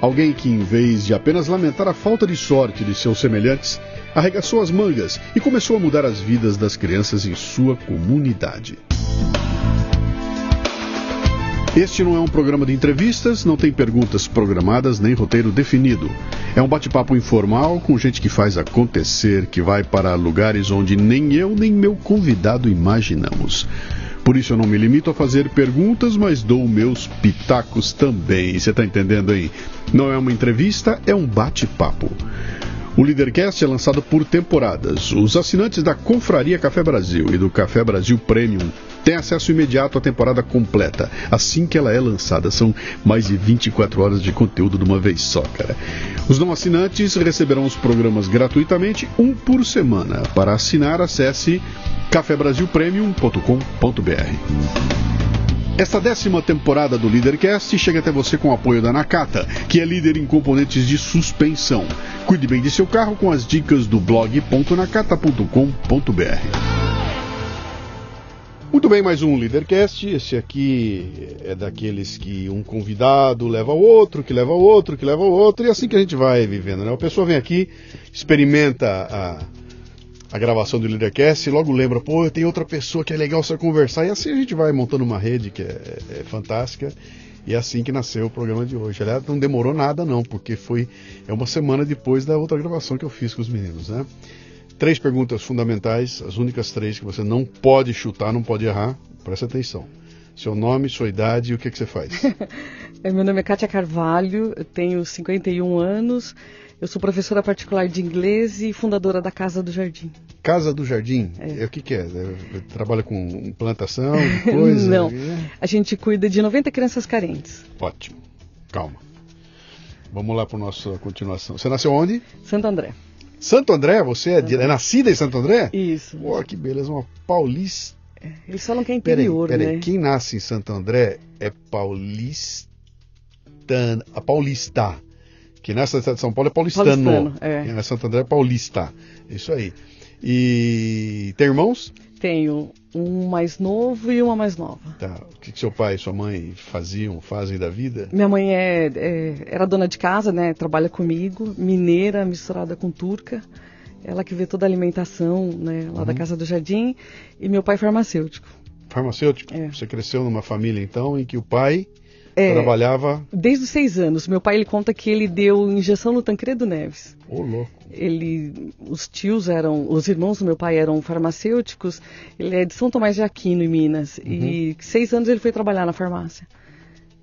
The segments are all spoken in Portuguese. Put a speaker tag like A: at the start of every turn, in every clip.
A: Alguém que, em vez de apenas lamentar a falta de sorte de seus semelhantes, arregaçou as mangas e começou a mudar as vidas das crianças em sua comunidade. Este não é um programa de entrevistas, não tem perguntas programadas nem roteiro definido. É um bate-papo informal com gente que faz acontecer, que vai para lugares onde nem eu nem meu convidado imaginamos. Por isso eu não me limito a fazer perguntas, mas dou meus pitacos também. Você está entendendo aí? Não é uma entrevista, é um bate-papo. O Leadercast é lançado por temporadas. Os assinantes da Confraria Café Brasil e do Café Brasil Premium têm acesso imediato à temporada completa, assim que ela é lançada. São mais de 24 horas de conteúdo de uma vez só, cara. Os não assinantes receberão os programas gratuitamente, um por semana. Para assinar, acesse cafebrasilpremium.com.br. Esta décima temporada do Leadercast chega até você com o apoio da Nakata, que é líder em componentes de suspensão. Cuide bem de seu carro com as dicas do blog.nakata.com.br. Muito bem, mais um Leadercast. Esse aqui é daqueles que um convidado leva o outro, que leva o outro, que leva o outro, e é assim que a gente vai vivendo, né? A pessoa vem aqui, experimenta a, a gravação do Leadercast e logo lembra, pô, tem outra pessoa que é legal você conversar, e assim a gente vai montando uma rede que é, é fantástica. E é assim que nasceu o programa de hoje. Aliás, não demorou nada não, porque foi é uma semana depois da outra gravação que eu fiz com os meninos, né? Três perguntas fundamentais, as únicas três que você não pode chutar, não pode errar. Presta atenção. Seu nome, sua idade e o que, que você faz.
B: Meu nome é Kátia Carvalho, eu tenho 51 anos, eu sou professora particular de inglês e fundadora da Casa do Jardim.
A: Casa do Jardim? É. O que, que é? Trabalha com plantação, coisa?
B: Não, a gente cuida de 90 crianças carentes.
A: Ótimo, calma. Vamos lá para a nossa continuação. Você nasceu onde?
B: Santo André.
A: Santo André? Você é, de, é nascida em Santo André?
B: Isso.
A: Pô, que beleza, uma paulista.
B: É, eles falam que é interior,
A: peraí,
B: né?
A: Peraí, quem nasce em Santo André é paulistana, paulista. Quem nasce na cidade de São Paulo é paulistano.
B: Paulistano, é.
A: Nasce em Santo André é paulista. Isso aí. E tem irmãos?
B: Tenho um mais novo e uma mais nova.
A: Tá. O que, que seu pai e sua mãe faziam, fazem da vida?
B: Minha mãe é, é, era dona de casa, né? Trabalha comigo, mineira misturada com turca. Ela que vê toda a alimentação, né? Lá
A: Uhum.
B: da Casa do Jardim. E meu pai farmacêutico.
A: Farmacêutico?
B: É.
A: Você cresceu numa família, então, em que o pai
B: É,
A: trabalhava...
B: Desde os seis anos. Meu pai ele conta que ele deu injeção no Tancredo Neves.
A: Ô, louco.
B: Ele, os tios eram, os irmãos do meu pai eram farmacêuticos. Ele é de São Tomás de Aquino, em Minas. E seis anos ele foi trabalhar na farmácia.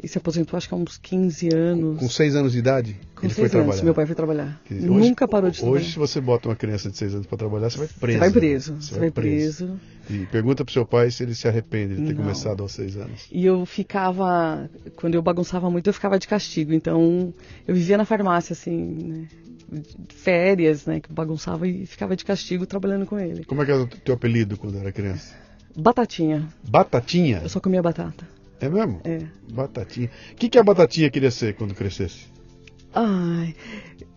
B: E se aposentou, acho que há uns 15 anos.
A: Com seis anos de idade,
B: Com
A: ele foi
B: anos,
A: trabalhar.
B: meu pai foi trabalhar.
A: Dizer,
B: Nunca parou de trabalhar.
A: Hoje, se você bota uma criança de seis anos para trabalhar, você vai preso.
B: Você vai preso.
A: Você
B: Você vai preso.
A: E pergunta pro seu pai se ele se arrepende de ter
B: Não.
A: começado aos seis anos.
B: E eu ficava, quando eu bagunçava muito, eu ficava de castigo. Então, eu vivia na farmácia, assim, né? Férias, né? Que eu bagunçava e ficava de castigo trabalhando com ele.
A: Como é que era o teu apelido quando era criança?
B: Batatinha.
A: Batatinha?
B: Eu só comia batata.
A: É mesmo?
B: É.
A: Batatinha. O que, que a Batatinha queria ser quando crescesse?
B: Ai,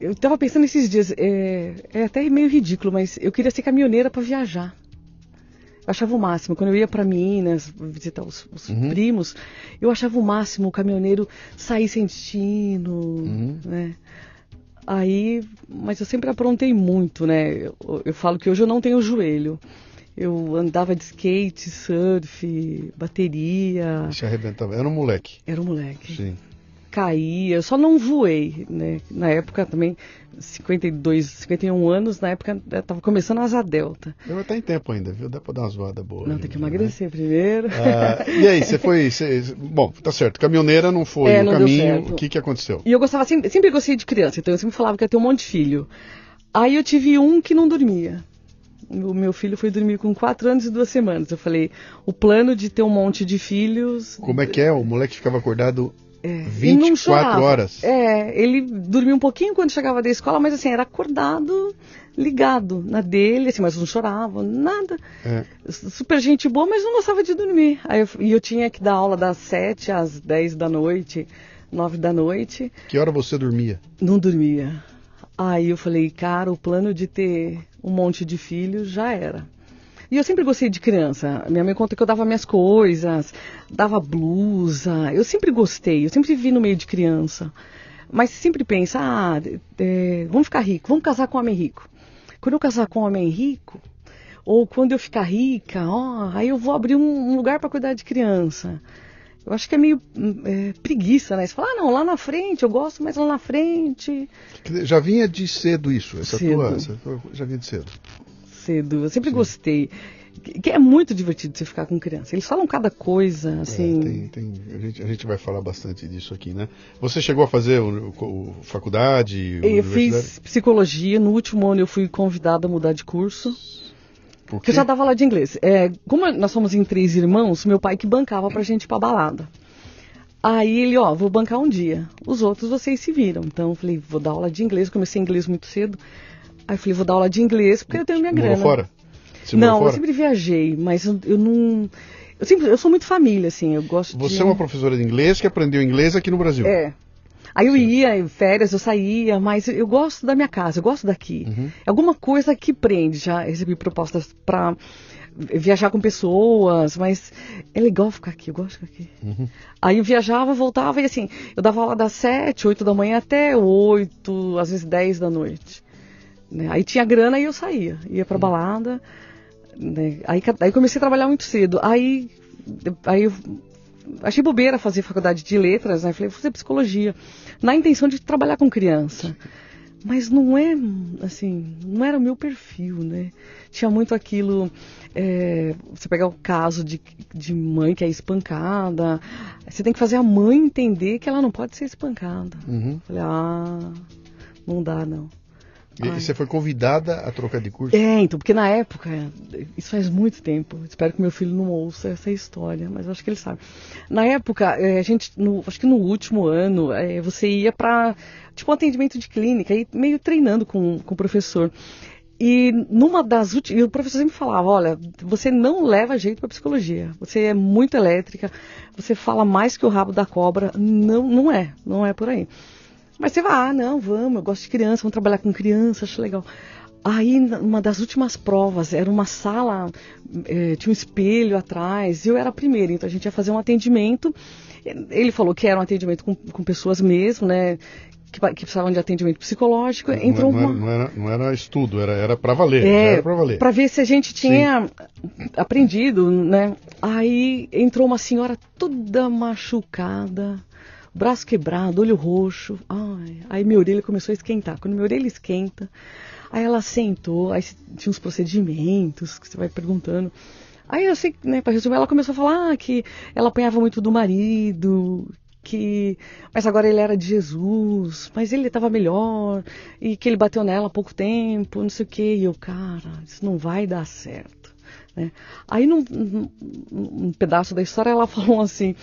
B: eu tava pensando esses dias, é, é até meio ridículo, mas eu queria ser caminhoneira para viajar. Eu achava o máximo. Quando eu ia para Minas visitar os, os
A: Uhum.
B: primos, eu achava o máximo o caminhoneiro sair sem destino,
A: Uhum.
B: né? Aí, mas eu sempre aprontei muito, né? Eu, eu falo que hoje eu não tenho joelho. Eu andava de skate, surf, bateria.
A: Se arrebentava. Era um moleque.
B: Era um moleque
A: Sim.
B: caía, eu só não voei, né? Na época também, 52, 51 anos, na época eu tava começando a asa delta.
A: Eu até em tempo ainda, viu? Dá pra dar uma zoada boa.
B: Não, tem que
A: né?
B: emagrecer primeiro.
A: Ah, e aí, você foi. você- bom, tá certo. Caminhoneira não foi
B: É,
A: o
B: não deu
A: caminho. O que, que aconteceu?
B: E eu gostava sempre, sempre gostei de criança, então eu sempre falava que ia ter um monte de filho. Aí eu tive um que não dormia. O meu filho foi dormir com quatro anos e duas semanas. Eu falei, o plano de ter um monte de filhos.
A: Como é que é? O moleque ficava acordado
B: É,
A: 24 horas.
B: É, ele dormia um pouquinho quando chegava da escola, mas assim, era acordado, ligado na dele, assim, mas não chorava, nada.
A: É.
B: Super gente boa, mas não gostava de dormir. Aí eu, e eu tinha que dar aula das 7 às 10 da noite, 9 da noite.
A: Que hora você dormia?
B: Não dormia. Aí eu falei, cara, o plano de ter um monte de filhos já era. E eu sempre gostei de criança. Minha mãe conta que eu dava minhas coisas, dava blusa. Eu sempre gostei, eu sempre vivi no meio de criança. Mas sempre pensa, ah, é, vamos ficar rico, vamos casar com um homem rico. Quando eu casar com um homem rico, ou quando eu ficar rica, ó, aí eu vou abrir um, um lugar para cuidar de criança. Eu acho que é meio é, preguiça, né? Você fala, ah, não, lá na frente, eu gosto, mas lá na frente.
A: Já vinha de cedo isso, essa
B: Cedo.
A: tua, essa tua- já vinha de cedo.
B: cedo. Eu sempre gostei. Que é muito divertido você ficar com criança. Eles falam cada coisa, assim.
A: É, tem, tem- a, gente, a gente vai falar bastante disso aqui, né? Você chegou a fazer o, o- o- faculdade?
B: eu fiz psicologia. No último ano eu fui convidada a mudar de curso.
A: Por
B: Porque eu
A: quê?
B: já dava aula de inglês. É, como nós somos em três irmãos, meu pai que bancava pra gente ir pra balada. Aí ele, ó, vou bancar um dia. Os outros vocês se viram. Então eu falei, vou dar aula de inglês. Comecei inglês muito cedo. Aí eu falei, vou dar aula de inglês porque eu tenho minha grana.
A: fora? Você
B: não,
A: morou
B: eu
A: fora?
B: sempre viajei, mas eu, eu não. Eu sempre, eu sou muito família, assim. Eu gosto
A: Você
B: de.
A: é uma professora de inglês que aprendeu inglês aqui no Brasil.
B: É. Aí eu ia, em férias, eu saía, mas eu gosto da minha casa, eu gosto daqui.
A: Uhum.
B: Alguma coisa que prende. Já recebi propostas para viajar com pessoas, mas é legal ficar aqui, eu gosto de ficar aqui.
A: Uhum.
B: Aí eu viajava, voltava e assim, eu dava aula das sete, oito da manhã até oito, às vezes dez da noite. né? Aí tinha grana e eu saía, ia pra balada. né? Aí, aí comecei a trabalhar muito cedo. Aí, aí eu achei bobeira fazer faculdade de letras, né? Falei, vou fazer psicologia, na intenção de trabalhar com criança. Mas não é, assim, não era o meu perfil, né? Tinha muito aquilo, é, você pegar o caso de, de mãe que é espancada, você tem que fazer a mãe entender que ela não pode ser espancada.
A: Uhum.
B: Falei, ah, não dá não.
A: E,
B: Ai.
A: você foi convidada a trocar de curso?
B: É, então, porque na época, isso faz muito tempo, espero que meu filho não ouça essa história, mas eu acho que ele sabe. Na época, eh, a gente, no- acho que no último ano, eh, você ia para tipo um atendimento de clínica, e meio treinando com, com o professor. E numa das últimas, o professor sempre falava, olha, você não leva jeito para psicologia, você é muito elétrica, você fala mais que o rabo da cobra, não, não é, não é por aí. Mas você vai, ah, não, vamos, eu gosto de criança, vamos trabalhar com criança, acho legal. Aí, uma das últimas provas, era uma sala, eh, tinha um espelho atrás, e eu era a primeira, então a gente ia fazer um atendimento. Ele falou que era um atendimento com, com pessoas mesmo, né, que, que precisavam de atendimento psicológico. Entrou
A: não,
B: uma.
A: não, era, não era estudo, era, era para valer.
B: É,
A: era para valer.
B: pra ver se a gente tinha aprendido, né? Aí entrou uma senhora toda machucada, braço quebrado, olho roxo. Ai, aí minha orelha começou a esquentar. Quando minha orelha esquenta, aí ela sentou, aí tinha uns procedimentos que você vai perguntando. Aí sei, né, pra resumir, ela começou a falar que ela apanhava muito do marido, que mas agora ele era de Jesus, mas ele estava melhor e que ele bateu nela há pouco tempo, não sei o que. E eu, cara, isso não vai dar certo. Né? Aí num, num- num pedaço da história ela falou assim,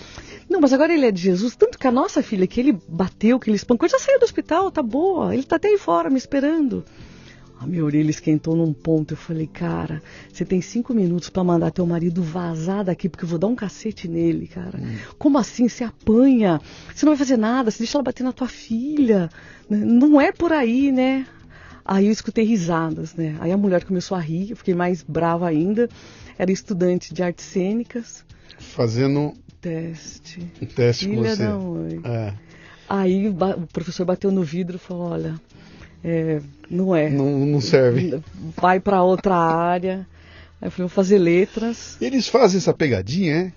B: não, mas agora ele é de Jesus, tanto que a nossa filha que ele bateu, que ele espancou, já saiu do hospital, tá boa, ele tá até aí fora me esperando. A minha orelha esquentou num ponto. Eu falei, cara, você tem cinco minutos pra mandar teu marido vazar daqui, porque eu vou dar um cacete nele, cara. Como assim? Você apanha? Você não vai fazer nada? Você deixa ela bater na tua filha? Né? Não é por aí, né? Aí eu escutei risadas, né? Aí a mulher começou a rir, eu fiquei mais brava ainda. Era estudante de artes cênicas.
A: Fazendo
B: Teste.
A: um teste com
B: Filha
A: você.
B: da mãe.
A: É,
B: Aí o professor bateu no vidro e falou: Olha, é, não é.
A: não, não serve.
B: vai para outra área. Aí eu falei, vou fazer letras.
A: Eles fazem essa pegadinha,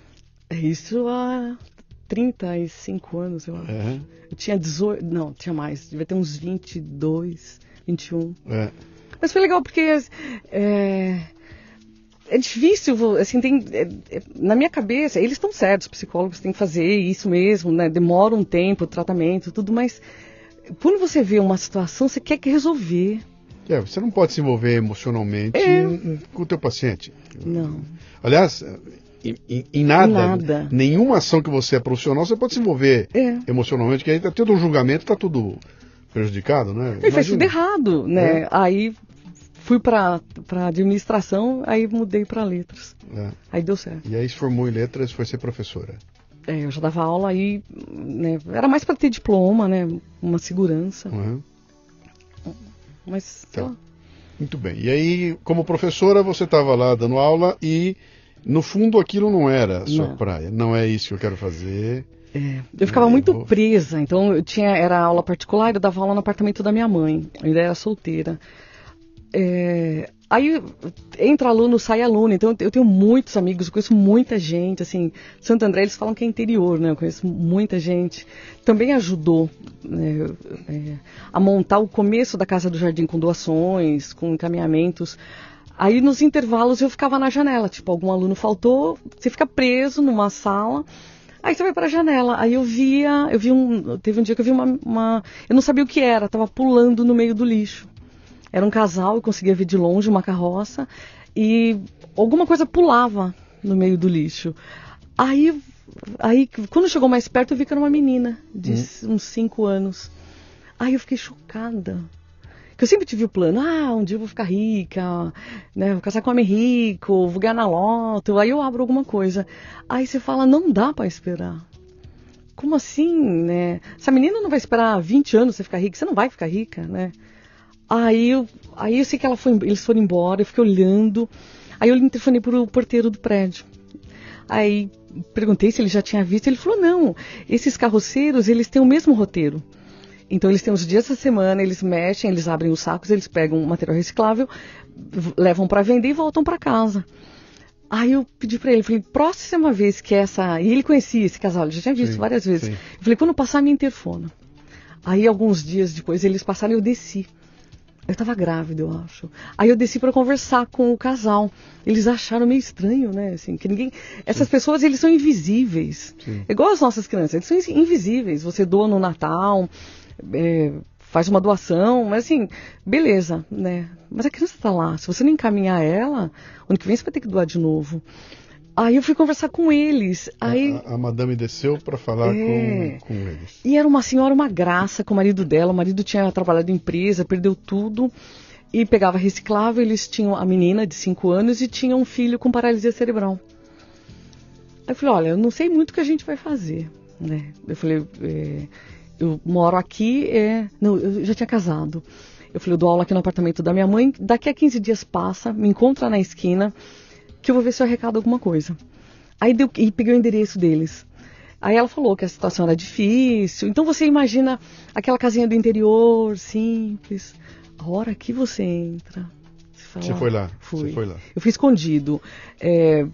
A: é?
B: É Isso há 35 anos, eu acho.
A: É.
B: Eu tinha 18, não, tinha mais, devia ter uns 22, 21.
A: é.
B: Mas foi legal porque é, é difícil, assim, tem, é- é- na minha cabeça, eles estão certos, os psicólogos têm que fazer isso mesmo, né? Demora um tempo o tratamento, tudo, mas quando você vê uma situação, você quer que resolver.
A: É, você não pode se envolver emocionalmente
B: É.
A: com o teu paciente.
B: Não.
A: Aliás, em, em- em nada,
B: Nada.
A: nenhuma ação que você é profissional, você pode se envolver
B: É.
A: emocionalmente, que aí tá tendo um julgamento, tá tudo prejudicado, né?
B: Ele fez tudo errado, né?
A: É.
B: Aí fui para administração, aí mudei para letras.
A: É.
B: Aí deu certo.
A: E aí se formou em letras foi ser professora.
B: É, eu já dava aula aí, né? Era mais para ter diploma, né? Uma segurança.
A: Uhum.
B: Mas,
A: Tá. Muito bem. E aí, como professora, você estava lá dando aula e, no fundo, aquilo não era a sua
B: Não.
A: praia. Não é isso que eu quero fazer.
B: É, eu ficava muito presa, então eu tinha era aula particular, eu dava aula no apartamento da minha mãe, eu ainda era solteira. É, aí entra aluno, sai aluno, então eu tenho muitos amigos, eu conheço muita gente, assim, Santo André eles falam que é interior, né? Eu conheço muita gente. Também ajudou né, é, a montar o começo da Casa do Jardim com doações, com encaminhamentos. Aí nos intervalos eu ficava na janela, tipo, algum aluno faltou, você fica preso numa sala. Aí você vai para a janela. Aí eu via, eu vi um, teve um dia que eu vi uma, uma- eu não sabia o que era, tava pulando no meio do lixo. Era um casal, eu conseguia ver de longe uma carroça e alguma coisa pulava no meio do lixo. Aí, aí quando chegou mais perto, eu vi que era uma menina de uns 5 anos. Aí eu fiquei chocada. Que eu sempre tive o plano, ah, um dia eu vou ficar rica, né, vou casar com um homem rico, vou ganhar na loto, aí eu abro alguma coisa. Aí você fala, não dá para esperar. Como assim, né? Essa menina não vai esperar 20 anos você ficar rica, você não vai ficar rica, né? Aí eu, aí eu sei que ela foi, eles foram embora, eu fiquei olhando. Aí eu telefonei pro porteiro do prédio. Aí perguntei se ele já tinha visto, ele falou: "Não, esses carroceiros, eles têm o mesmo roteiro. Então eles têm os dias da semana, eles mexem, eles abrem os sacos, eles pegam material reciclável, levam para vender e voltam para casa. Aí eu pedi para ele, falei, próxima vez que essa. E ele conhecia esse casal, ele já tinha visto
A: Sim,
B: várias vezes.
A: sim.
B: Eu falei, quando passar, me interfona. Aí alguns dias depois eles passaram e eu desci. Eu tava grávida, eu acho. Aí eu desci para conversar com o casal. Eles acharam meio estranho, né? Assim, que ninguém. Essas pessoas, eles são invisíveis.
A: Sim.
B: Igual as nossas crianças, eles são invisíveis. Você doa no Natal, é, faz uma doação, mas assim, beleza, né? Mas a criança tá lá. Se você não encaminhar ela, ano que vem você vai ter que doar de novo. Aí eu fui conversar com eles. Aí.
A: A, a madame desceu para falar
B: É.
A: com, com eles.
B: E era uma senhora, uma graça com o marido dela. O marido tinha trabalhado em empresa, perdeu tudo. E pegava reciclável. Eles tinham a menina de 5 anos e tinham um filho com paralisia cerebral. Aí eu falei, olha, eu não sei muito o que a gente vai fazer. Né? Eu falei, é, eu moro aqui, é... não, eu já tinha casado. Eu falei, eu dou aula aqui no apartamento da minha mãe. Daqui a 15 dias passa, me encontra na esquina, que eu vou ver se eu arrecado alguma coisa. Aí deu, e peguei o endereço deles. Aí ela falou que a situação era difícil. Então você imagina aquela casinha do interior, simples. A hora que você entra. Você, fala,
A: Você foi lá,
B: Fui.
A: você foi lá.
B: Eu fui escondido. É,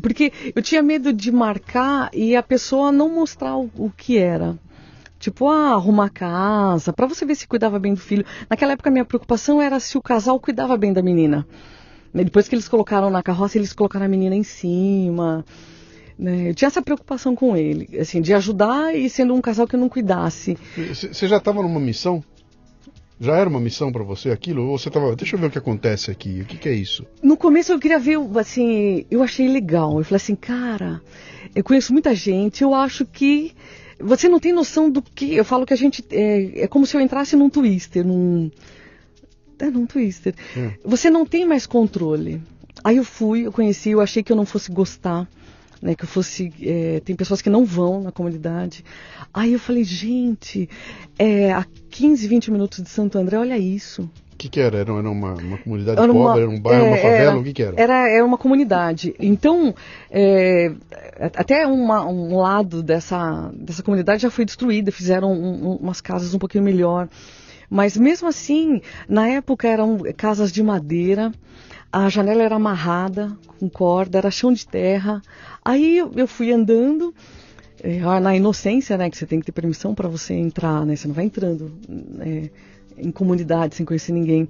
B: porque eu tinha medo de marcar e a pessoa não mostrar o, o que era. Tipo, ah, arrumar a casa, pra você ver se cuidava bem do filho. Naquela época, a minha preocupação era se o casal cuidava bem da menina. Depois que eles colocaram na carroça, eles colocaram a menina em cima. né, Eu tinha essa preocupação com ele, assim, de ajudar e sendo um casal que não cuidasse.
A: Você já estava numa missão? Já era uma missão para você aquilo? Ou você estava, deixa eu ver o que acontece aqui, o que, que é isso?
B: No começo eu queria ver, assim, eu achei legal. Eu falei assim, cara, eu conheço muita gente, eu acho que você não tem noção do que. Eu falo que a gente. É, é como se eu entrasse num twister, num. É, num twister.
A: Hum.
B: Você não tem mais controle. Aí eu fui, eu conheci, eu achei que eu não fosse gostar. Né, que eu fosse. é, tem pessoas que não vão na comunidade. Aí eu falei, gente, é, a 15, 20 minutos de Santo André, olha isso.
A: O que, que era? Era era uma, uma comunidade
B: Era uma-
A: pobre, era um bairro, uma
B: é,
A: favela,
B: era-
A: o que, que era?
B: Era, era uma comunidade. Então, é, até uma- um lado dessa, dessa comunidade já foi destruída, fizeram um- um- umas casas um pouquinho melhor. Mas mesmo assim, na época eram casas de madeira, a janela era amarrada com corda, era chão de terra. Aí eu, fui andando, é, na inocência, né, que você tem que ter permissão para você entrar, né, você não vai entrando é, em comunidade sem conhecer ninguém.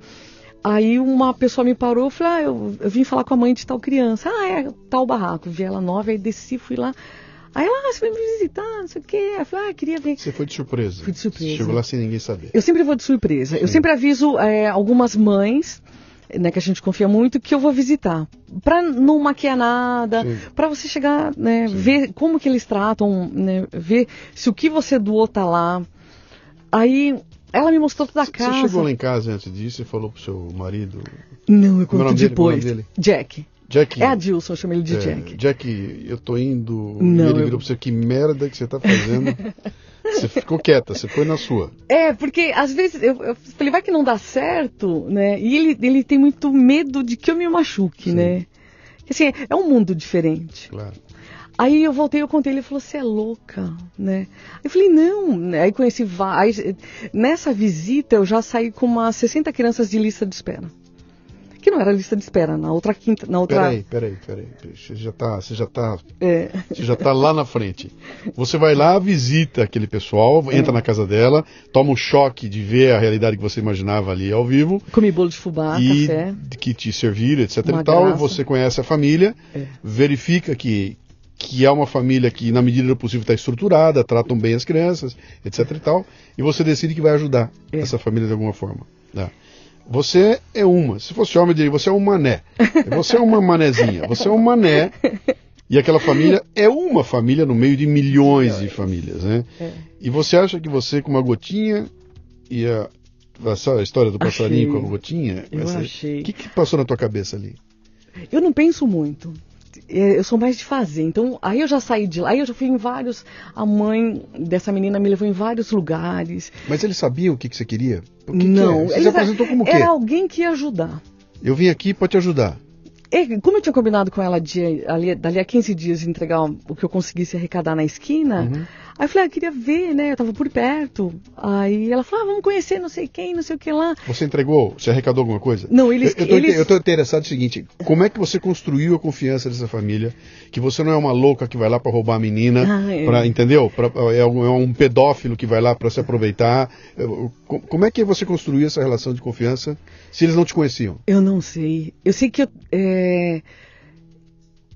B: Aí uma pessoa me parou, eu falei, ah, eu, eu vim falar com a mãe de tal criança. Ah, é tal barraco. Vi ela nova, aí desci, fui lá. Aí ela, ah, você vai me visitar, não sei o quê. Eu falei, ah, queria ver.
A: Você foi de surpresa.
B: Fui de surpresa.
A: Chegou lá sem ninguém saber.
B: Eu sempre vou de surpresa. Eu sempre aviso é, algumas mães, né, que a gente confia muito, que eu vou visitar. Pra não maquiar nada,
A: Sim.
B: pra você chegar, né, ver como que eles tratam, né, ver se o que você doou tá lá. Aí ela me mostrou toda a
A: Você
B: casa.
A: chegou lá em casa antes disso e falou pro seu marido,
B: Não, eu
A: é
B: conto depois.
A: É nome dele?
B: Jack.
A: Jack.
B: É Adilson, eu chamo ele de
A: é,
B: Jack.
A: Jack, eu tô indo.
B: Não,
A: e ele
B: eu-
A: virou pra você, que merda que você tá fazendo. você ficou quieta, você foi na sua.
B: É, porque às vezes eu, eu falei, vai que não dá certo, né? E ele, ele tem muito medo de que eu me machuque,
A: Sim.
B: né? Assim, é um mundo diferente.
A: Claro.
B: Aí eu voltei, eu contei, ele falou, você é louca, né? Eu falei, não. Aí conheci vários. Nessa visita eu já saí com umas 60 crianças de lista de espera. Que não era lista de espera, na outra quinta, na outra.
A: Peraí, peraí, peraí. Você já tá, você já tá,
B: É,
A: você já tá lá na frente. Você vai lá, visita aquele pessoal,
B: É.
A: entra na casa dela, toma um choque de ver a realidade que você imaginava ali ao vivo.
B: comi bolo de fubá,
A: e
B: café.
A: que te serviram, etc
B: Uma
A: e tal,
B: graça.
A: você conhece a família,
B: É.
A: verifica que que é uma família que na medida do possível está estruturada, tratam bem as crianças, etc e tal, e você decide que vai ajudar
B: É.
A: essa família de alguma forma. né? Você é uma, se fosse homem eu diria, você é um mané. Você é uma manezinha, você é um mané. E aquela família é uma família no meio de milhões de famílias, né?
B: É.
A: E você acha que você com uma gotinha ia essa história do passarinho
B: Achei.
A: com a gotinha?
B: Eu
A: Essa-
B: achei.
A: O que, que passou na tua cabeça ali?
B: Eu não penso muito. É, Eu sou mais de fazer. Então, aí eu já saí de lá. Aí eu já fui em vários. A mãe dessa menina me levou em vários lugares.
A: Mas eles sabiam o que, que você queria? O que que
B: não.
A: é? Você se apresentou como o quê?
B: Era alguém que ia ajudar.
A: Eu vim aqui para te ajudar.
B: É, como eu tinha combinado com ela de, ali, dali a 15 dias entregar o que eu conseguisse arrecadar na esquina,
A: Uhum.
B: Aí eu falei, ah, eu queria ver, né? Eu tava por perto. Aí ela falou, ah, vamos conhecer não sei quem, não sei o que lá.
A: Você entregou? Você arrecadou alguma coisa?
B: Não, eles-
A: Eu, eu, tô,
B: eles-
A: eu tô interessado no seguinte: como é que você construiu a confiança dessa família? Que você não é uma louca que vai lá para roubar a menina,
B: Ah, é.
A: pra, entendeu? Pra- é, um, é um pedófilo que vai lá para se aproveitar. Como é que você construiu essa relação de confiança se eles não te conheciam?
B: Eu não sei. Eu sei que eu. é,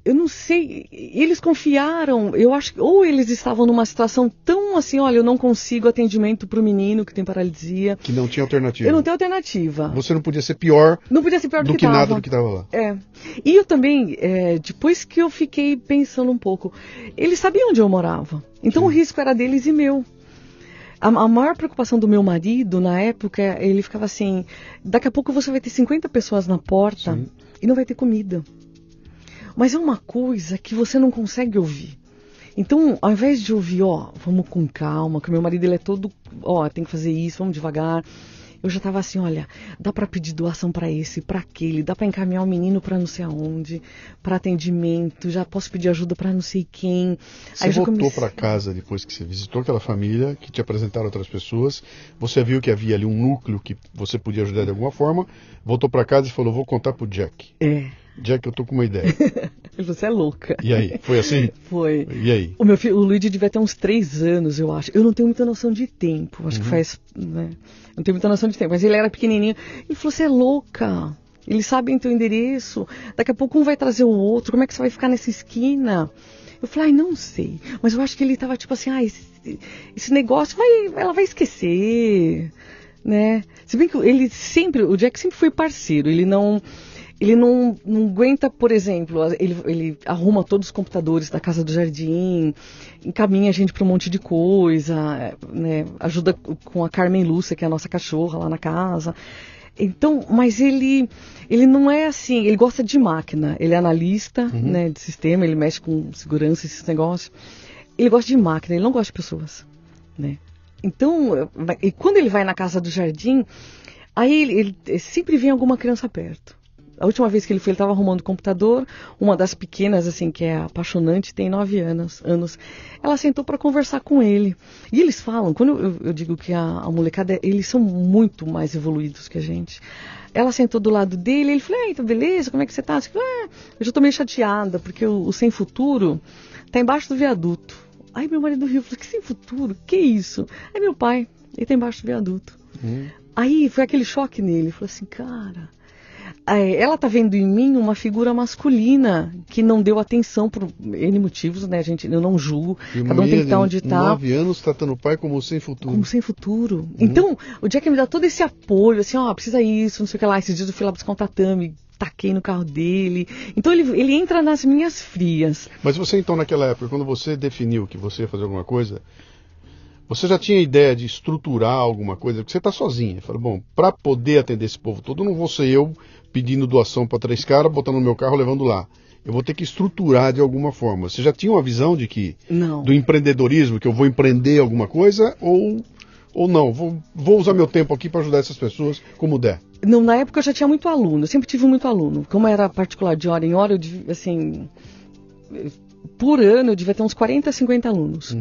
B: Eu não sei. Eles confiaram. Eu acho que. Ou eles estavam numa situação tão assim: olha, eu não consigo atendimento para o menino que tem paralisia.
A: Que não tinha alternativa.
B: Eu não tenho alternativa.
A: Você não podia ser pior
B: Não podia ser pior do,
A: do que
B: tava.
A: nada do que estava lá.
B: É. E eu também, é, depois que eu fiquei pensando um pouco, eles sabiam onde eu morava. Então o risco era deles e meu. A, a maior preocupação do meu marido na época, ele ficava assim: daqui a pouco você vai ter 50 pessoas na porta
A: Sim.
B: e não vai ter comida. Mas é uma coisa que você não consegue ouvir. Então, ao invés de ouvir, ó, vamos com calma, que o meu marido ele é todo, ó, tem que fazer isso, vamos devagar. Eu já tava assim, olha, dá para pedir doação para esse, para aquele, dá para encaminhar o menino para não sei aonde, para atendimento, já posso pedir ajuda para não sei quem.
A: Você
B: já
A: voltou
B: comecei-
A: para casa depois que você visitou aquela família, que te apresentaram outras pessoas, você viu que havia ali um núcleo que você podia ajudar de alguma forma, voltou para casa e falou: Vou contar pro Jack.
B: É.
A: Jack, eu tô com uma ideia.
B: Ele falou, você é louca.
A: E aí? Foi assim?
B: Foi.
A: E aí?
B: O meu filho, o Luigi devia ter uns três anos, eu acho. Eu não tenho muita noção de tempo.
A: Uhum.
B: Acho que faz. Né? Não tenho muita noção de tempo. Mas ele era pequenininho. Ele falou: Você é louca. Eles sabem teu endereço. Daqui a pouco um vai trazer o outro. Como é que você vai ficar nessa esquina? Eu falei: Ai, não sei. Mas eu acho que ele tava tipo assim: Ah, esse, esse negócio vai, ela vai esquecer. Né? Se bem que ele sempre. O Jack sempre foi parceiro. Ele não. Ele não, não aguenta, por exemplo, ele, ele arruma todos os computadores da casa do jardim, encaminha a gente para um monte de coisa, né, ajuda com a Carmen Lúcia, que é a nossa cachorra lá na casa. Então, mas ele, ele não é assim, ele gosta de máquina, ele é analista
A: Uhum.
B: né, de sistema, ele mexe com segurança, esses negócios. Ele gosta de máquina, ele não gosta de pessoas. Né? Então, e quando ele vai na casa do jardim, aí ele, ele sempre vem alguma criança perto. A última vez que ele foi, ele estava arrumando o computador. Uma das pequenas, assim, que é apaixonante, tem nove anos. anos ela sentou para conversar com ele. E eles falam, quando eu, eu digo que a, a molecada, eles são muito mais evoluídos que a gente. Ela sentou do lado dele, ele falou, então beleza, como é que você tá? Eu, falei, ah, eu já tô meio chateada, porque o, o Sem Futuro tá embaixo do viaduto. Aí meu marido riu, falou, que sem futuro? Que isso? Aí meu pai, ele tá embaixo do viaduto.
A: Hum.
B: Aí foi aquele choque nele, ele falou assim, cara, ela tá vendo em mim uma figura masculina que não deu atenção por N motivos, né, gente? Eu não julgo.
A: E
B: cada um tem que estar onde
A: de
B: tá.
A: nove anos tratando o pai como sem futuro.
B: Como sem futuro. Então, o Jack me dá todo esse apoio, assim, ó, precisa isso, não sei o que lá. Esses dias eu fui lá buscar um tatame, taquei no carro dele. Então ele, ele entra nas minhas frias.
A: Mas você então naquela época, quando você definiu que você ia fazer alguma coisa, você já tinha ideia de estruturar alguma coisa? Porque você está sozinha. Fala, bom, para poder atender esse povo todo, não vou ser eu pedindo doação para três caras, botando no meu carro, levando lá. Eu vou ter que estruturar de alguma forma. Você já tinha uma visão de que
B: Não.
A: do empreendedorismo, que eu vou empreender alguma coisa ou ou não? Vou, vou usar meu tempo aqui para ajudar essas pessoas como der.
B: Não, na época eu já tinha muito aluno, eu sempre tive muito aluno. Como era particular de hora em hora, eu assim, por ano eu devia ter uns 40, 50 alunos.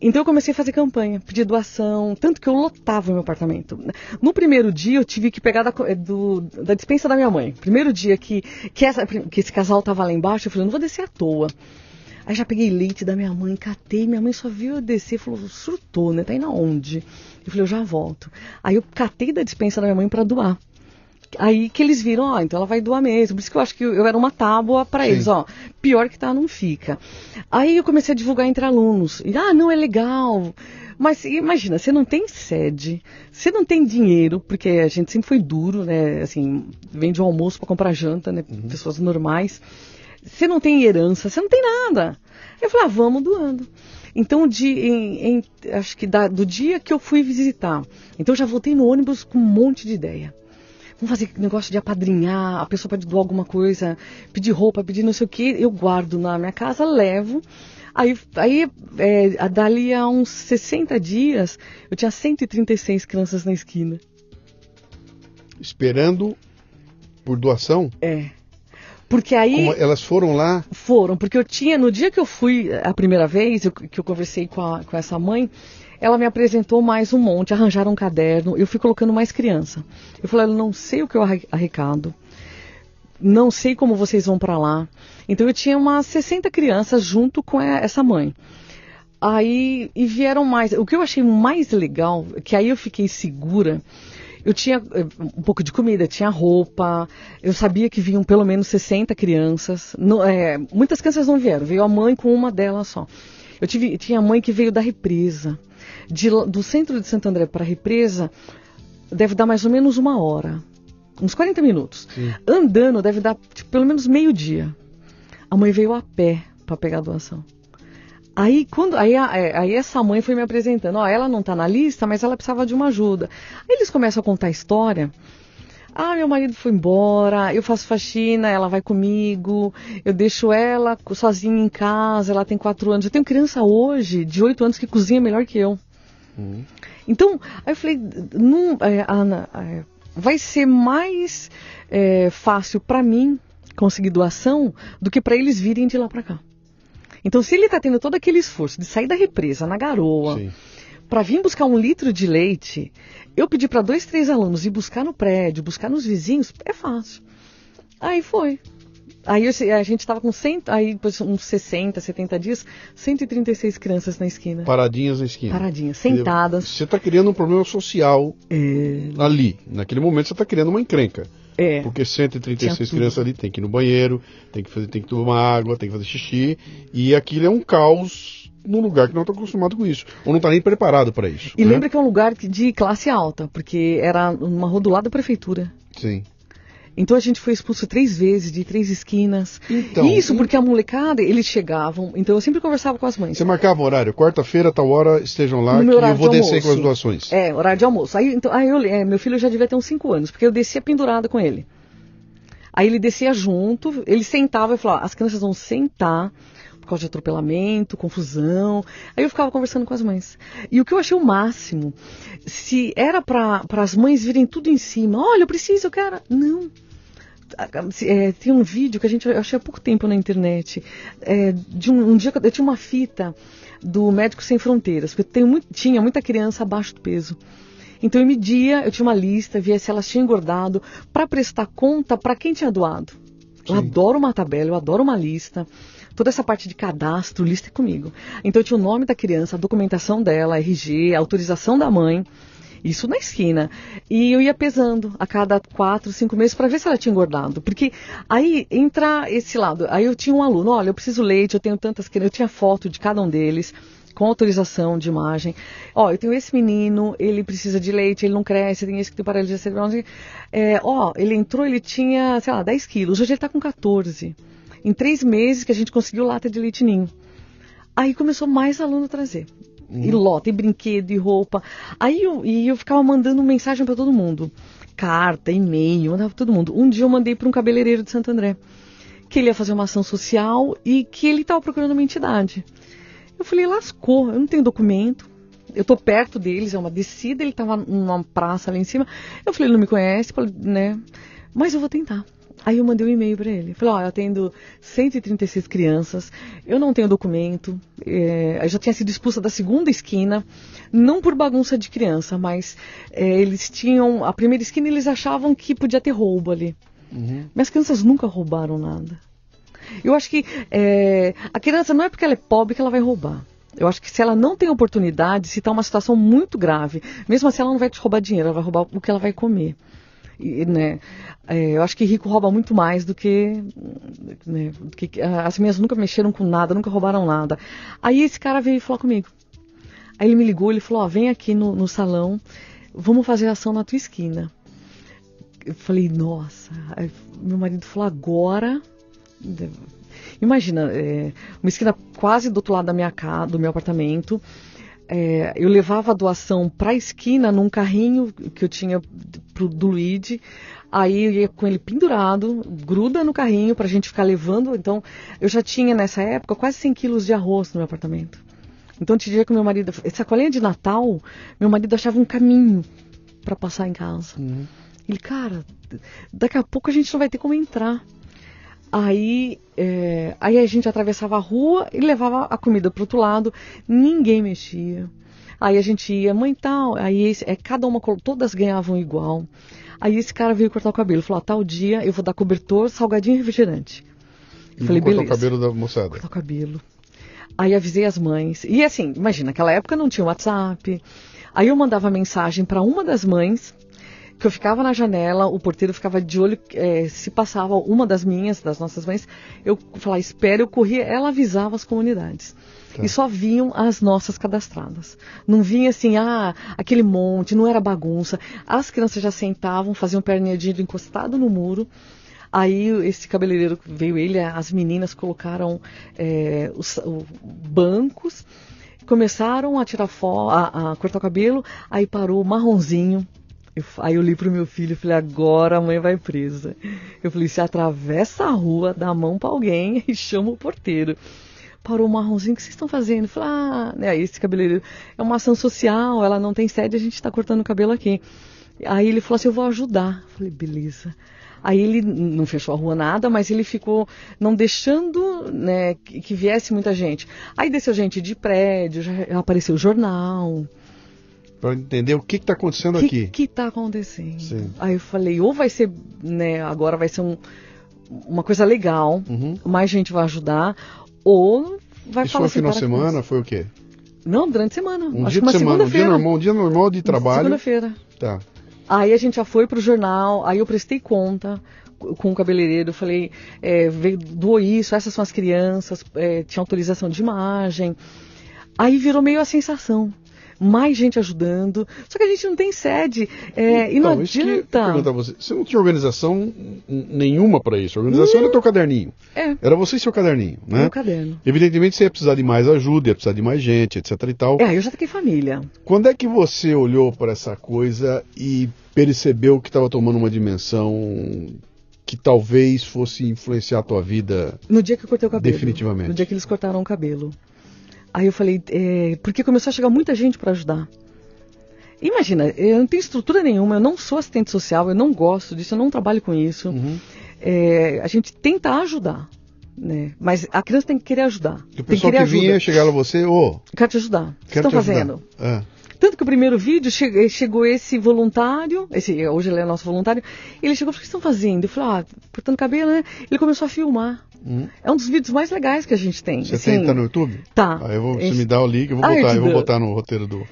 B: Então eu comecei a fazer campanha, pedir doação, tanto que eu lotava o meu apartamento. No primeiro dia eu tive que pegar da, eh, do- da dispensa da minha mãe. Primeiro dia que, que, essa- que esse casal tava lá embaixo, eu falei, não vou descer à toa. Aí já peguei leite da minha mãe, catei, minha mãe só viu eu descer e falou, surtou, né? Tá indo aonde? Eu falei, eu já volto. Aí eu catei da dispensa da minha mãe para doar. Aí que eles viram, ó, então ela vai doar mesmo. Por isso que eu acho que eu era uma tábua para eles, ó. Pior que tá, não fica. Aí eu comecei a divulgar entre alunos. E, ah, não, é legal. Mas imagina, você não tem sede, você não tem dinheiro, porque a gente sempre foi duro, né? Assim, vende o almoço para comprar janta, né? Pessoas normais. Você não tem herança, você não tem nada. Eu falei, ah, vamos doando. Então, de, em- em- acho que da- do dia que eu fui visitar, então eu já voltei no ônibus com um monte de ideia. Vamos fazer negócio de apadrinhar, a pessoa pode doar alguma coisa, pedir roupa, pedir não sei o que, eu guardo na minha casa, levo. Aí, aí é, a- dali a uns 60 dias, eu tinha 136 crianças na esquina.
A: Esperando por doação?
B: É. Porque aí.
A: Como elas foram lá,
B: Foram, porque eu tinha, no dia que eu fui a primeira vez, eu- que eu conversei com, a- com essa mãe, ela me apresentou mais um monte, arranjaram um caderno, eu fui colocando mais criança. Eu falei, eu não sei o que eu arre- arrecado, não sei como vocês vão para lá. Então eu tinha umas 60 crianças junto com essa mãe. Aí, e vieram mais. O que eu achei mais legal, que aí eu fiquei segura, eu tinha eh, um pouco de comida, tinha roupa, eu sabia que vinham pelo menos 60 crianças. Não, eh, muitas crianças não vieram, veio a mãe com uma delas só. Eu tive, tinha mãe que veio da represa. De do centro de Santo André para a represa, deve dar mais ou menos uma hora. Uns 40 minutos.
A: Sim.
B: Andando deve dar tipo, pelo menos meio dia. A mãe veio a pé para pegar a doação. Aí, quando, aí, é, aí essa mãe foi me apresentando, ó, ela não tá na lista, mas ela precisava de uma ajuda. Aí eles começam a contar a história. Ah, meu marido foi embora, eu faço faxina, ela vai comigo, eu deixo ela sozinha em casa, ela tem quatro anos. Eu tenho criança hoje, de oito anos, que cozinha melhor que eu. Então, aí eu falei, não, é, Ana, é, vai ser mais é, fácil para mim conseguir doação do que para eles virem de lá para cá. Então, se ele está tendo todo aquele esforço de sair da represa na garoa, para vir buscar um litro de leite, eu pedi para dois, três alunos ir buscar no prédio, buscar nos vizinhos, é fácil. Aí foi. Aí eu- a gente estava com 100, aí depois uns 60, 70 dias, 136 crianças na esquina.
A: paradinhas na esquina.
B: Paradinhas, sentadas.
A: Você está criando um problema social
B: É,
A: ali. Naquele momento você está criando uma encrenca.
B: É.
A: Porque 136
B: Tinha tudo.
A: crianças ali tem que ir no banheiro, tem que fazer, tem que tomar água, tem que fazer xixi, e aquilo é um caos num lugar que não está acostumado com isso, ou não está nem preparado para isso.
B: E
A: né?
B: lembra que é um lugar de classe alta, porque era uma rua do lado da prefeitura.
A: Sim.
B: Então a gente foi expulso três vezes, de três esquinas.
A: Então,
B: Isso porque a molecada, eles chegavam. Então eu sempre conversava com as mães.
A: Você marcava um horário, quarta-feira, tal hora, estejam lá, que eu vou
B: de
A: descer com as doações.
B: É, horário de almoço. Aí, então, aí eu, é, meu filho já devia ter uns 5 anos, porque eu descia pendurada com ele. Aí ele descia junto, ele sentava e falava, as crianças vão sentar por causa de atropelamento, confusão. Aí eu ficava conversando com as mães. E o que eu achei o máximo, se era para as mães virem tudo em cima, olha, eu preciso, eu quero. Não. É, tem um vídeo que a gente eu achei há pouco tempo na internet é, de um, um dia que eu, eu tinha uma fita do Médicos Sem Fronteiras porque eu tenho muito- tinha muita criança abaixo do peso. Então eu media eu tinha uma lista via se elas tinham engordado para prestar conta para quem tinha doado. Eu
A: Sim.
B: adoro uma tabela eu adoro uma lista toda essa parte de cadastro lista é comigo. Então eu tinha o nome da criança a documentação dela RG a autorização da mãe Isso na esquina. E eu ia pesando a cada quatro, cinco meses para ver se ela tinha engordado. Porque aí entra esse lado. Aí eu tinha um aluno, olha, eu preciso leite, eu tenho tantas crianças, eu tinha foto de cada um deles com autorização de imagem. Ó, eu tenho esse menino, ele precisa de leite, ele não cresce, tem esse que tem paralisia cerebral. É, ó, ele entrou, ele tinha, sei lá, 10 quilos, hoje ele está com 14. Em três meses que a gente conseguiu lata de leite ninho. Aí começou mais aluno a trazer. Uhum. E lota, e brinquedo, e roupa. Aí eu, e eu ficava mandando mensagem para todo mundo. Carta, e-mail, mandava pra todo mundo. Um dia eu mandei para um cabeleireiro de Santo André. Que ele ia fazer uma ação social e que ele estava procurando uma entidade. Eu falei, lascou, eu não tenho documento. Eu tô perto deles, é uma descida, ele estava numa praça ali em cima. Eu falei, ele não me conhece, né? Mas eu vou tentar. Aí eu mandei um e-mail para ele. Falei, ó, oh, eu atendo 136 crianças, eu não tenho documento, é, eu já tinha sido expulsa da segunda esquina, não por bagunça de criança, mas é, eles tinham, a primeira esquina eles achavam que podia ter roubo ali. Uhum. Minhas crianças nunca roubaram nada. Eu acho que é, a criança não é porque ela é pobre que ela vai roubar. Eu acho que se ela não tem oportunidade, se está uma situação muito grave, mesmo assim ela não vai te roubar dinheiro, ela vai roubar o que ela vai comer. E, né, é, eu acho que rico rouba muito mais do que, né, do que, As minhas nunca mexeram com nada, nunca roubaram nada. Aí esse cara veio falar comigo. Aí ele me ligou, ele falou: Ó, vem aqui no, no salão, vamos fazer ação na tua esquina. Eu falei: Nossa. Aí meu marido falou: Agora. Imagina, é, uma esquina quase do outro lado da minha casa, do meu apartamento é, eu levava a doação para a esquina num carrinho que eu tinha pro, do Luigi. Aí eu ia com ele pendurado, gruda no carrinho para a gente ficar levando. Então, eu já tinha nessa época quase 100 quilos de arroz no meu apartamento. Então, te diria que meu marido, sacolinha de Natal, meu marido achava um caminho para passar em casa. Uhum. Ele, cara, daqui a pouco a gente não vai ter como entrar. Aí, é, aí a gente atravessava a rua e levava a comida para outro lado, ninguém mexia. Aí a gente ia, mãe tal, aí esse, é, cada uma, todas ganhavam igual. Aí esse cara veio cortar o cabelo, falou, ah, tal dia eu vou dar cobertor, salgadinho e refrigerante.
A: E falei, beleza. Cortar o cabelo da moçada.
B: Cortar o cabelo. Aí avisei as mães. E assim, imagina, naquela época não tinha WhatsApp. Aí eu mandava mensagem para uma das mães que eu ficava na janela, o porteiro ficava de olho, é, se passava uma das minhas, das nossas mães, eu falava, espera, eu corria, ela avisava as comunidades. Tá. E só vinham as nossas cadastradas. Não vinha assim, ah, aquele monte, não era bagunça. As crianças já sentavam, faziam perninha de encostado no muro. Aí esse cabeleireiro veio ele, as meninas colocaram é, os, os bancos, começaram a tirar foto, a, a cortar o cabelo, aí parou marronzinho, eu, aí eu li pro meu filho e falei, agora a mãe vai presa. Eu falei, se atravessa a rua, dá a mão para alguém e chama o porteiro. Parou o marronzinho, o que vocês estão fazendo? Eu falei, ah, né, esse cabeleireiro é uma ação social, ela não tem sede, a gente está cortando o cabelo aqui. Aí ele falou assim, eu vou ajudar. Eu falei, beleza. Aí ele não fechou a rua nada, mas ele ficou não deixando né, que, que viesse muita gente. Aí desceu gente de prédio, já apareceu o jornal
A: para entender o que está acontecendo
B: que,
A: aqui.
B: O que está acontecendo? Sim. Aí eu falei, ou vai ser, né, agora vai ser um, uma coisa legal, uhum. mais gente vai ajudar, ou vai
A: Isso
B: falar
A: foi assim, final de semana? Foi o quê?
B: Não, durante a semana.
A: Um
B: Acho
A: dia de semana, um dia normal, um dia normal de trabalho.
B: Segunda-feira.
A: Tá.
B: Aí a gente já foi pro jornal, aí eu prestei conta com o cabeleireiro, falei, é, doou isso, essas são as crianças, é, tinha autorização de imagem. Aí virou meio a sensação mais gente ajudando. Só que a gente não tem sede. É, então, e não então, adianta.
A: você, você não tinha organização nenhuma para isso. A organização hum, era teu caderninho.
B: É.
A: Era você e seu caderninho, né?
B: Meu caderno.
A: Evidentemente você ia precisar de mais ajuda, ia precisar de mais gente, etc e tal.
B: É, eu já fiquei família.
A: Quando é que você olhou para essa coisa e percebeu que estava tomando uma dimensão que talvez fosse influenciar a tua vida
B: no dia que eu cortei o cabelo
A: definitivamente
B: no dia que eles cortaram o cabelo Aí eu falei, é, porque começou a chegar muita gente para ajudar. Imagina, eu não tenho estrutura nenhuma, eu não sou assistente social, eu não gosto disso, eu não trabalho com isso. Uhum. É, a gente tenta ajudar, né? Mas a criança tem que querer ajudar.
A: E o pessoal que, que vinha chegava a você, ô... Oh,
B: quero te ajudar. O que estão fazendo? É. Tanto que o primeiro vídeo che chegou esse voluntário, esse, hoje ele é nosso voluntário, ele chegou, o que estão fazendo? Eu falei, ah, cortando cabelo, né? Ele começou a filmar. Hum. É um dos vídeos mais legais que a gente tem.
A: Você assim, tem, tá no YouTube?
B: Tá.
A: Aí eu vou, você me dá o link, eu vou, botar, eu vou botar no roteiro do,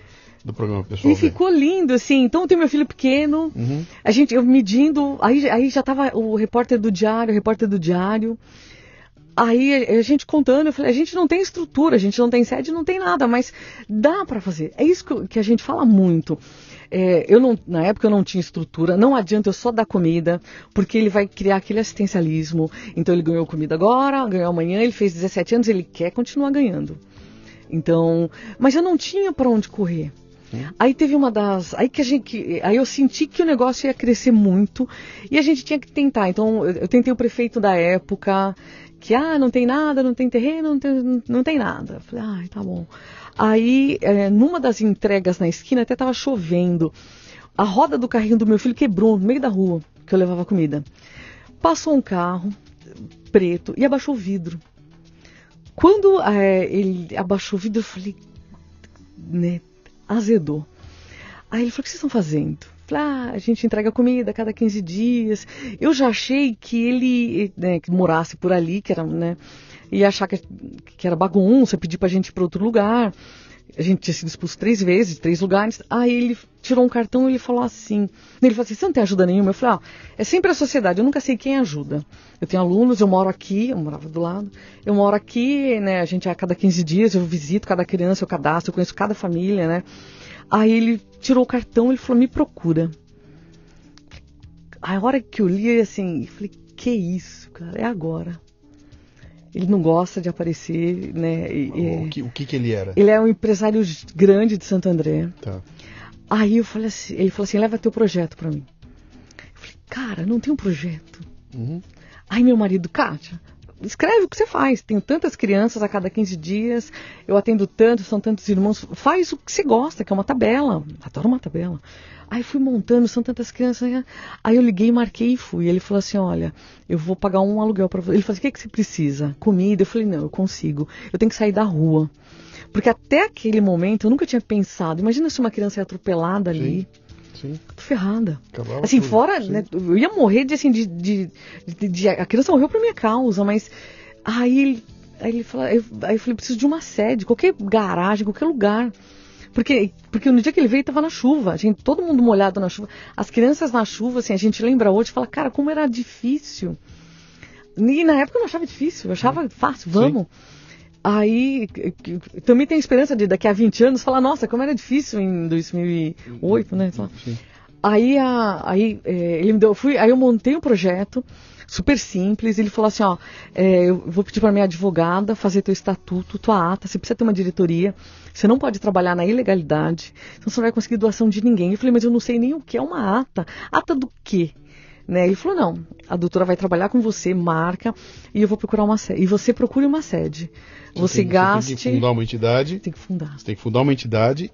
A: do programa pessoal.
B: E ficou lindo, assim. Então tem meu filho pequeno, uhum. a gente, eu medindo, aí, aí já tava o repórter do diário, o repórter do diário. Aí a gente contando, eu falei, a gente não tem estrutura, a gente não tem sede, não tem nada, mas dá para fazer. É isso que a gente fala muito. É, eu não, na época eu não tinha estrutura, não adianta eu só dar comida, porque ele vai criar aquele assistencialismo. Então ele ganhou comida agora, ganhou amanhã, ele fez 17 anos, ele quer continuar ganhando. Então, mas eu não tinha para onde correr. Aí teve uma das. Aí que a gente. Aí eu senti que o negócio ia crescer muito e a gente tinha que tentar. Então eu tentei o prefeito da época, que ah, não tem nada, não tem terreno, não tem, não tem nada. Falei, ah, tá bom. Aí, é, numa das entregas na esquina, até estava chovendo. A roda do carrinho do meu filho quebrou no meio da rua, que eu levava comida. Passou um carro preto e abaixou o vidro. Quando é, ele abaixou o vidro, eu falei, né, azedou. Aí ele falou: O que vocês estão fazendo? Falei, ah, a gente entrega comida a cada 15 dias. Eu já achei que ele né, que morasse por ali, que era, né? Ia achar que, que era bagunça, pedir pra gente ir para outro lugar. A gente tinha sido expulso três vezes, três lugares. Aí ele tirou um cartão e ele falou assim. Ele falou assim: você não tem ajuda nenhuma? Eu falei: ah, é sempre a sociedade, eu nunca sei quem ajuda. Eu tenho alunos, eu moro aqui, eu morava do lado. Eu moro aqui, né? A gente a cada 15 dias eu visito cada criança, eu cadastro, eu conheço cada família, né? Aí ele tirou o cartão e falou: me procura. A hora que eu li, assim, falei: que isso, cara? É agora ele não gosta de aparecer, né?
A: E, o, que, o que, que ele era?
B: Ele é um empresário grande de Santo André.
A: Tá.
B: Aí eu falei assim, ele falou assim, leva teu projeto para mim. Eu falei, cara, não tem um projeto. Uhum. Aí meu marido, Kátia, escreve o que você faz. Tenho tantas crianças a cada 15 dias, eu atendo tanto, são tantos irmãos. Faz o que você gosta, que é uma tabela. Adoro uma tabela. Aí fui montando, são tantas crianças. Né? Aí eu liguei, marquei e fui. Ele falou assim: Olha, eu vou pagar um aluguel para você. Ele falou assim: O que, que você precisa? Comida? Eu falei: Não, eu consigo. Eu tenho que sair da rua. Porque até aquele momento eu nunca tinha pensado. Imagina se uma criança é atropelada ali. Sim. Sim. Tô ferrada. Acabava assim, tudo. fora, né, eu ia morrer de assim, de, de, de, de, A criança morreu por minha causa, mas. Aí, aí ele falou, aí eu falei, preciso de uma sede, qualquer garagem, qualquer lugar. Porque, porque no dia que ele veio, estava na chuva. A gente, todo mundo molhado na chuva. As crianças na chuva, assim, a gente lembra hoje e fala, cara, como era difícil. E na época eu não achava difícil, eu achava fácil, vamos. Sim. Aí também tem esperança de daqui a 20 anos falar, nossa, como era difícil em 2008, né? Sim. Aí, a, aí é, ele me deu, fui, aí eu montei um projeto super simples. Ele falou assim, ó, é, eu vou pedir para minha advogada fazer teu estatuto, tua ata. Você precisa ter uma diretoria. Você não pode trabalhar na ilegalidade. Então você não vai conseguir doação de ninguém. Eu falei, mas eu não sei nem o que é uma ata. Ata do quê? Né? Ele falou, não, a doutora vai trabalhar com você, marca, e eu vou procurar uma sede. E você procure uma sede. Você, tem, gaste.
A: Você tem que fundar uma entidade.
B: Tem que fundar.
A: Você tem que fundar uma entidade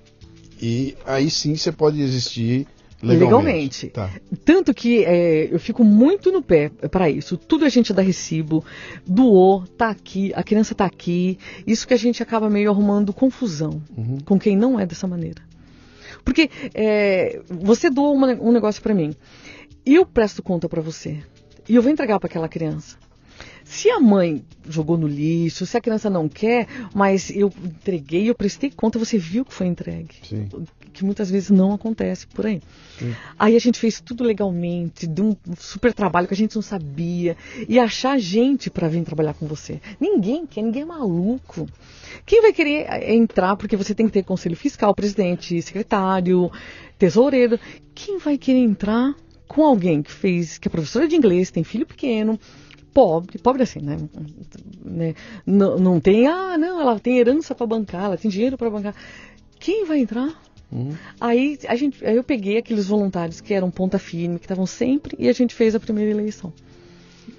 A: e aí sim você pode existir legalmente. legalmente. Tá.
B: Tanto que é, eu fico muito no pé para isso. Tudo a gente dá recibo, doou, tá aqui, a criança tá aqui. Isso que a gente acaba meio arrumando confusão uhum. com quem não é dessa maneira. Porque é, você doou uma, um negócio para mim eu presto conta para você e eu vou entregar para aquela criança. Se a mãe jogou no lixo, se a criança não quer, mas eu entreguei, eu prestei conta, você viu que foi entregue.
A: Sim.
B: Que muitas vezes não acontece por aí. Sim. Aí a gente fez tudo legalmente, de um super trabalho que a gente não sabia. E achar gente para vir trabalhar com você. Ninguém quer, ninguém é maluco. Quem vai querer eh, entrar, porque você tem que ter conselho fiscal, presidente, secretário, tesoureiro. Quem vai querer entrar com alguém que fez, que é professora de inglês, tem filho pequeno, pobre, pobre assim, né? né? Não, não tem, ah, não, ela tem herança para bancar, ela tem dinheiro para bancar. Quem vai entrar? Uhum. Aí, a gente, aí eu peguei aqueles voluntários que eram ponta firme, que estavam sempre, e a gente fez a primeira eleição.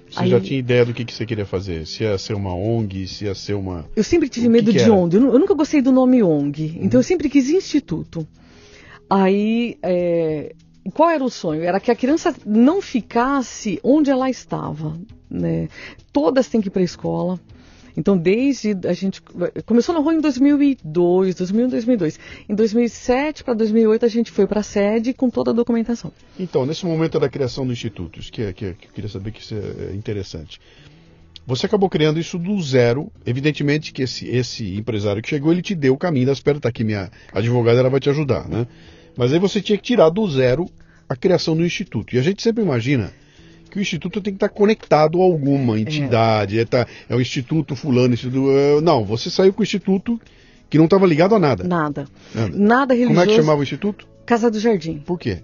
A: Você aí, já tinha ideia do que, que você queria fazer? Se ia ser uma ONG, se ia ser uma.
B: Eu sempre tive o medo que que de ONG. Eu, eu, nunca gostei do nome ONG. Uhum. Então eu sempre quis instituto. Aí é, qual era o sonho? Era que a criança não ficasse onde ela estava. Né? Todas têm que ir para a escola. Então, desde a gente começou na rua em 2002, 2001, 2002. Em 2007 para 2008 a gente foi para a sede com toda a documentação.
A: Então, nesse momento da criação do instituto, que, é, que, é, que eu queria saber que isso é interessante. Você acabou criando isso do zero. Evidentemente que esse, esse empresário que chegou, ele te deu o caminho das pedras. Tá aqui minha advogada, ela vai te ajudar, né? Mas aí você tinha que tirar do zero a criação do instituto. E a gente sempre imagina que o instituto tem que estar conectado a alguma entidade. É, é, tá, é o instituto fulano, instituto, é, não, você saiu com o instituto que não estava ligado a nada.
B: Nada. Nada. Nada religioso.
A: Como é que chamava o instituto?
B: Casa do Jardim.
A: Por quê?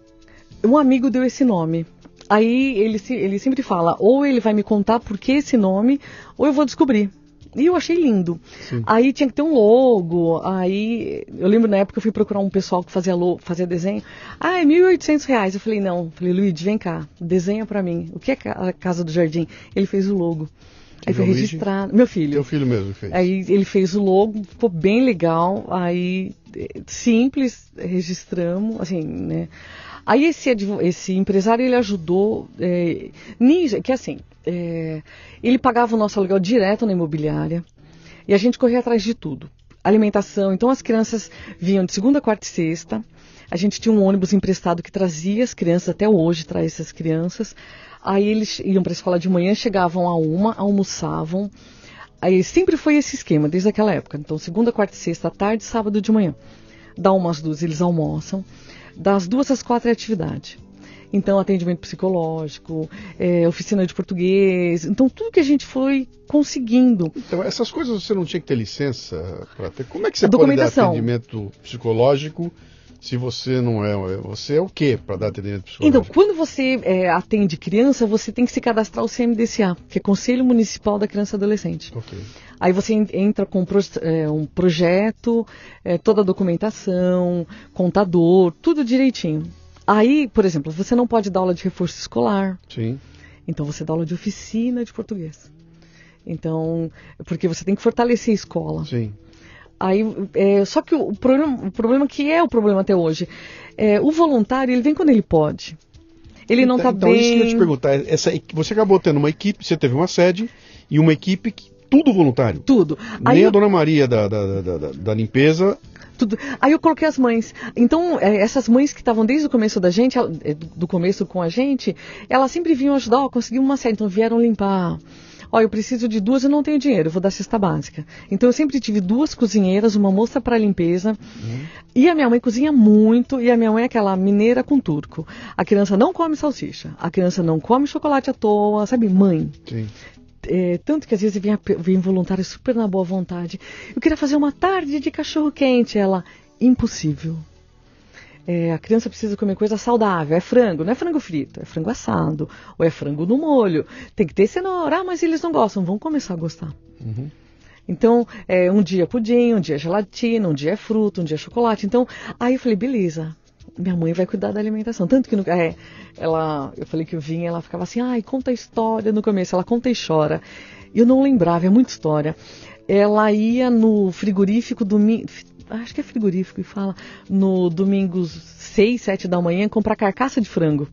B: Um amigo deu esse nome. Aí ele, ele sempre fala, ou ele vai me contar por que esse nome, ou eu vou descobrir. E eu achei lindo. Sim. Aí tinha que ter um logo. Aí eu lembro na época eu fui procurar um pessoal que fazia, logo, fazia desenho. Ah, é 1.800 reais. Eu falei, não. Eu falei, Luiz, vem cá, desenha para mim. O que é a Casa do Jardim? Ele fez o logo. Aí foi registrado. Meu filho.
A: Teu filho mesmo fez.
B: Aí ele fez o logo, ficou bem legal. Aí, simples, registramos, assim, né? Aí esse, esse empresário ele ajudou é, que assim, é, ele pagava o nosso aluguel direto na imobiliária e a gente corria atrás de tudo. Alimentação, então as crianças vinham de segunda, quarta e sexta. A gente tinha um ônibus emprestado que trazia as crianças, até hoje traz essas crianças. Aí eles iam para a escola de manhã, chegavam a uma, almoçavam. Aí sempre foi esse esquema, desde aquela época. Então, segunda, quarta e sexta à tarde, sábado de manhã. Dá umas duas, eles almoçam. Das duas às quatro é atividade. Então, atendimento psicológico, é, oficina de português. Então, tudo que a gente foi conseguindo.
A: Então, essas coisas você não tinha que ter licença para ter. Como é que você pode dar atendimento psicológico se você não é. Você é o quê para dar atendimento psicológico?
B: Então, quando você é, atende criança, você tem que se cadastrar o CMDCA, que é Conselho Municipal da Criança e Adolescente.
A: Okay.
B: Aí você entra com é, um projeto, é, toda a documentação, contador, tudo direitinho. Aí, por exemplo, você não pode dar aula de reforço escolar.
A: Sim.
B: Então você dá aula de oficina de português. Então, porque você tem que fortalecer a escola.
A: Sim.
B: Aí, é, só que o problema, o problema que é o problema até hoje, é, o voluntário ele vem quando ele pode. Ele não está
A: então,
B: bem.
A: Então isso que eu te perguntar, essa, você acabou tendo uma equipe, você teve uma sede e uma equipe que tudo voluntário.
B: Tudo.
A: Nem Aí a eu... Dona Maria da, da, da, da, limpeza
B: tudo. Aí eu coloquei as mães. Então, é, essas mães que estavam desde o começo da gente, é, do começo com a gente, elas sempre vinham ajudar, ó, conseguimos uma série, então vieram limpar. Ó, eu preciso de duas, eu não tenho dinheiro, vou dar cesta básica. Então eu sempre tive duas cozinheiras, uma moça para limpeza. Uhum. E a minha mãe cozinha muito, e a minha mãe é aquela mineira com turco. A criança não come salsicha, a criança não come chocolate à toa, sabe? Mãe.
A: Sim.
B: É, tanto que às vezes vinha, vinha voluntária super na boa vontade. Eu queria fazer uma tarde de cachorro quente. Ela, impossível. É, a criança precisa comer coisa saudável. É frango, não é frango frito, é frango assado. Ou é frango no molho. Tem que ter cenoura. Ah, mas eles não gostam. Vão começar a gostar.
A: Uhum.
B: Então, é, um dia pudim, um dia gelatina, um dia fruta, um dia chocolate. Então, aí eu falei, beleza, minha mãe vai cuidar da alimentação. Tanto que no, é, ela, eu falei que eu vinha, ela ficava assim, ai, conta a história no começo. Ela conta e chora. Eu não lembrava, é muita história. Ela ia no frigorífico domingo, acho que é frigorífico, e fala, no domingo 6, 7 da manhã, comprar carcaça de frango.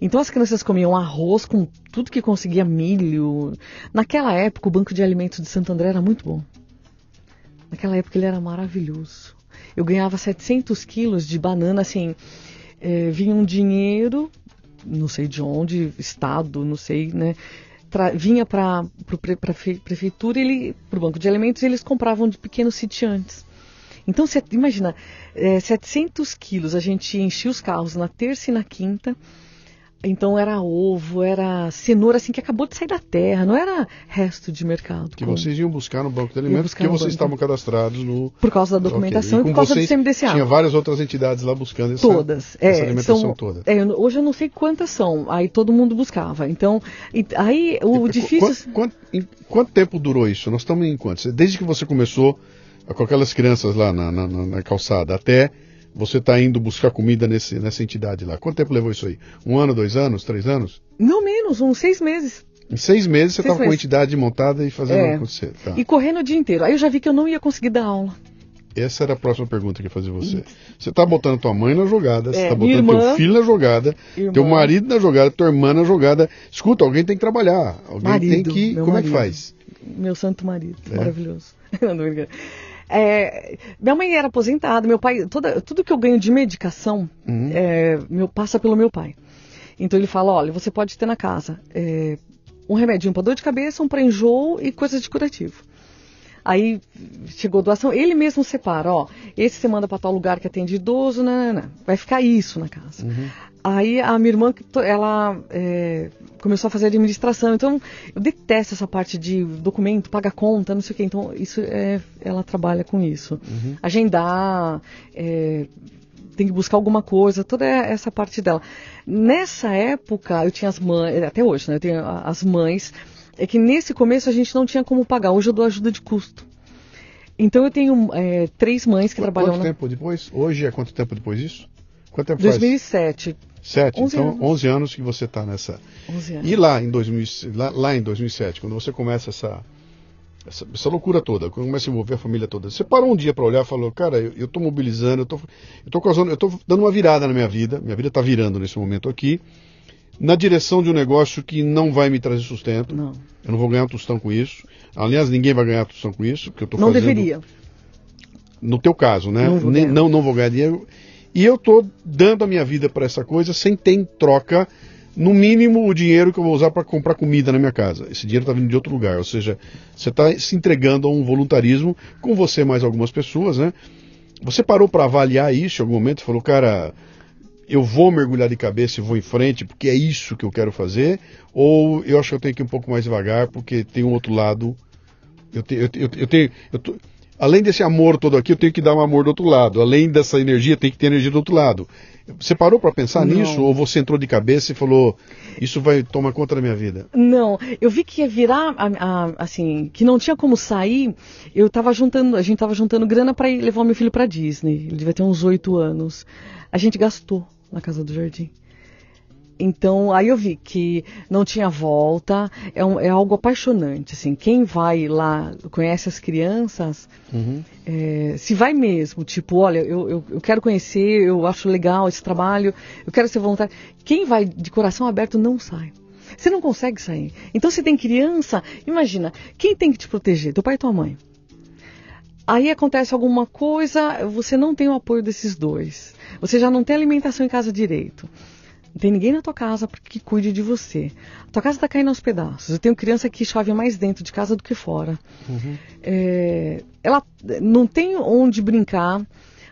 B: Então as crianças comiam arroz com tudo que conseguia, milho. Naquela época o Banco de Alimentos de Santo André era muito bom. Naquela época ele era maravilhoso. Eu ganhava 700 quilos de banana, assim, é, vinha um dinheiro, não sei de onde, estado, não sei, né? vinha para a prefeitura, para o banco de alimentos, e eles compravam de pequenos sitiantes. Então, você imagina, é, 700 quilos, a gente enchia os carros na terça e na quinta. Então era ovo, era cenoura assim que acabou de sair da terra, não era resto de mercado.
A: Que como... vocês iam buscar no banco de alimentos porque vocês estavam cadastrados no.
B: Por causa da documentação okay. e, e por causa do CMDCA.
A: Tinha várias outras entidades lá buscando essa,
B: Todas.
A: essa é, alimentação são, toda.
B: É, hoje eu não sei quantas são, aí todo mundo buscava. Então, e, aí o e, difícil.
A: Quanto, quanto, quanto tempo durou isso? Nós estamos em quantos? Desde que você começou com aquelas crianças lá na, na, na calçada até você está indo buscar comida nesse, nessa entidade lá. Quanto tempo levou isso aí? Um ano, dois anos, três anos?
B: Não menos, uns seis meses.
A: Em seis meses você estava com a entidade montada e fazendo é. acontecer. Tá.
B: E correndo o dia inteiro. Aí eu já vi que eu não ia conseguir dar aula.
A: Essa era a próxima pergunta que eu ia fazer você. Você está botando tua mãe na jogada, você está é, botando irmã, teu filho na jogada, irmã, teu marido na jogada, tua irmã na jogada. Escuta, alguém tem que trabalhar. Alguém
B: marido,
A: tem que. Como marido, é que faz?
B: Meu santo marido. É? Maravilhoso. não, não, é, minha mãe era aposentada, meu pai, toda, tudo que eu ganho de medicação uhum. é, meu, passa pelo meu pai. Então ele fala, olha, você pode ter na casa é, um remedinho para dor de cabeça, um para enjoo e coisas de curativo. Aí chegou doação, ele mesmo separa, ó, esse você manda para tal lugar que atende idoso, não, não, não. vai ficar isso na casa.
A: Uhum.
B: Aí a minha irmã, ela é, começou a fazer administração, então eu detesto essa parte de documento, paga conta, não sei o quê, então isso é, ela trabalha com isso.
A: Uhum.
B: Agendar, é, tem que buscar alguma coisa, toda essa parte dela. Nessa época, eu tinha as mães, até hoje, né, eu tenho as mães, é que nesse começo a gente não tinha como pagar, hoje eu dou ajuda de custo. Então eu tenho é, três mães que
A: Quanto
B: trabalham...
A: Quanto
B: na...
A: tempo depois? Hoje é quanto tempo depois disso? Quanto tempo
B: 2007.
A: faz? Sete.
B: 11
A: então,
B: anos.
A: 11 anos que você está nessa.
B: 11 anos.
A: E lá em, 2000, lá, lá em 2007, quando você começa essa, essa, essa loucura toda, quando começa a envolver a família toda, você parou um dia para olhar e falou: Cara, eu estou mobilizando, eu tô, estou causando, eu tô dando uma virada na minha vida, minha vida está virando nesse momento aqui, na direção de um negócio que não vai me trazer sustento.
B: Não.
A: Eu não vou ganhar tostão com isso. Aliás, ninguém vai ganhar tostão com isso, porque eu estou
B: Não
A: fazendo.
B: deveria.
A: No teu caso, né?
B: Não vou
A: Nem- não, não vou ganhar dinheiro. E eu estou dando a minha vida para essa coisa sem ter em troca, no mínimo, o dinheiro que eu vou usar para comprar comida na minha casa. Esse dinheiro está vindo de outro lugar. Ou seja, você está se entregando a um voluntarismo com você mais algumas pessoas, né? Você parou para avaliar isso em algum momento e falou, cara, eu vou mergulhar de cabeça e vou em frente porque é isso que eu quero fazer? Ou eu acho que eu tenho que ir um pouco mais devagar porque tem um outro lado. Eu, te, eu, te- eu, eu tenho. Eu além desse amor todo aqui, eu tenho que dar um amor do outro lado. Além dessa energia, tem que ter energia do outro lado. Você parou para pensar
B: Não.
A: nisso? Ou você entrou de cabeça e falou, isso vai tomar conta da minha vida?
B: Não, eu vi que ia virar, a- a- assim, que não tinha como sair. Eu tava juntando, a gente tava juntando grana para levar o meu filho para Disney. Ele devia ter uns oito anos. A gente gastou na casa do jardim. Então, aí eu vi que não tinha volta, é, um- é algo apaixonante, assim, quem vai lá, conhece as crianças, é, se vai mesmo, tipo, olha, eu, eu, eu quero conhecer, eu acho legal esse trabalho, eu quero ser voluntário, quem vai de coração aberto não sai. Você não consegue sair. Então, se tem criança, imagina, quem tem que te proteger? Teu pai e tua mãe. Aí acontece alguma coisa, você não tem o apoio desses dois. Você já não tem alimentação em casa direito. Não tem ninguém na tua casa que cuide de você. A tua casa está caindo aos pedaços. Eu tenho criança que chove mais dentro de casa do que fora. É, ela não tem onde brincar.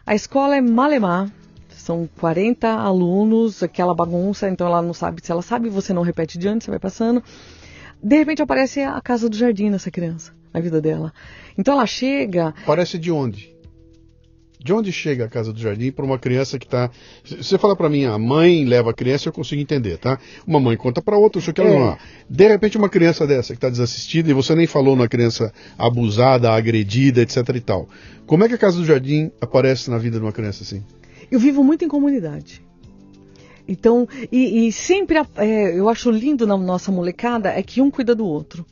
B: A escola é malemar. São 40 alunos, aquela bagunça, então ela não sabe. Se ela sabe, você não repete diante, você vai passando. De repente aparece a casa do jardim nessa criança, na vida dela. Então ela chega,
A: Parece de onde? De onde chega a casa do jardim para uma criança que está. Você fala para mim, a mãe leva a criança, eu consigo entender, tá? Uma mãe conta para outra, isso que ela
B: É.
A: há. De repente, uma criança dessa que está desassistida, e você nem falou na criança abusada, agredida, etc e tal. Como é que a casa do jardim aparece na vida de uma criança assim?
B: Eu vivo muito em comunidade. Então, e, e sempre é, eu acho lindo na nossa molecada é que um cuida do outro.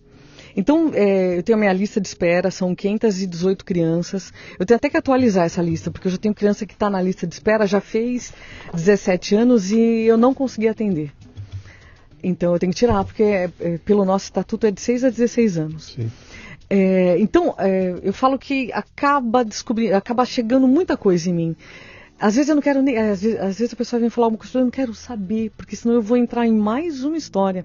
B: Então, é, eu tenho a minha lista de espera, são 518 crianças. Eu tenho até que atualizar essa lista, porque eu já tenho criança que está na lista de espera, já fez 17 anos e eu não consegui atender. Então, eu tenho que tirar, porque é, é, pelo nosso estatuto é de 6 a 16 anos.
A: Sim.
B: É, então, é, eu falo que acaba descobrindo, acaba chegando muita coisa em mim. Às vezes eu não quero nem. Às vezes, às vezes a pessoa vem falar uma coisa, eu não quero saber, porque senão eu vou entrar em mais uma história.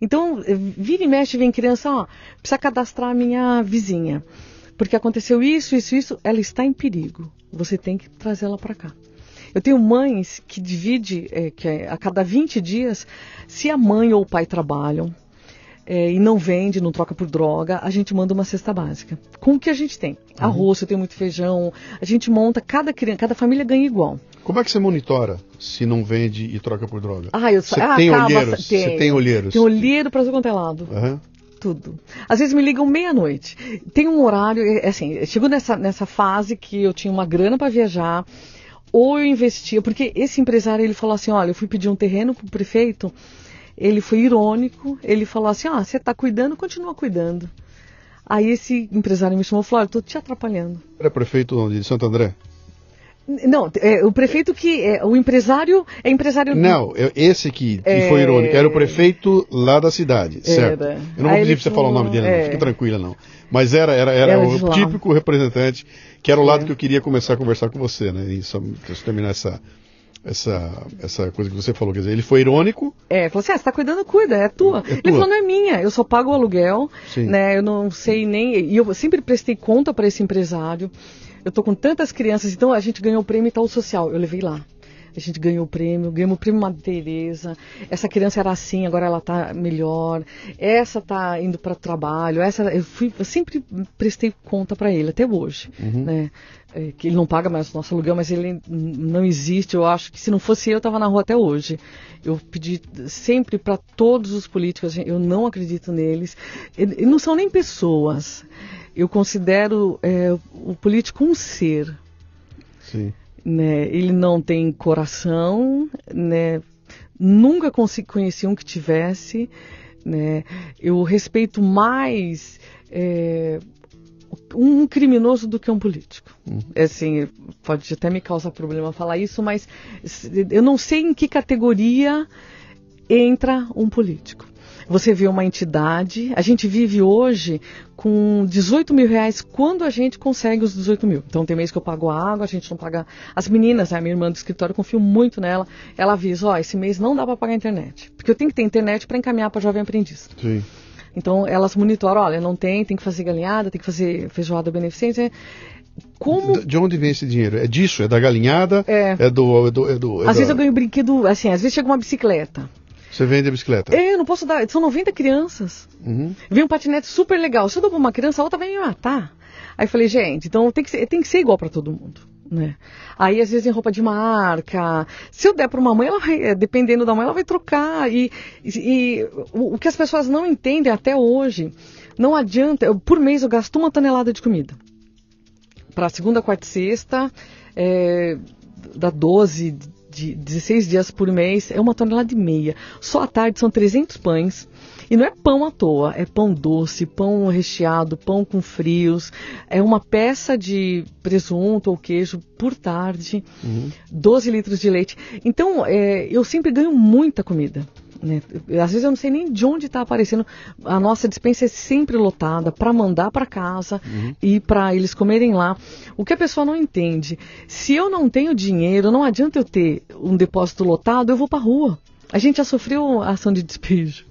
B: Então, vira e mexe, vem criança, ó, precisa cadastrar a minha vizinha. Porque aconteceu isso, isso, isso, ela está em perigo. Você tem que trazê-la para cá. Eu tenho mães que divide, eh, que é, a cada 20 dias, se a mãe ou o pai trabalham, é, e não vende, não troca por droga, a gente manda uma cesta básica. Com o que a gente tem. Arroz, eu tenho muito feijão. A gente monta, cada criança, cada família ganha igual.
A: Como é que você monitora se não vende e troca por droga?
B: Ah, eu
A: Você
B: ah,
A: tem
B: acaba-
A: olheiros? Você
B: tenho.
A: tem olheiros?
B: Tem olheiro para quanto é lado.
A: Aham.
B: Tudo. Às vezes me ligam meia-noite. Tem um horário, é, assim, chegou nessa, nessa fase que eu tinha uma grana para viajar, ou eu investia, porque esse empresário ele falou assim, olha, eu fui pedir um terreno pro prefeito, ele foi irônico, ele falou assim, ah, você está cuidando, continua cuidando. Aí esse empresário me chamou e falou, estou te atrapalhando.
A: Era prefeito de Santo André?
B: Não, é, o prefeito que. É, o empresário é empresário.
A: Não, eu- esse que, que
B: É.
A: foi irônico, era o prefeito lá da cidade, certo?
B: Era.
A: Eu não vou pedir pra você falar o nome dele,
B: é.
A: não, fique tranquila não. Mas era, era, era,
B: Era
A: o típico representante, que era o lado
B: É.
A: que eu queria começar a conversar com você, né? E só, terminar essa, essa, essa coisa que você falou, quer dizer, ele foi irônico.
B: É, falou assim, ah, você tá cuidando, cuida, é tua.
A: É
B: ele
A: tua.
B: falou, não é minha, eu só pago o aluguel,
A: Sim.
B: né, eu não sei nem, e eu sempre prestei conta para esse empresário, eu tô com tantas crianças, então a gente ganhou o prêmio tal social, eu levei lá. A gente ganhou o prêmio, ganhamos o prêmio Madre Teresa. Essa criança era assim, agora ela tá melhor. Essa tá indo para trabalho. Essa eu fui, eu sempre prestei conta para ele até hoje, né? É, que ele não paga mais o nosso aluguel, mas ele não existe. Eu acho que se não fosse eu, eu estava na rua até hoje. Eu pedi sempre para todos os políticos, eu não acredito neles. E- não são nem pessoas. Eu considero é, o político um ser
A: Sim.
B: né? Ele não tem coração, né? Nunca conheci um que tivesse, né? Eu respeito mais é, um criminoso do que um político. É Assim, pode até me causar problema falar isso, mas eu não sei em que categoria entra um político. Você vê uma entidade, a gente vive hoje com 18 mil reais quando a gente consegue os 18 mil. Então tem mês que eu pago a água, a gente não paga. As meninas, né, a minha irmã do escritório, eu confio muito nela. Ela avisa: ó, esse mês não dá para pagar a internet. Porque eu tenho que ter internet para encaminhar para jovem aprendiz.
A: Sim.
B: Então elas monitoram: olha, não tem, tem que fazer galinhada, tem que fazer feijoada beneficente. Como.
A: De- De onde vem esse dinheiro? É disso? É da galinhada?
B: É.
A: do. É do, é do- é
B: Às
A: da-
B: vezes eu ganho brinquedo, assim, às vezes chega uma bicicleta.
A: Você vende a bicicleta?
B: É, eu não posso dar, são 90 crianças.
A: Uhum.
B: Vem um patinete super legal. Se eu dou pra uma criança, a outra vai me matar. Aí eu falei, gente, então tem que ser, tem que ser igual pra todo mundo. Né? Aí às vezes em roupa de marca. Se eu der pra uma mãe, ela vai, eh, dependendo da mãe, ela vai trocar. E, e- e o, o que as pessoas não entendem até hoje, não adianta. eu- por mês eu gasto uma tonelada de comida. Para segunda, quarta e sexta, é, dá 12, de 16 dias por mês, é uma tonelada e meia. Só à tarde são 300 pães. E não é pão à toa, é pão doce, pão recheado, pão com frios. É uma peça de presunto ou queijo por tarde, 12 litros de leite. Então, é, eu sempre ganho muita comida. né? Às vezes eu não sei nem de onde está aparecendo. A nossa dispensa é sempre lotada para mandar para casa e para eles comerem lá. O que a pessoa não entende, se eu não tenho dinheiro, não adianta eu ter um depósito lotado, eu vou para rua. A gente já sofreu ação de despejo.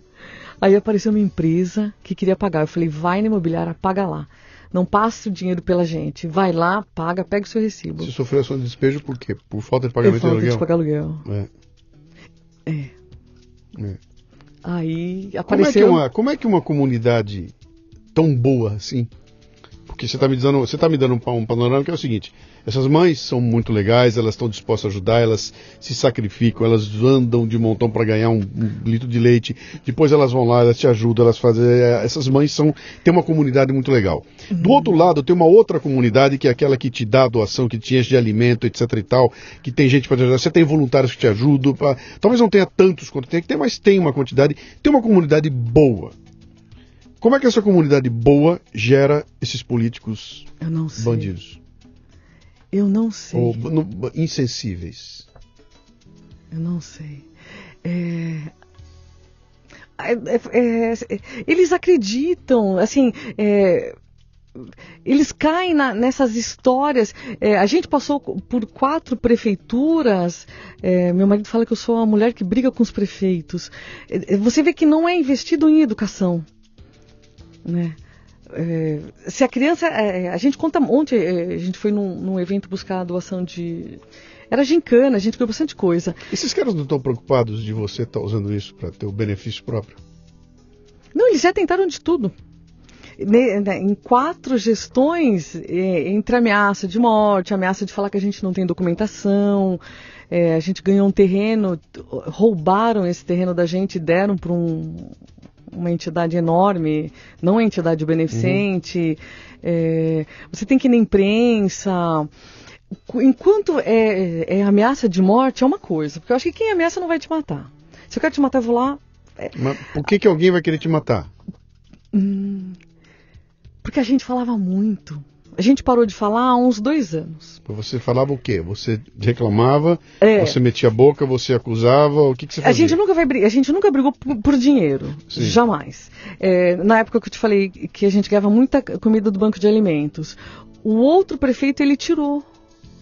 B: Aí apareceu uma empresa que queria pagar. Eu falei, vai na imobiliária, paga lá. Não passe o dinheiro pela gente. Vai lá, paga, pega o seu recibo.
A: Você sofreu ação de despejo por quê? Por falta de pagamento de
B: falo
A: aluguel?
B: de pagar aluguel.
A: É.
B: É.
A: É.
B: Aí
A: Como, é que
B: apareceu.
A: uma, como é que uma comunidade tão boa assim? Porque você está me dando, você tá me dando um, um panorama que é o seguinte: essas mães são muito legais, elas estão dispostas a ajudar, elas se sacrificam, elas andam de montão para ganhar um, um litro de leite, depois elas vão lá, elas te ajudam, elas fazem. é, Essas mães são tem uma comunidade muito legal. Do outro lado, tem uma outra comunidade que é aquela que te dá a doação, que te enche de alimento, etc e tal, que tem gente para te ajudar. Você tem voluntários que te ajudam. pra- Talvez não tenha tantos quanto tem que ter, mas tem uma quantidade. Tem uma comunidade boa. Como é que essa comunidade boa gera esses políticos
B: Eu não sei.
A: bandidos?
B: Eu não sei.
A: Ou no- insensíveis?
B: Eu não sei. É, é, é, é, eles acreditam, assim, é, eles caem na- nessas histórias. É, a gente passou por quatro prefeituras. é, meu marido fala que eu sou uma mulher que briga com os prefeitos. É, é, você vê que não é investido em educação. Né? É, se a criança. é, a gente conta. Ontem é, a gente foi num, num evento buscar a doação de. Era gincana, a gente ganhou bastante coisa.
A: Esses caras não estão preocupados de você estar usando isso para ter o benefício próprio?
B: Não, eles já tentaram de tudo. Ne- né, Em quatro gestões, eh, entre ameaça de morte, ameaça de falar que a gente não tem documentação, eh, a gente ganhou um terreno, roubaram esse terreno da gente e deram para um, uma entidade enorme, não uma entidade beneficente. eh, você tem que ir na imprensa. Enquanto é, é ameaça de morte, é uma coisa, porque eu acho que quem ameaça não vai te matar. Se eu quero te matar, eu vou lá,
A: Mas por que, que alguém vai querer te matar?
B: Porque a gente falava muito. A gente parou de falar há uns dois anos.
A: Você falava o quê? Você reclamava,
B: É.
A: você metia a boca, você acusava, o que, que você
B: A
A: fazia?
B: gente nunca vai brigar, a gente nunca brigou por, por dinheiro.
A: Sim.
B: Jamais. É, na época que eu te falei que a gente ganhava muita comida do banco de alimentos. O outro prefeito ele tirou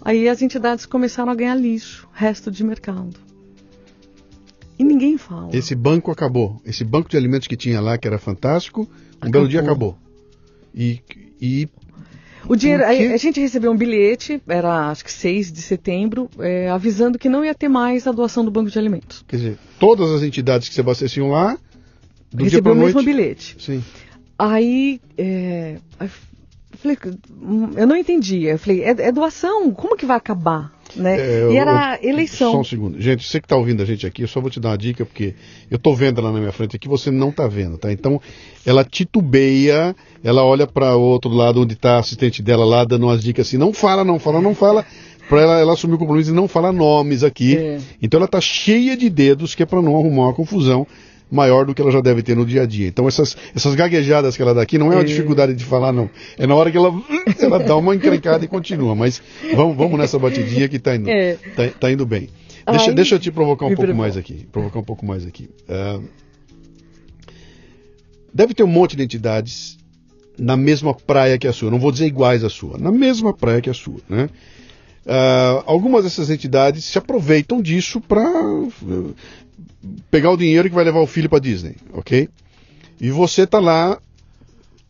B: Aí as entidades começaram a ganhar lixo, resto de mercado. E ninguém fala.
A: Esse banco acabou. Esse banco de alimentos que tinha lá, que era fantástico, um acabou. belo dia acabou. E, e
B: o dinheiro, a, a, gente recebeu um bilhete, era acho que 6 de setembro, é, avisando que não ia ter mais a doação do banco de alimentos.
A: Quer dizer, todas as entidades que se abasteciam lá, do
B: recebeu o
A: mesmo
B: bilhete.
A: Sim.
B: Aí, é, eu falei, eu não entendi. Eu falei, é, é doação, como que vai acabar? Né? É, e era eu, eleição.
A: Só um segundo. Gente, você que está ouvindo a gente aqui, eu só vou te dar uma dica, porque eu estou vendo ela na minha frente aqui, você não está vendo, tá? Então, ela titubeia, ela olha para o outro lado onde está a assistente dela lá, dando umas dicas assim, não fala, não fala, não fala, para ela, ela assumir o compromisso de não falar nomes aqui. É. Então ela está cheia de dedos, que é para não arrumar uma confusão maior do que ela já deve ter no dia a dia. Então essas, essas gaguejadas que ela dá aqui não é uma dificuldade de falar, não. É na hora que ela, ela dá uma encrencada e continua. Mas vamos, vamos nessa batidinha que está indo, é. tá, tá, indo bem. Deixa, Ai, deixa eu te provocar um pouco mais aqui. Provocar um pouco mais aqui. Uh, deve ter um monte de entidades na mesma praia que a sua. Não vou dizer iguais à sua. Na mesma praia que a sua, né? Uh, algumas dessas entidades se aproveitam disso para pegar o dinheiro que vai levar o filho para Disney, ok? E você tá lá,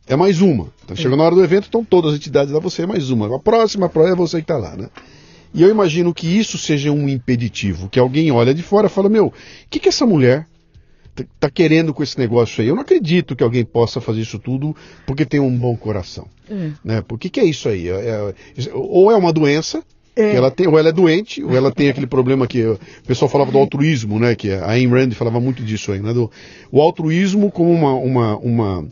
A: é mais uma. Então, chegou na hora do evento, estão todas as entidades lá, você é mais uma. A próxima prova é você que tá lá, né? E eu imagino que isso seja um impeditivo, que alguém olha de fora e fala, meu, o que, que essa mulher tá, tá querendo com esse negócio aí? Eu não acredito que alguém possa fazer isso tudo porque tem um bom coração. É. Né? Por que, que é isso aí? É, é, ou é uma doença, é. Ela tem, ou ela é doente, ou ela tem aquele problema que o pessoal falava do altruísmo, né? Que a Ayn Rand falava muito disso aí, né? Do, o altruísmo como uma, uma, uma,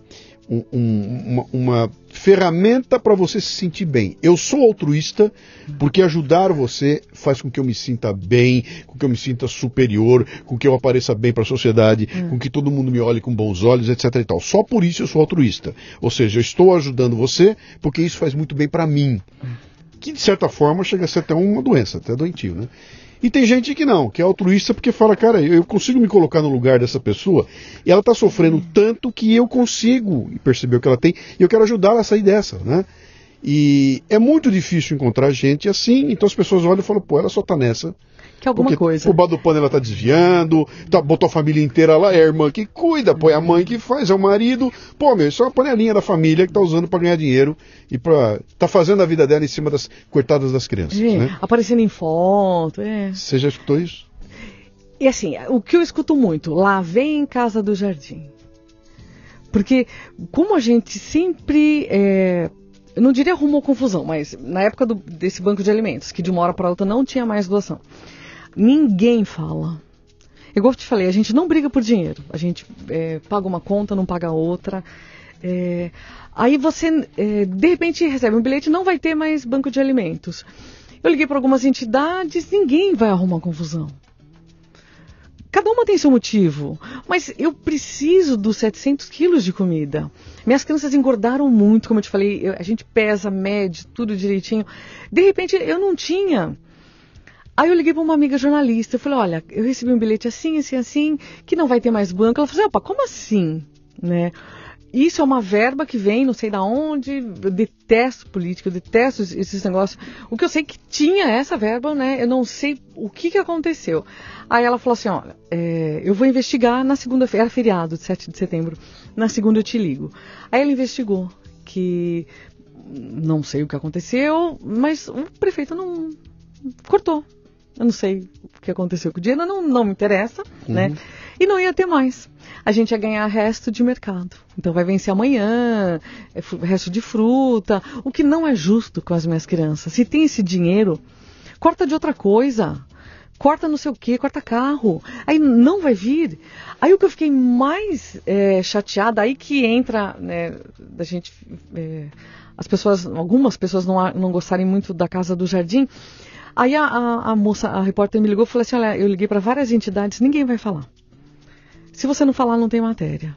A: um, uma, uma ferramenta para você se sentir bem. Eu sou altruísta porque ajudar você faz com que eu me sinta bem, com que eu me sinta superior, com que eu apareça bem para a sociedade, hum. com que todo mundo me olhe com bons olhos, etc. E tal. Só por isso eu sou altruísta. Ou seja, eu estou ajudando você porque isso faz muito bem para mim. Hum que de certa forma chega a ser até uma doença, até doentio, né? E tem gente que não, que é altruísta porque fala, cara, eu consigo me colocar no lugar dessa pessoa e ela está sofrendo tanto que eu consigo perceber o que ela tem e eu quero ajudá-la a sair dessa, né? E é muito difícil encontrar gente assim, então as pessoas olham e falam, pô, ela só tá nessa
B: que alguma Porque coisa.
A: O bar do pano ela tá desviando, tá, botou a família inteira lá, é a irmã que cuida, pô, é a mãe que faz, é o marido. Pô, meu, isso é uma panelinha da família que tá usando para ganhar dinheiro e para tá fazendo a vida dela em cima das coitadas das crianças. É, né?
B: Aparecendo em foto, é.
A: Você já escutou isso?
B: E assim, o que eu escuto muito, lá vem em casa do jardim. Porque como a gente sempre. É, eu não diria arrumou confusão, mas na época do, desse banco de alimentos, que de uma hora para outra não tinha mais doação. Ninguém fala. Igual eu te falei, a gente não briga por dinheiro. A gente é, paga uma conta, não paga outra. É, aí você, é, de repente, recebe um bilhete não vai ter mais banco de alimentos. Eu liguei para algumas entidades, ninguém vai arrumar confusão. Cada uma tem seu motivo, mas eu preciso dos 700 quilos de comida. Minhas crianças engordaram muito, como eu te falei, a gente pesa, mede, tudo direitinho. De repente, eu não tinha Aí eu liguei para uma amiga jornalista, eu falei, olha, eu recebi um bilhete assim, assim, assim, que não vai ter mais banco. Ela falou assim, opa, como assim? Né? Isso é uma verba que vem, não sei da onde, eu detesto política, eu detesto esses negócios. O que eu sei que tinha essa verba, né? Eu não sei o que, que aconteceu. Aí ela falou assim, olha, é, eu vou investigar na segunda-feira, era feriado, 7 de setembro, na segunda eu te ligo. Aí ela investigou, que não sei o que aconteceu, mas o prefeito não cortou eu não sei o que aconteceu com o dinheiro, não, não me interessa, né? uhum. né? E não ia ter mais. A gente ia ganhar resto de mercado. Então vai vencer amanhã, é resto de fruta, o que não é justo com as minhas crianças. Se tem esse dinheiro, corta de outra coisa. Corta não sei o que, corta carro. Aí não vai vir. Aí o que eu fiquei mais é, chateada, aí que entra, né, da gente. É, as pessoas, algumas pessoas não, não gostarem muito da casa do jardim Aí a, a, a, moça, a repórter me ligou e falou assim: olha, eu liguei para várias entidades, ninguém vai falar. Se você não falar, não tem matéria.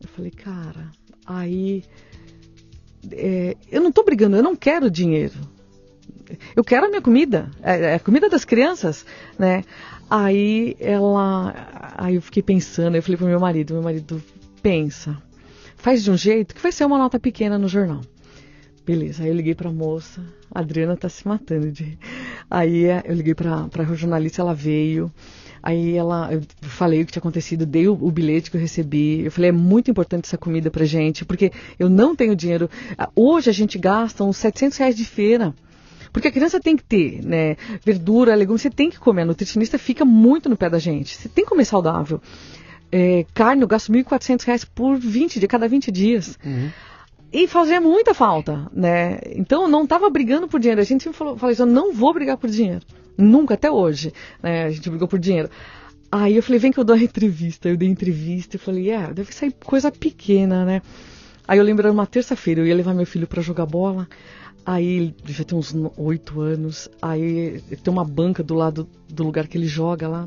B: Eu falei, cara, aí. É, eu não estou brigando, eu não quero dinheiro. Eu quero a minha comida, é, é a comida das crianças, né? Aí ela. Aí eu fiquei pensando, eu falei pro meu marido, meu marido, pensa, faz de um jeito que vai ser uma nota pequena no jornal. Beleza, aí eu liguei pra moça, a Adriana tá se matando de. Aí eh, eu liguei pra, pra jornalista, ela veio. Aí ela, eu falei o que tinha acontecido, dei o, o, bilhete que eu recebi. Eu falei, é muito importante essa comida pra gente, porque eu não tenho dinheiro. Ah, hoje a gente gasta uns 700 reais de feira. Porque a criança tem que ter, né, verdura, legumes, você tem que comer. A nutricionista fica muito no pé da gente. Você tem que comer saudável. É, carne, eu gasto 1.400 reais por 20 dias, cada 20 dias. Uhum. E fazia muita falta, né? Então não estava brigando por dinheiro. A gente sempre falou, falou isso, eu não vou brigar por dinheiro. Nunca, até hoje. Né? A gente brigou por dinheiro. Aí eu falei, vem que eu dou uma entrevista. Eu dei entrevista e falei, é, deve sair coisa pequena, né? Aí eu lembro, uma terça-feira, eu ia levar meu filho para jogar bola. Aí ele devia ter uns oito anos. Aí tem uma banca do lado do lugar que ele joga lá.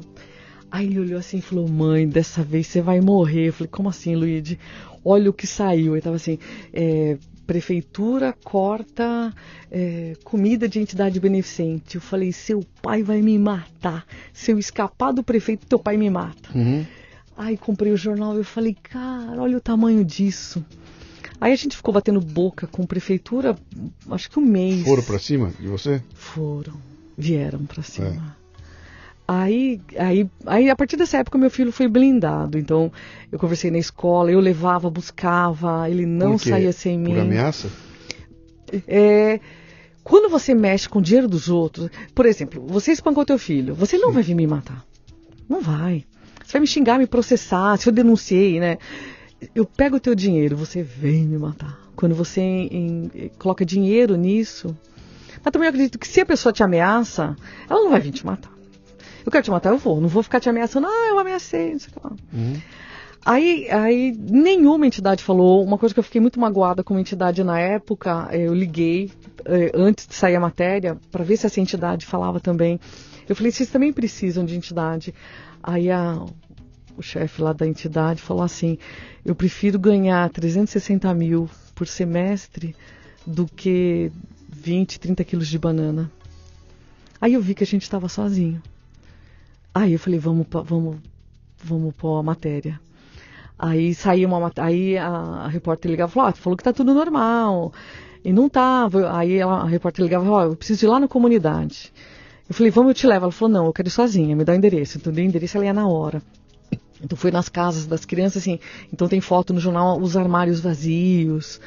B: Aí ele olhou assim e falou: Mãe, dessa vez você vai morrer. Eu falei: Como assim, Luíde? Olha o que saiu. Ele tava assim: é, Prefeitura corta é, comida de entidade beneficente. Eu falei: Seu pai vai me matar. Se eu escapar do prefeito, teu pai me mata. Uhum. Aí comprei o jornal e eu falei: Cara, olha o tamanho disso. Aí a gente ficou batendo boca com a prefeitura, acho que um mês.
A: Foram para cima de você?
B: Foram, vieram para cima. É. Aí, aí, aí, a partir dessa época, meu filho foi blindado. Então, eu conversei na escola, eu levava, buscava, ele não saía sem mim.
A: Por ameaça?
B: É, quando você mexe com o dinheiro dos outros, por exemplo, você espancou teu filho, você não Sim. vai vir me matar. Não vai. Você vai me xingar, me processar, se eu denunciei, né? eu pego o teu dinheiro, você vem me matar. Quando você em, em, coloca dinheiro nisso. Mas também acredito que se a pessoa te ameaça, ela não vai vir te matar. Eu quero te matar, eu vou. Não vou ficar te ameaçando, ah, eu ameacei, não sei o que lá. Uhum. Aí, aí nenhuma entidade falou. Uma coisa que eu fiquei muito magoada com uma entidade na época, eu liguei eh, antes de sair a matéria para ver se essa entidade falava também. Eu falei, vocês também precisam de entidade. Aí a, o chefe lá da entidade falou assim: eu prefiro ganhar 360 mil por semestre do que 20, 30 quilos de banana. Aí eu vi que a gente estava sozinho. Aí eu falei: vamos, vamos, vamos pôr a matéria. Aí saiu uma aí a, repórter ligava e falou: ah, falou que tá tudo normal. E não tava. Aí a, repórter ligava falou: oh, eu preciso ir lá na comunidade. Eu falei, vamos, eu te levo. Ela falou, não, eu quero ir sozinha, me dá o endereço. Então, dei o endereço, ela ia na hora. Então foi nas casas das crianças, assim. Então tem foto no jornal, os armários vazios.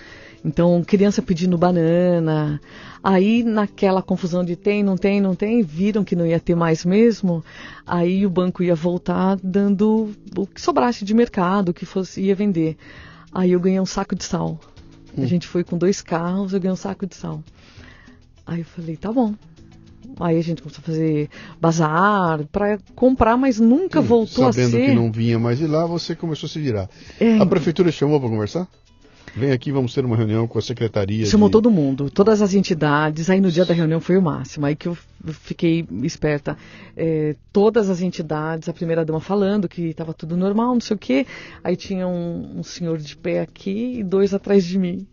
B: Então, criança pedindo banana. Aí, naquela confusão de tem, não tem, não tem, viram que não ia ter mais mesmo. Aí o banco ia voltar dando o que sobrasse de mercado, o que fosse, ia vender. Aí eu ganhei um saco de sal. Hum. A gente foi com dois carros, eu ganhei um saco de sal. Aí eu falei, tá bom. Aí a gente começou a fazer bazar para comprar, mas nunca Sim, voltou a ser.
A: Sabendo que não vinha mais de lá, você começou a se virar. É, a prefeitura chamou para conversar? Vem aqui, vamos ter uma reunião com a secretaria.
B: Chamou
A: de...
B: todo mundo, todas as entidades. Aí no dia da reunião foi o máximo. Aí que eu fiquei esperta. É, todas as entidades, a primeira dama falando que estava tudo normal, não sei o quê. Aí tinha um, um senhor de pé aqui e dois atrás de mim.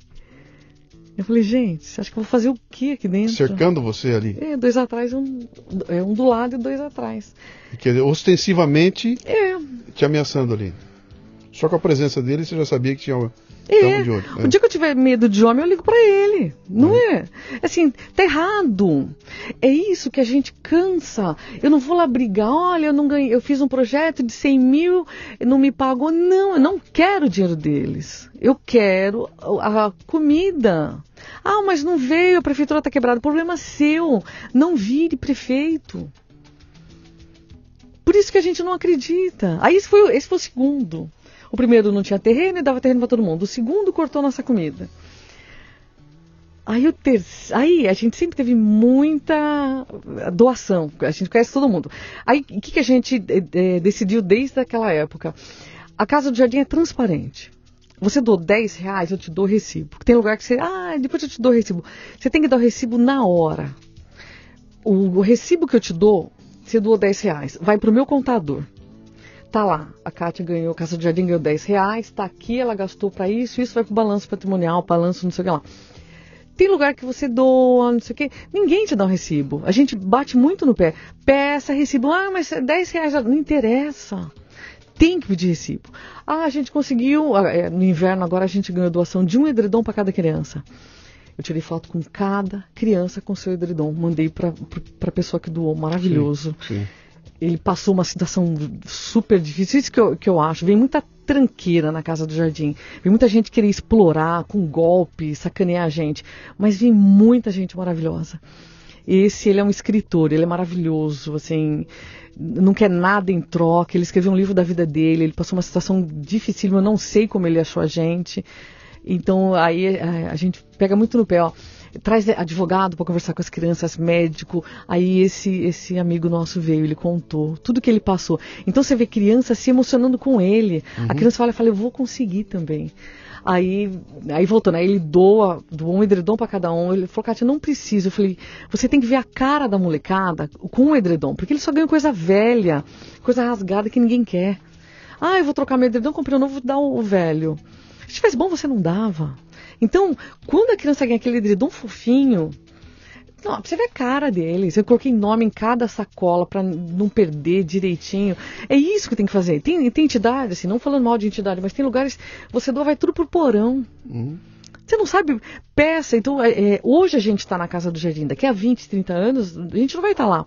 B: Eu falei, gente, você acha que eu vou fazer o que aqui dentro?
A: Cercando você ali?
B: É, dois atrás, um, é, um do lado e dois atrás.
A: Quer dizer, ostensivamente é. te ameaçando ali. Só com a presença dele você já sabia que tinha
B: é. De olho, é. O dia que eu tiver medo de homem, eu ligo para ele. Não é. é? Assim, tá errado. É isso que a gente cansa. Eu não vou lá brigar, olha, eu não ganhei, eu fiz um projeto de 100 mil, não me pagou. Não, eu não quero o dinheiro deles. Eu quero a comida. Ah, mas não veio, a prefeitura está quebrada. Problema seu. Não vire prefeito. Por isso que a gente não acredita. Aí esse foi, esse foi o segundo. O primeiro não tinha terreno e dava terreno para todo mundo. O segundo cortou nossa comida. Aí, o terceiro, aí a gente sempre teve muita doação, a gente conhece todo mundo. Aí o que, que a gente é, decidiu desde aquela época? A Casa do Jardim é transparente. Você doou 10 reais, eu te dou recibo. Tem lugar que você, ah, depois eu te dou recibo. Você tem que dar o recibo na hora. O, o recibo que eu te dou, você doou 10 reais, vai para o meu contador. Tá lá, a Kátia ganhou, a Casa do Jardim ganhou 10 reais, tá aqui, ela gastou para isso, isso vai pro balanço patrimonial, balanço não sei o que lá. Tem lugar que você doa, não sei o que, ninguém te dá um recibo. A gente bate muito no pé. Peça recibo, ah, mas 10 reais já não interessa. Tem que pedir recibo. Ah, a gente conseguiu, ah, é, no inverno agora a gente ganhou doação de um edredom para cada criança. Eu tirei foto com cada criança com seu edredom. Mandei para a pessoa que doou. Maravilhoso.
A: Sim, sim.
B: Ele passou uma situação super difícil. Isso que eu, que eu acho. Vem muita tranqueira na casa do jardim. Vem muita gente querer explorar com golpe, sacanear a gente. Mas vem muita gente maravilhosa. Esse, ele é um escritor, ele é maravilhoso, assim, não quer nada em troca. Ele escreveu um livro da vida dele, ele passou uma situação difícil, eu não sei como ele achou a gente. Então, aí a, a gente pega muito no pé, ó traz advogado para conversar com as crianças, médico. Aí esse esse amigo nosso veio, ele contou tudo que ele passou. Então você vê criança se emocionando com ele. Uhum. A criança fala, fala, eu vou conseguir também. Aí, aí voltando, aí ele doa, doou um edredom para cada um. Ele falou, Kátia, não precisa. Eu falei, você tem que ver a cara da molecada com o edredom, porque eles só ganham coisa velha, coisa rasgada que ninguém quer. Ah, eu vou trocar meu edredom, comprei um novo, vou dar o velho. Se tivesse bom, você não dava. Então, quando a criança ganha aquele edredom fofinho, não, você vê a cara deles. Eu coloquei nome em cada sacola para não perder direitinho. É isso que tem que fazer. Tem, tem entidade, assim, não falando mal de entidade, mas tem lugares você doa, vai tudo pro porão. Uhum. Você não sabe, peça. Então, é, é, hoje a gente está na Casa do Jardim. Daqui a 20, 30 anos, a gente não vai estar tá lá.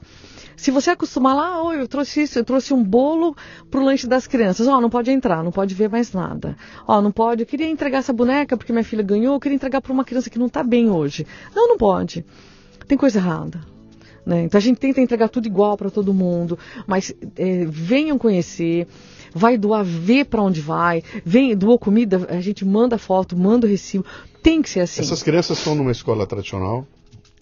B: Se você acostumar lá, oh, eu trouxe isso, eu trouxe um bolo pro lanche das crianças. Ó, oh, não pode entrar, não pode ver mais nada. Ó, oh, não pode, eu queria entregar essa boneca porque minha filha ganhou, eu queria entregar para uma criança que não está bem hoje. Não, não pode. Tem coisa errada. Né? Então a gente tenta entregar tudo igual para todo mundo, mas é, venham conhecer, vai doar, vê para onde vai, vem, doou comida, a gente manda foto, manda o recibo, tem que ser assim.
A: Essas crianças estão numa escola tradicional?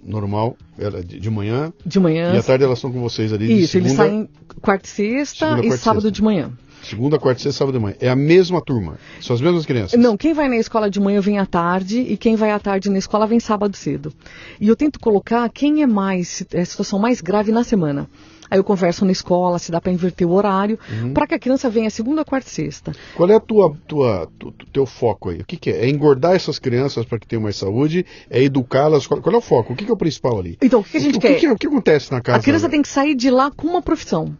A: Normal, ela de, de manhã.
B: De manhã.
A: E à tarde elas estão com vocês ali.
B: Isso, segunda, eles saem quarta e sexta segunda, e sábado sexta. de manhã.
A: Segunda, quarta, sexta, sábado de manhã. É a mesma turma. São as mesmas crianças.
B: Não, quem vai na escola de manhã vem à tarde e quem vai à tarde na escola vem sábado cedo. E eu tento colocar quem é mais, é a situação mais grave na semana. Aí eu converso na escola, se dá para inverter o horário, uhum. para que a criança venha segunda, quarta e sexta.
A: Qual é a tua, tua, tu, teu foco aí? O que, que é? É engordar essas crianças para que tenham mais saúde? É educá-las? Qual, qual, é o foco? O que, que é o principal ali?
B: Então, o que a gente
A: o,
B: quer?
A: O que, o que acontece na casa?
B: A criança tem que sair de lá com uma profissão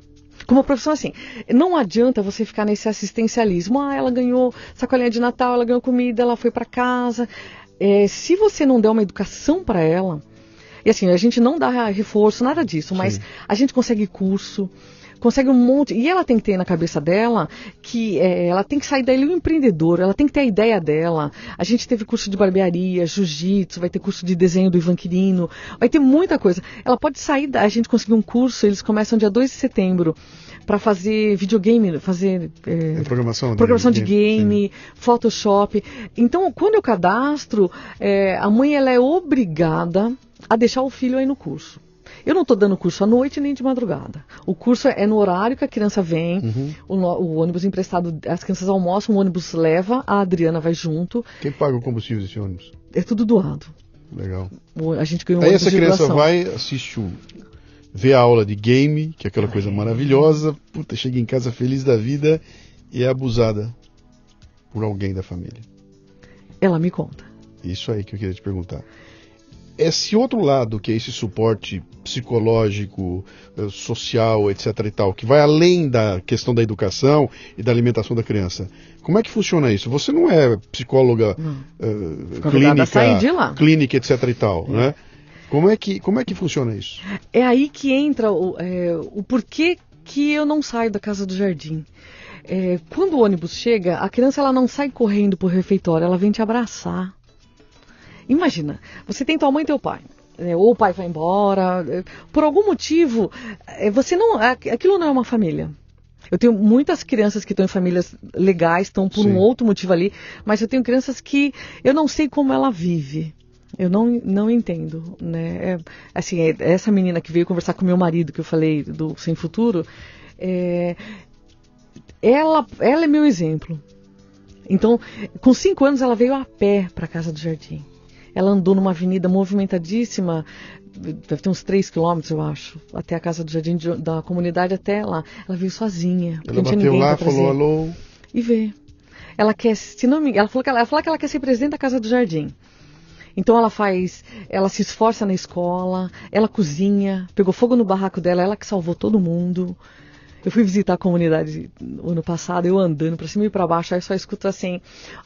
B: com uma profissão assim. Não adianta você ficar nesse assistencialismo. Ah, ela ganhou sacolinha de Natal, ela ganhou comida, ela foi para casa. É, se você não der uma educação para ela, e assim, a gente não dá reforço, nada disso, mas Sim. a gente consegue curso, consegue um monte. E ela tem que ter na cabeça dela que é, ela tem que sair daí um empreendedor, ela tem que ter a ideia dela. A gente teve curso de barbearia, jiu-jitsu, vai ter curso de desenho do Ivan Quirino, vai ter muita coisa. Ela pode sair, da, a gente conseguiu um curso, eles começam dia 2 de setembro para fazer videogame, fazer
A: é, programação,
B: programação de, de game, Photoshop. Então, quando eu cadastro, é, a mãe ela é obrigada a deixar o filho aí no curso. Eu não estou dando curso à noite nem de madrugada. O curso é no horário que a criança vem, uhum. o, o, ônibus emprestado, as crianças almoçam, o ônibus leva, a Adriana vai junto.
A: Quem paga o combustível desse ônibus?
B: É tudo doado.
A: Legal.
B: A gente ganhou um
A: Aí essa criança vai, assiste o. vê a aula de game, que é aquela coisa maravilhosa, puta, chega em casa feliz da vida e é abusada por alguém da família.
B: Ela me conta.
A: Isso aí que eu queria te perguntar esse outro lado, que é esse suporte psicológico, eh, social, etc. e tal, que vai além da questão da educação e da alimentação da criança. Como é que funciona isso? Você não é psicóloga uh, clínica, clínica, etc. e tal, é. né? Como é que como é que funciona isso?
B: É aí que entra o, é, o porquê que eu não saio da casa do jardim. É, quando o ônibus chega, a criança ela não sai correndo para o refeitório, ela vem te abraçar. Imagina, você tem tua mãe e teu pai. Né, ou o pai vai embora, é, por algum motivo, é, você não. Aquilo não é uma família. Eu tenho muitas crianças que estão em famílias legais, estão por Sim. um outro motivo ali, mas eu tenho crianças que eu não sei como ela vive. Eu não, não entendo, né? É, assim, é, essa menina que veio conversar com meu marido, que eu falei do Sem Futuro, é, ela, ela é meu exemplo. Então, com cinco anos, ela veio a pé para a casa do jardim. Ela andou numa avenida movimentadíssima, deve ter uns 3 quilômetros, eu acho, até a casa do jardim de, da comunidade, até lá. Ela veio sozinha.
A: Ela bateu lá, falou alô.
B: E vê. Ela quer, se não me ela falou que ela, ela falou que ela quer ser presidente da casa do jardim. Então ela faz, ela se esforça na escola, ela cozinha, pegou fogo no barraco dela, ela que salvou todo mundo. Eu fui visitar a comunidade no ano passado, eu andando pra cima e pra baixo, aí só escuto assim: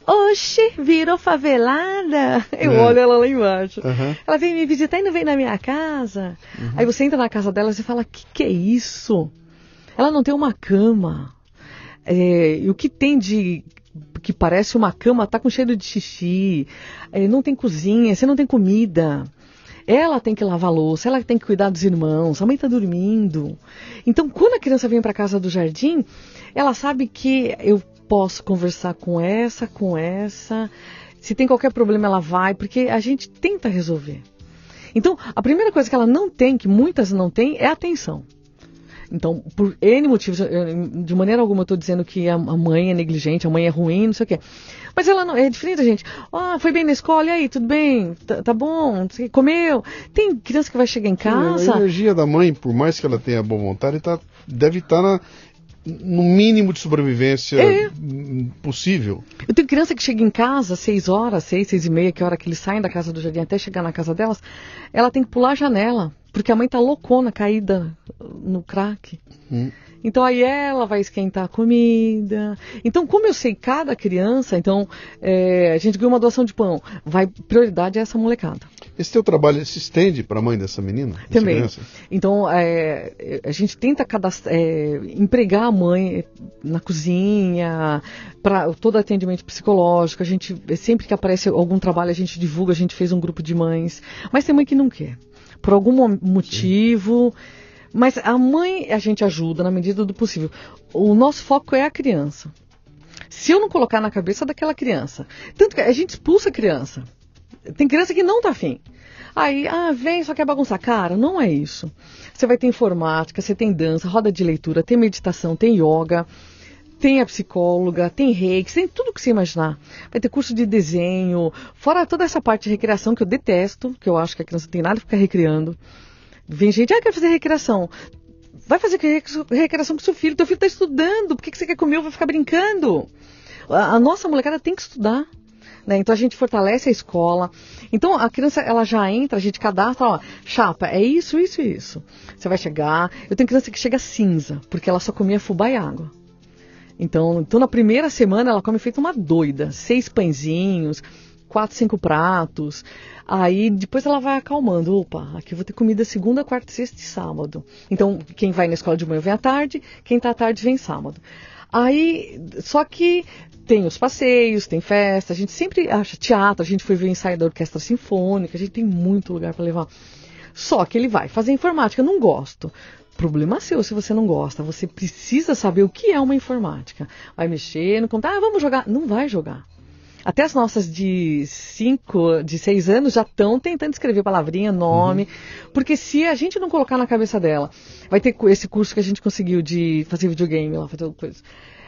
B: Oxi, virou favelada! Eu é. olho ela lá embaixo. Uhum. Ela vem me visitar e não vem na minha casa. Uhum. Aí você entra na casa dela e fala: Que que é isso? Ela não tem uma cama. É, e o que tem de que parece uma cama tá com cheiro de xixi. É, não tem cozinha, você não tem comida. Ela tem que lavar louça, ela tem que cuidar dos irmãos, a mãe está dormindo. Então, quando a criança vem para casa do jardim, ela sabe que eu posso conversar com essa, com essa. Se tem qualquer problema, ela vai, porque a gente tenta resolver. Então, a primeira coisa que ela não tem, que muitas não têm, é atenção. Então, por N motivos, de maneira alguma eu estou dizendo que a mãe é negligente, a mãe é ruim, não sei o quê. Mas ela não, é diferente gente. Ah, foi bem na escola, e aí, tudo bem? Tá, tá bom? Comeu? Tem criança que vai chegar em casa.
A: a energia da mãe, por mais que ela tenha boa vontade, tá, deve estar tá na, no mínimo de sobrevivência é. possível.
B: Eu tenho criança que chega em casa seis horas, seis, seis e meia, que é a hora que eles saem da casa do jardim até chegar na casa delas, ela tem que pular a janela, porque a mãe tá loucona, caída no crack. Hum. Então aí ela vai esquentar a comida. Então, como eu sei cada criança, então é, a gente ganhou uma doação de pão. Vai, prioridade é essa molecada.
A: Esse teu trabalho se estende para a mãe dessa menina?
B: Também. Criança? Então, é, a gente tenta é, empregar a mãe na cozinha, para todo atendimento psicológico. A gente, sempre que aparece algum trabalho, a gente divulga, a gente fez um grupo de mães. Mas tem mãe que não quer. Por algum motivo. Sim mas a mãe a gente ajuda na medida do possível. O nosso foco é a criança. Se eu não colocar na cabeça daquela criança, tanto que a gente expulsa a criança. Tem criança que não tá afim. Aí, ah, vem, só quer bagunçar. Cara, não é isso. Você vai ter informática, você tem dança, roda de leitura, tem meditação, tem yoga, tem a psicóloga, tem reiki, tem tudo que você imaginar. Vai ter curso de desenho, fora toda essa parte de recreação que eu detesto, que eu acho que a criança tem nada para ficar recriando. Vem gente, ah, quer fazer recreação. Vai fazer recreação com seu filho. Teu filho está estudando. Por que, que você quer comer? Vai ficar brincando. A, a nossa molecada tem que estudar. Né? Então a gente fortalece a escola. Então a criança ela já entra, a gente cadastra, ó, chapa, é isso, isso e isso. Você vai chegar. Eu tenho criança que chega cinza, porque ela só comia fubá e água. Então, então na primeira semana ela come feito uma doida, seis pãezinhos, quatro, cinco pratos. Aí depois ela vai acalmando. Opa, aqui eu vou ter comida segunda, quarta, sexta e sábado. Então, quem vai na escola de manhã vem à tarde, quem está à tarde vem sábado. Aí, só que tem os passeios, tem festa, a gente sempre acha teatro, a gente foi ver o ensaio da orquestra sinfônica, a gente tem muito lugar para levar. Só que ele vai fazer informática, não gosto. Problema seu se você não gosta. Você precisa saber o que é uma informática. Vai mexer no computador, ah, vamos jogar. Não vai jogar. Até as nossas de 5, de 6 anos já estão tentando escrever palavrinha, nome. Uhum. Porque se a gente não colocar na cabeça dela, vai ter esse curso que a gente conseguiu de fazer videogame lá, fazer coisa.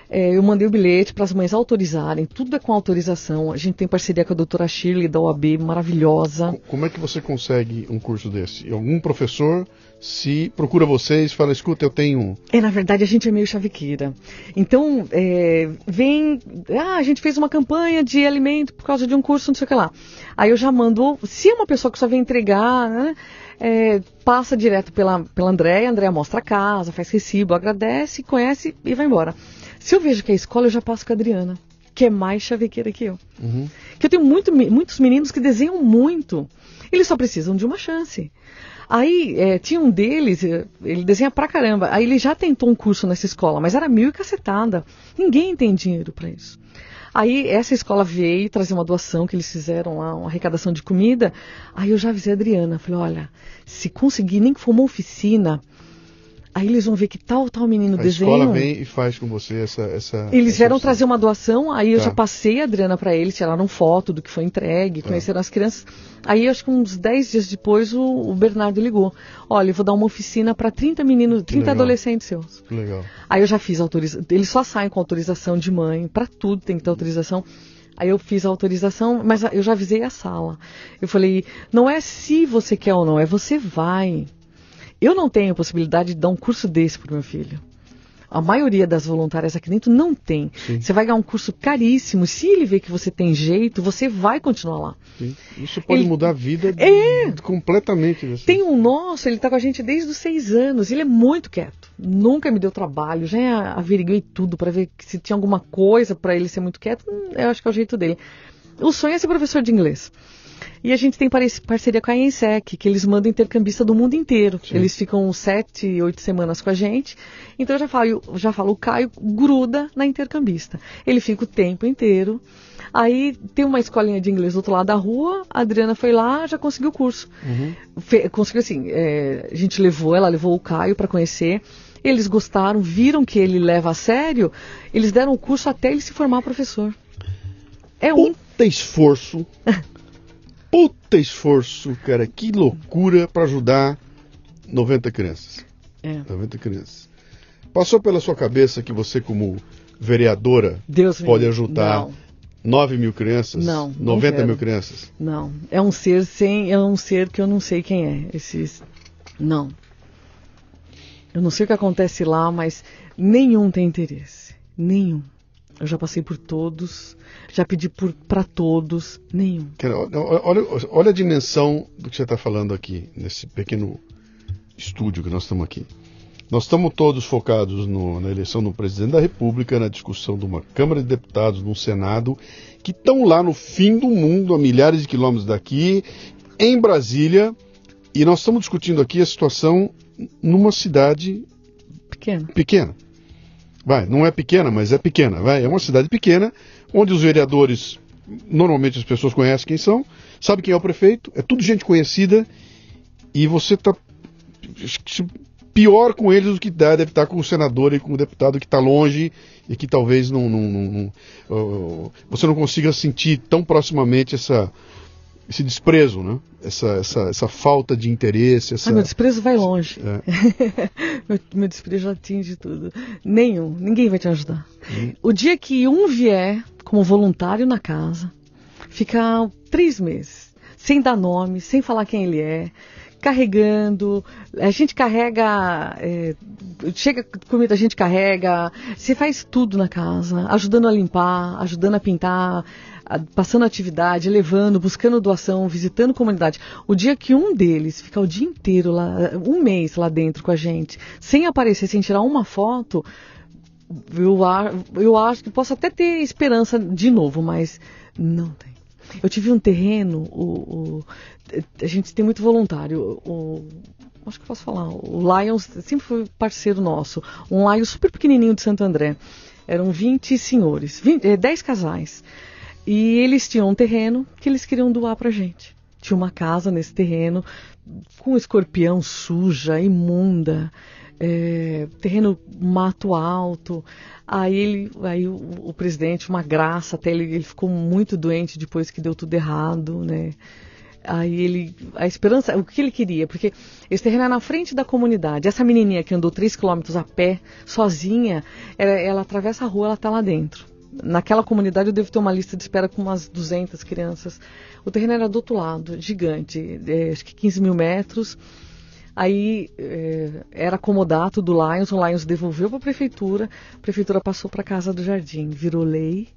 B: É, eu mandei o bilhete para as mães autorizarem, tudo é com autorização. A gente tem parceria com a doutora Shirley da OAB, maravilhosa.
A: Como é que você consegue um curso desse? Algum professor se procura vocês fala, escuta, eu tenho.
B: É, na verdade, a gente é meio chavequeira. Então, é, vem. Ah, a gente fez uma campanha de alimento por causa de um curso, não sei o que lá. Aí eu já mando. Se é uma pessoa que só vem entregar, né? É, passa direto pela, pela Andréia, a Andréia mostra a casa, faz recibo, agradece, conhece e vai embora. Se eu vejo que é escola, eu já passo com a Adriana, que é mais chavequeira que eu. Uhum. Que eu tenho muito, muitos meninos que desenham muito. Eles só precisam de uma chance. Aí é, tinha um deles, é, ele desenha pra caramba. Aí ele já tentou um curso nessa escola, mas era mil e cacetada. Ninguém tem dinheiro para isso. Aí essa escola veio trazer uma doação que eles fizeram lá, uma arrecadação de comida. Aí eu já avisei a Adriana, falei, olha, se conseguir nem que for uma oficina, Aí eles vão ver que tal, tal menino
A: a
B: desenha.
A: A escola vem e faz com você essa. essa
B: eles
A: essa
B: vieram trazer uma doação, aí eu tá. já passei a Adriana para eles, tiraram foto do que foi entregue, tá. conheceram as crianças. Aí acho que uns 10 dias depois o, o Bernardo ligou. Olha, eu vou dar uma oficina para 30 meninos, 30 adolescentes seus.
A: Legal.
B: Aí eu já fiz autorização. Eles só saem com autorização de mãe, para tudo tem que ter autorização. Aí eu fiz a autorização, mas eu já avisei a sala. Eu falei, não é se você quer ou não, é você vai. Eu não tenho possibilidade de dar um curso desse para o meu filho. A maioria das voluntárias aqui dentro não tem. Sim. Você vai ganhar um curso caríssimo. Se ele vê que você tem jeito, você vai continuar lá.
A: Sim. Isso pode ele... mudar a vida é. completamente.
B: Assim. Tem um nosso, ele está com a gente desde os seis anos. Ele é muito quieto. Nunca me deu trabalho, já averiguei tudo para ver se tinha alguma coisa para ele ser muito quieto. Hum, eu acho que é o jeito dele. O sonho é ser professor de inglês. E a gente tem parceria com a INSEC, que eles mandam intercambista do mundo inteiro. Sim. Eles ficam sete, oito semanas com a gente. Então eu já falo, já falo, o Caio gruda na intercambista. Ele fica o tempo inteiro. Aí tem uma escolinha de inglês do outro lado da rua, a Adriana foi lá, já conseguiu o curso. Uhum. Fe, conseguiu assim, é, a gente levou, ela levou o Caio para conhecer. Eles gostaram, viram que ele leva a sério, eles deram o curso até ele se formar professor.
A: É um. Puta esforço puta esforço, cara. Que loucura para ajudar 90 crianças. É. 90 crianças. Passou pela sua cabeça que você, como vereadora, Deus pode me... ajudar não. 9 mil crianças?
B: Não.
A: 90 não mil crianças?
B: Não. É um ser sem. É um ser que eu não sei quem é. Esses. Não. Eu não sei o que acontece lá, mas nenhum tem interesse. Nenhum. Eu já passei por todos, já pedi para todos, nenhum.
A: Olha, olha a dimensão do que você está falando aqui, nesse pequeno estúdio que nós estamos aqui. Nós estamos todos focados no, na eleição do presidente da República, na discussão de uma Câmara de Deputados, de um Senado, que estão lá no fim do mundo, a milhares de quilômetros daqui, em Brasília, e nós estamos discutindo aqui a situação numa cidade
B: pequena.
A: pequena. Vai, não é pequena, mas é pequena. Vai, é uma cidade pequena, onde os vereadores, normalmente as pessoas conhecem quem são, sabe quem é o prefeito, é tudo gente conhecida, e você está pior com eles do que deve estar com o senador e com o deputado que está longe e que talvez não, não, não, não você não consiga sentir tão proximamente essa, esse desprezo, né? essa, essa, essa falta de interesse. Essa...
B: Ah, meu desprezo vai longe. É. meu, meu, desprezo atinge tudo. Nenhum, ninguém vai te ajudar. Hum. O dia que um vier como voluntário na casa, ficar três meses, sem dar nome, sem falar quem ele é, carregando, a gente carrega, é, chega comida, a gente carrega, você faz tudo na casa, ajudando a limpar, ajudando a pintar, passando atividade, levando, buscando doação, visitando comunidade. O dia que um deles ficar o dia inteiro lá, um mês lá dentro com a gente, sem aparecer, sem tirar uma foto, eu, eu acho que posso até ter esperança de novo, mas não tem. Eu tive um terreno, o, o a gente tem muito voluntário. O, acho que posso falar. O Lions sempre foi parceiro nosso. Um Lions super pequenininho de Santo André. Eram 20 senhores, 20, 10 casais. E eles tinham um terreno que eles queriam doar pra gente. Tinha uma casa nesse terreno com escorpião suja, imunda, é, terreno mato alto. Aí ele, aí o, o, presidente, uma graça, até ele, ele ficou muito doente depois que deu tudo errado, né? Aí ele, a esperança, o que ele queria, porque esse terreno é na frente da comunidade. Essa menininha que andou 3 quilômetros a pé, sozinha, ela, ela atravessa a rua, ela está lá dentro naquela comunidade eu devo ter uma lista de espera com umas 200 crianças. O terreno era do outro lado, gigante, é, acho que 15 mil metros. Aí é, era comodato do Lions, o Lions devolveu para a prefeitura, a prefeitura passou para a Casa do Jardim, virou lei.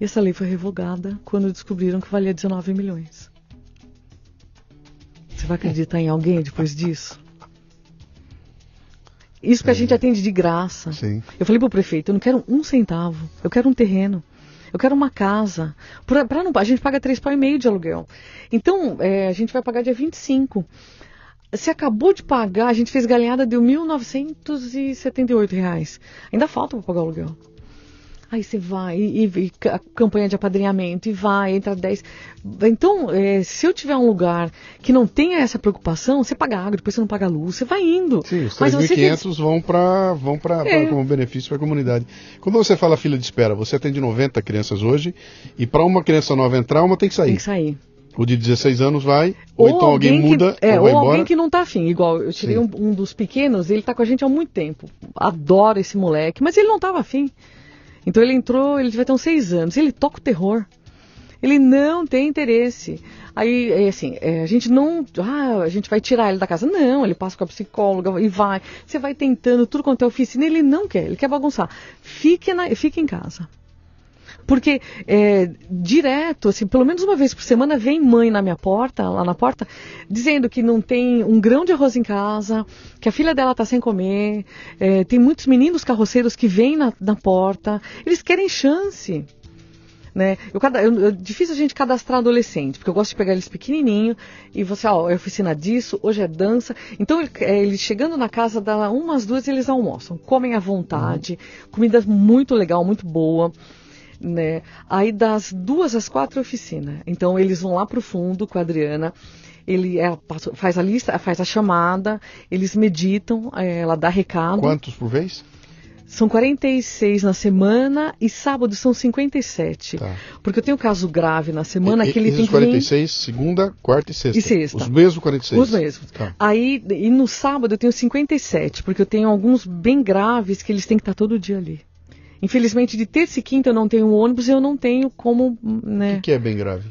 B: E essa lei foi revogada quando descobriram que valia 19 milhões. Você vai acreditar em alguém depois disso? Isso que a gente atende de graça.
A: Sim.
B: Eu falei pro prefeito, eu não quero um centavo, eu quero um terreno. Eu quero uma casa. Pra, pra não, a gente paga três pau e meio de aluguel. Então, é, a gente vai pagar dia 25. Você acabou de pagar, a gente fez galinhada, deu R$ 1.978. Ainda falta para pagar o aluguel. Aí você vai, e, e, a campanha de apadrinhamento, e vai, entra 10. Então, é, se eu tiver um lugar que não tenha essa preocupação, você paga água, depois você não paga luz, você vai indo.
A: Sim, os 3.500 vão para vão pra, é. como benefício para a comunidade. Quando você fala fila de espera, você atende 90 crianças hoje, e para uma criança nova entrar, uma tem que sair.
B: Tem que sair.
A: O de 16 anos vai, ou, ou então alguém, alguém muda,
B: que, é,
A: ou vai
B: ou
A: embora.
B: alguém que não está afim. Igual, eu tirei um, um, dos pequenos, ele está com a gente há muito tempo. Adoro esse moleque, mas ele não estava afim. Então ele entrou, ele vai ter uns seis anos, ele toca o terror. Ele não tem interesse. Aí, é assim, é, a gente não. Ah, a gente vai tirar ele da casa. Não, ele passa com a psicóloga e vai. Você vai tentando tudo quanto é oficina. Ele não quer, ele quer bagunçar. Fique, na, fique em casa. Porque é, direto, assim, pelo menos uma vez por semana vem mãe na minha porta, lá na porta, dizendo que não tem um grão de arroz em casa, que a filha dela está sem comer, é, tem muitos meninos carroceiros que vêm na, na porta, eles querem chance. Né? Eu, eu, é difícil a gente cadastrar adolescente, porque eu gosto de pegar eles pequenininho e você, ó, é oficina disso, hoje é dança. Então, é, eles chegando na casa, dá umas duas eles almoçam, comem à vontade, uhum. comida muito legal, muito boa. Né? Aí das duas às quatro oficina. Então eles vão lá para o fundo com a Adriana. Ele é, faz a lista, faz a chamada, eles meditam, é, ela dá recado.
A: Quantos por vez?
B: São 46 na semana e sábado são 57. Tá. Porque eu tenho caso grave na semana
A: e,
B: que ele tem
A: que 46, segunda, quarta e sexta.
B: E sexta.
A: Os mesmos 46.
B: Os mesmos. Tá. Aí, e no sábado eu tenho 57, porque eu tenho alguns bem graves que eles têm que estar todo dia ali. Infelizmente, de terça e quinta eu não tenho ônibus e eu não tenho como. Né...
A: O que, é bem grave?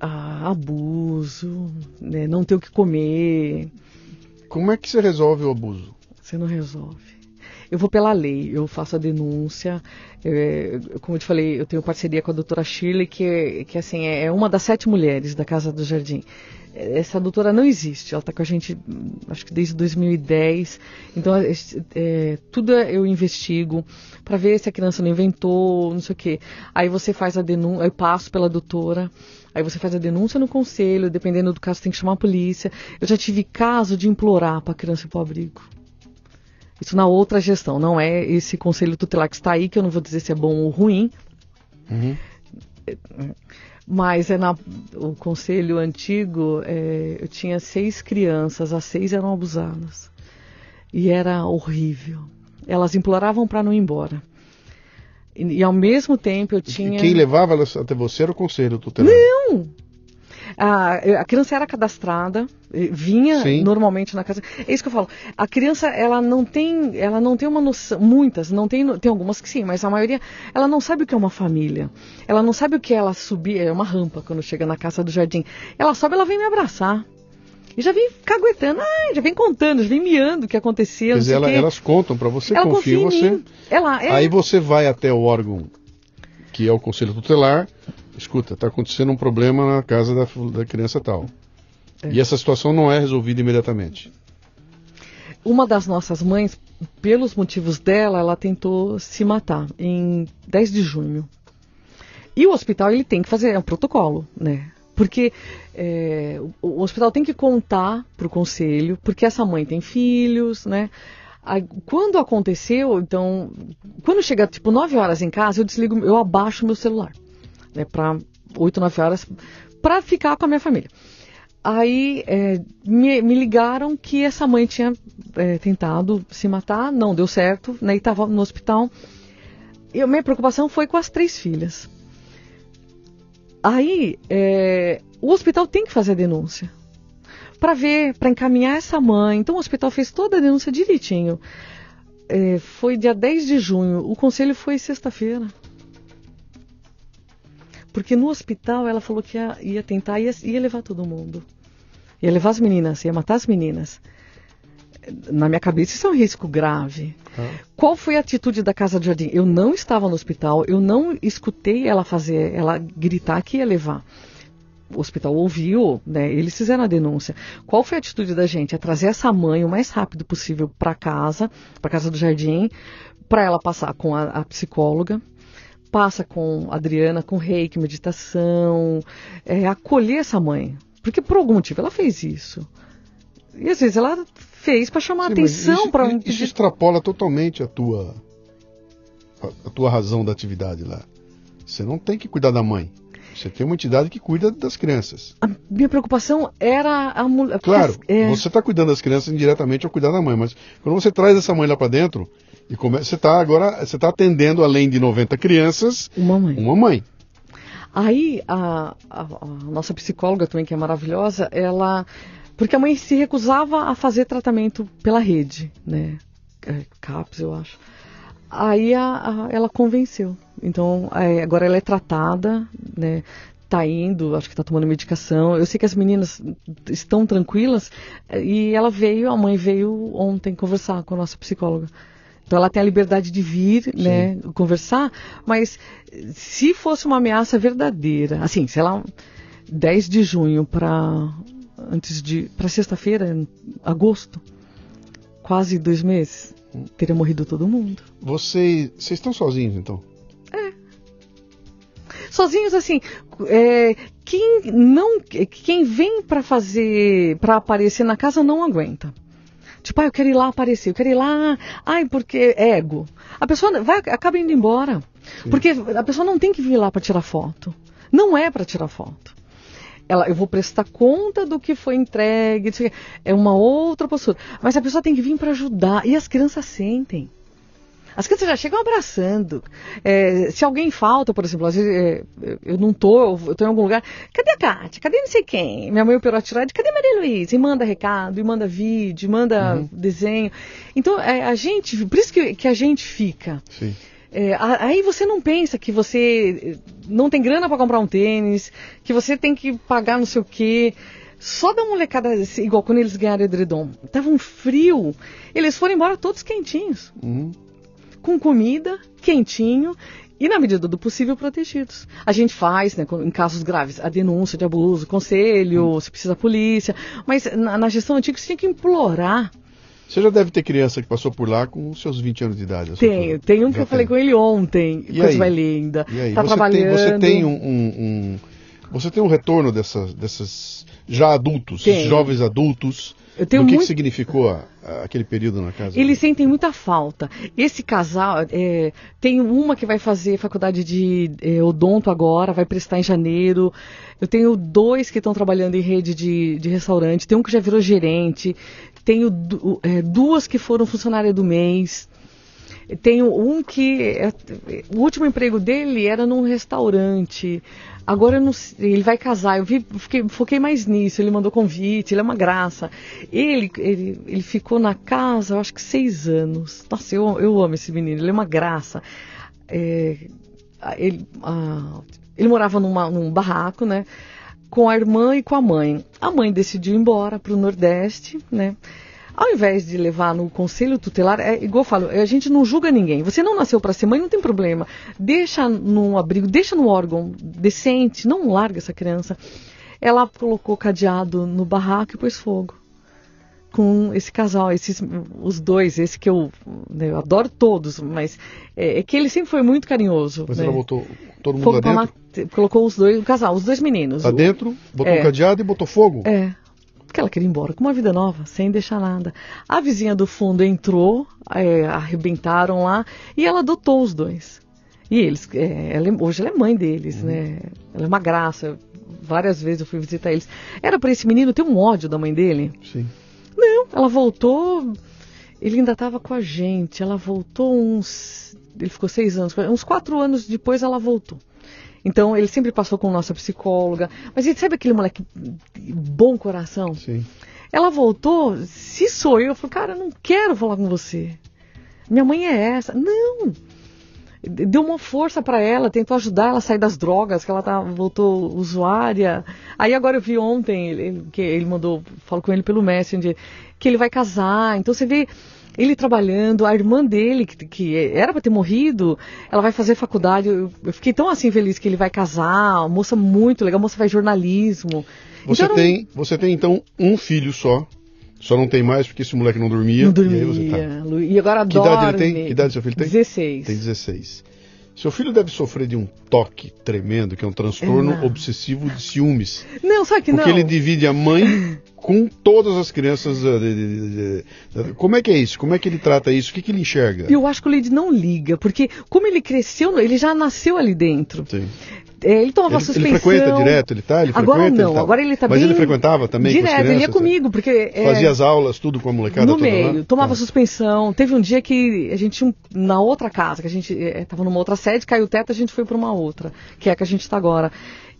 B: Ah, abuso, né? não ter o que comer.
A: Como é que você resolve o abuso?
B: Você não resolve eu vou pela lei, eu faço a denúncia. Eu, como eu te falei, eu tenho parceria com a doutora Shirley, que, que assim, é uma das sete mulheres da Casa do Jardim. Essa doutora não existe, ela está com a gente, acho que desde 2010. Então, é, é, tudo eu investigo para ver se a criança não inventou, não sei o quê. Aí você faz a denúncia, eu passo pela doutora. Aí você faz a denúncia no conselho, dependendo do caso, tem que chamar a polícia. Eu já tive caso de implorar para a criança ir para o abrigo. Isso na outra gestão, não é esse conselho tutelar que está aí, que eu não vou dizer se é bom ou ruim. Uhum. Mas é na, o conselho antigo, é, eu tinha seis crianças, as seis eram abusadas. E era horrível. Elas imploravam para não ir embora. E, e, ao mesmo tempo eu tinha.
A: E quem levava elas até você era o conselho tutelar?
B: Não! A, a criança era cadastrada, eh, vinha Sim. normalmente na casa. É isso que eu falo. A criança, ela não tem, ela não tem uma noção, muitas, não tem, tem algumas que sim, mas a maioria, ela não sabe o que é uma família. Ela não sabe o que é ela subir, é uma rampa quando chega na casa do jardim. Ela sobe, ela vem me abraçar. E já vem caguetando, ah, já vem contando, já vem miando o que aconteceu.
A: Quer dizer, ela, elas contam para você, ela confia em você. Ela, é... Aí você vai até o órgão que é o Conselho Tutelar, escuta, está acontecendo um problema na casa da, da criança tal. É. E essa situação não é resolvida imediatamente.
B: Uma das nossas mães, pelos motivos dela, ela tentou se matar em 10 de junho. E o hospital ele tem que fazer é um protocolo, né? Porque é, o, o, hospital tem que contar para o conselho, porque essa mãe tem filhos, né? Quando aconteceu, então, quando chega tipo 9 horas em casa, eu desligo, eu abaixo meu celular para 8, 9 horas, para ficar com a minha família. Aí é, me, me, ligaram que essa mãe tinha é, tentado se matar, não deu certo, né, e estava no hospital. E a minha preocupação foi com as três filhas. Aí é, o hospital tem que fazer a denúncia para ver, para encaminhar essa mãe. Então o hospital fez toda a denúncia direitinho. É, foi dia 10 de junho, o conselho foi sexta-feira. Porque no hospital ela falou que ia, ia tentar, ia, ia levar todo mundo. Ia levar as meninas, ia matar as meninas. Na minha cabeça isso é um risco grave. Ah. Qual foi a atitude da Casa de Jardim? Eu não estava no hospital, eu não escutei ela fazer, ela gritar que ia levar. O hospital ouviu, né? Eles fizeram a denúncia. Qual foi a atitude da gente? É trazer essa mãe o mais rápido possível para casa, para casa do jardim, para ela passar com a, a psicóloga, passa com Adriana, com reiki, meditação, é, acolher essa mãe. Porque por algum motivo ela fez isso. E às vezes ela fez para chamar Sim, atenção para
A: isso, isso extrapola totalmente a tua a, a, tua razão da atividade lá. Você não tem que cuidar da mãe. Você tem uma entidade que cuida das crianças.
B: A minha preocupação era a mulher.
A: Claro, é... você está cuidando das crianças indiretamente ao cuidar da mãe, mas quando você traz essa mãe lá para dentro, e come... você está agora, você está atendendo além de 90 crianças,
B: uma mãe.
A: Uma mãe.
B: Aí a, a, a nossa psicóloga também, que é maravilhosa, ela porque a mãe se recusava a fazer tratamento pela rede, né? É, CAPS, eu acho. Aí a, a, ela convenceu. Então, é, agora ela é tratada, né? Tá indo, acho que tá tomando medicação. Eu sei que as meninas estão tranquilas e ela veio, a mãe veio ontem conversar com a nossa psicóloga Então ela tem a liberdade de vir, né, conversar, mas se fosse uma ameaça verdadeira, assim, sei lá, 10 de junho para antes de para sexta-feira, agosto, quase dois meses, teria morrido todo mundo.
A: Vocês, vocês estão sozinhos então?
B: sozinhos assim é, quem não quem vem para fazer para aparecer na casa não aguenta tipo ah, eu quero ir lá aparecer eu quero ir lá ai porque é ego a pessoa vai acaba indo embora Sim. porque a pessoa não tem que vir lá para tirar foto não é para tirar foto ela, eu vou prestar conta do que foi entregue, é uma outra postura. Mas a pessoa tem que vir para ajudar. E as crianças sentem. As crianças já chegam abraçando. É, se alguém falta, por exemplo, às vezes é, eu não tô, eu tô em algum lugar, cadê a Kátia? Cadê não sei quem? Minha mãe operou a tiroide, cadê a Maria Luísa? E manda recado, e manda vídeo, e manda uhum. desenho. Então, é, a gente, por isso que, que a gente fica.
A: Sim.
B: É, aí você não pensa que você não tem grana para comprar um tênis, que você tem que pagar não sei o quê. Só da molecada, igual quando eles ganharam edredom, tava um frio, eles foram embora todos quentinhos.
A: Uhum
B: com comida, quentinho e, na medida do possível, protegidos. A gente faz, né, em casos graves, a denúncia de abuso, conselho, hum. se precisa polícia, mas na, na, gestão antiga você tinha que implorar.
A: Você já deve ter criança que passou por lá com seus 20 anos de idade.
B: Tenho, tem um que já eu tem. falei com ele ontem, e coisa aí? mais linda.
A: E aí?
B: Tá
A: você
B: trabalhando.
A: Tem, você tem um, um, um, Você tem um retorno dessas, dessas já adultos, jovens adultos eu tenho o que, muito... que significou aquele período na casa?
B: Eles sentem muita falta. Esse casal, é, tem uma que vai fazer faculdade de é, odonto agora, vai prestar em janeiro. Eu tenho dois que estão trabalhando em rede de, de restaurante. Tem um que já virou gerente. Tenho é, duas que foram funcionária do mês. Tenho um que. É, o último emprego dele era num restaurante. Agora não, ele vai casar. Eu vi, fiquei, foquei mais nisso. Ele mandou convite, ele é uma graça. Ele, ele, ele ficou na casa, eu acho que seis anos. Nossa, eu, eu amo esse menino, ele é uma graça. É, ele, ele morava numa, num barraco, né? Com a irmã e com a mãe. A mãe decidiu ir embora para o Nordeste, né? Ao invés de levar no conselho tutelar, é igual eu falo, a gente não julga ninguém. Você não nasceu para ser mãe, não tem problema. Deixa num abrigo, deixa no órgão decente, não larga essa criança. Ela colocou cadeado no barraco e pôs fogo com esse casal, esses, os dois, esse que eu, né, eu adoro todos, mas é, é, que ele sempre foi muito carinhoso.
A: Mas
B: né?
A: ela botou todo mundo fogo lá dentro?
B: colocou os dois, o casal, os dois meninos.
A: Lá dentro, botou é, cadeado e botou fogo?
B: É porque ela queria ir embora com uma vida nova, sem deixar nada. A vizinha do fundo entrou, é, arrebentaram lá e ela adotou os dois. E eles, é, ela, é, hoje ela é mãe deles, uhum. né? Ela é uma graça. Várias vezes eu fui visitar eles. Era para esse menino ter um ódio da mãe dele?
A: Sim.
B: Não, ela voltou. Ele ainda estava com a gente. Ela voltou uns. Ele ficou seis anos. Uns quatro anos depois ela voltou. Então ele sempre passou com nossa psicóloga. Mas ele sabe aquele moleque bom coração?
A: Sim.
B: Ela voltou, se sou eu, eu falei, cara, eu não quero falar com você. Minha mãe é essa. Não! Deu uma força para ela, tentou ajudar ela a sair das drogas, que ela tá, voltou usuária. Aí agora eu vi ontem, ele, que ele mandou, falo com ele pelo Messenger, que ele vai casar. Então você vê ele trabalhando, a irmã dele, que, que era para ter morrido, ela vai fazer faculdade. Eu, eu, fiquei tão assim feliz que ele vai casar, moça muito legal, moça faz jornalismo.
A: Você, então, tem, não... você tem então um filho só. Só não tem mais porque esse moleque não dormia.
B: Não dormia.
A: E,
B: tá. e agora
A: que
B: dorme.
A: idade ele tem? Que idade seu filho tem?
B: 16.
A: Tem 16. Seu filho deve sofrer de um toque tremendo, que é um transtorno é, obsessivo de ciúmes.
B: Não, sabe que
A: porque
B: não.
A: Porque ele divide a mãe com todas as crianças. Eh, como é que é isso? Como é que ele trata isso? O que, que ele enxerga?
B: Eu acho que o Leide não liga, porque como ele cresceu, ele já nasceu ali dentro.
A: Sim.
B: É, ele tomava
A: ele,
B: suspensão.
A: Ele frequenta direto, ele tá? Ele
B: agora não,
A: ele tá...
B: agora ele tá
A: Mas
B: bem...
A: ele frequentava também
B: direto,
A: crianças?
B: ele ia comigo, porque...
A: É... Fazia as aulas, tudo com a molecada
B: No meio,
A: lá?
B: tomava ah. suspensão. Teve um dia que a gente, na outra casa, que a gente estava é, numa outra sede, caiu o teto, a gente foi para uma outra, que é a que a gente está agora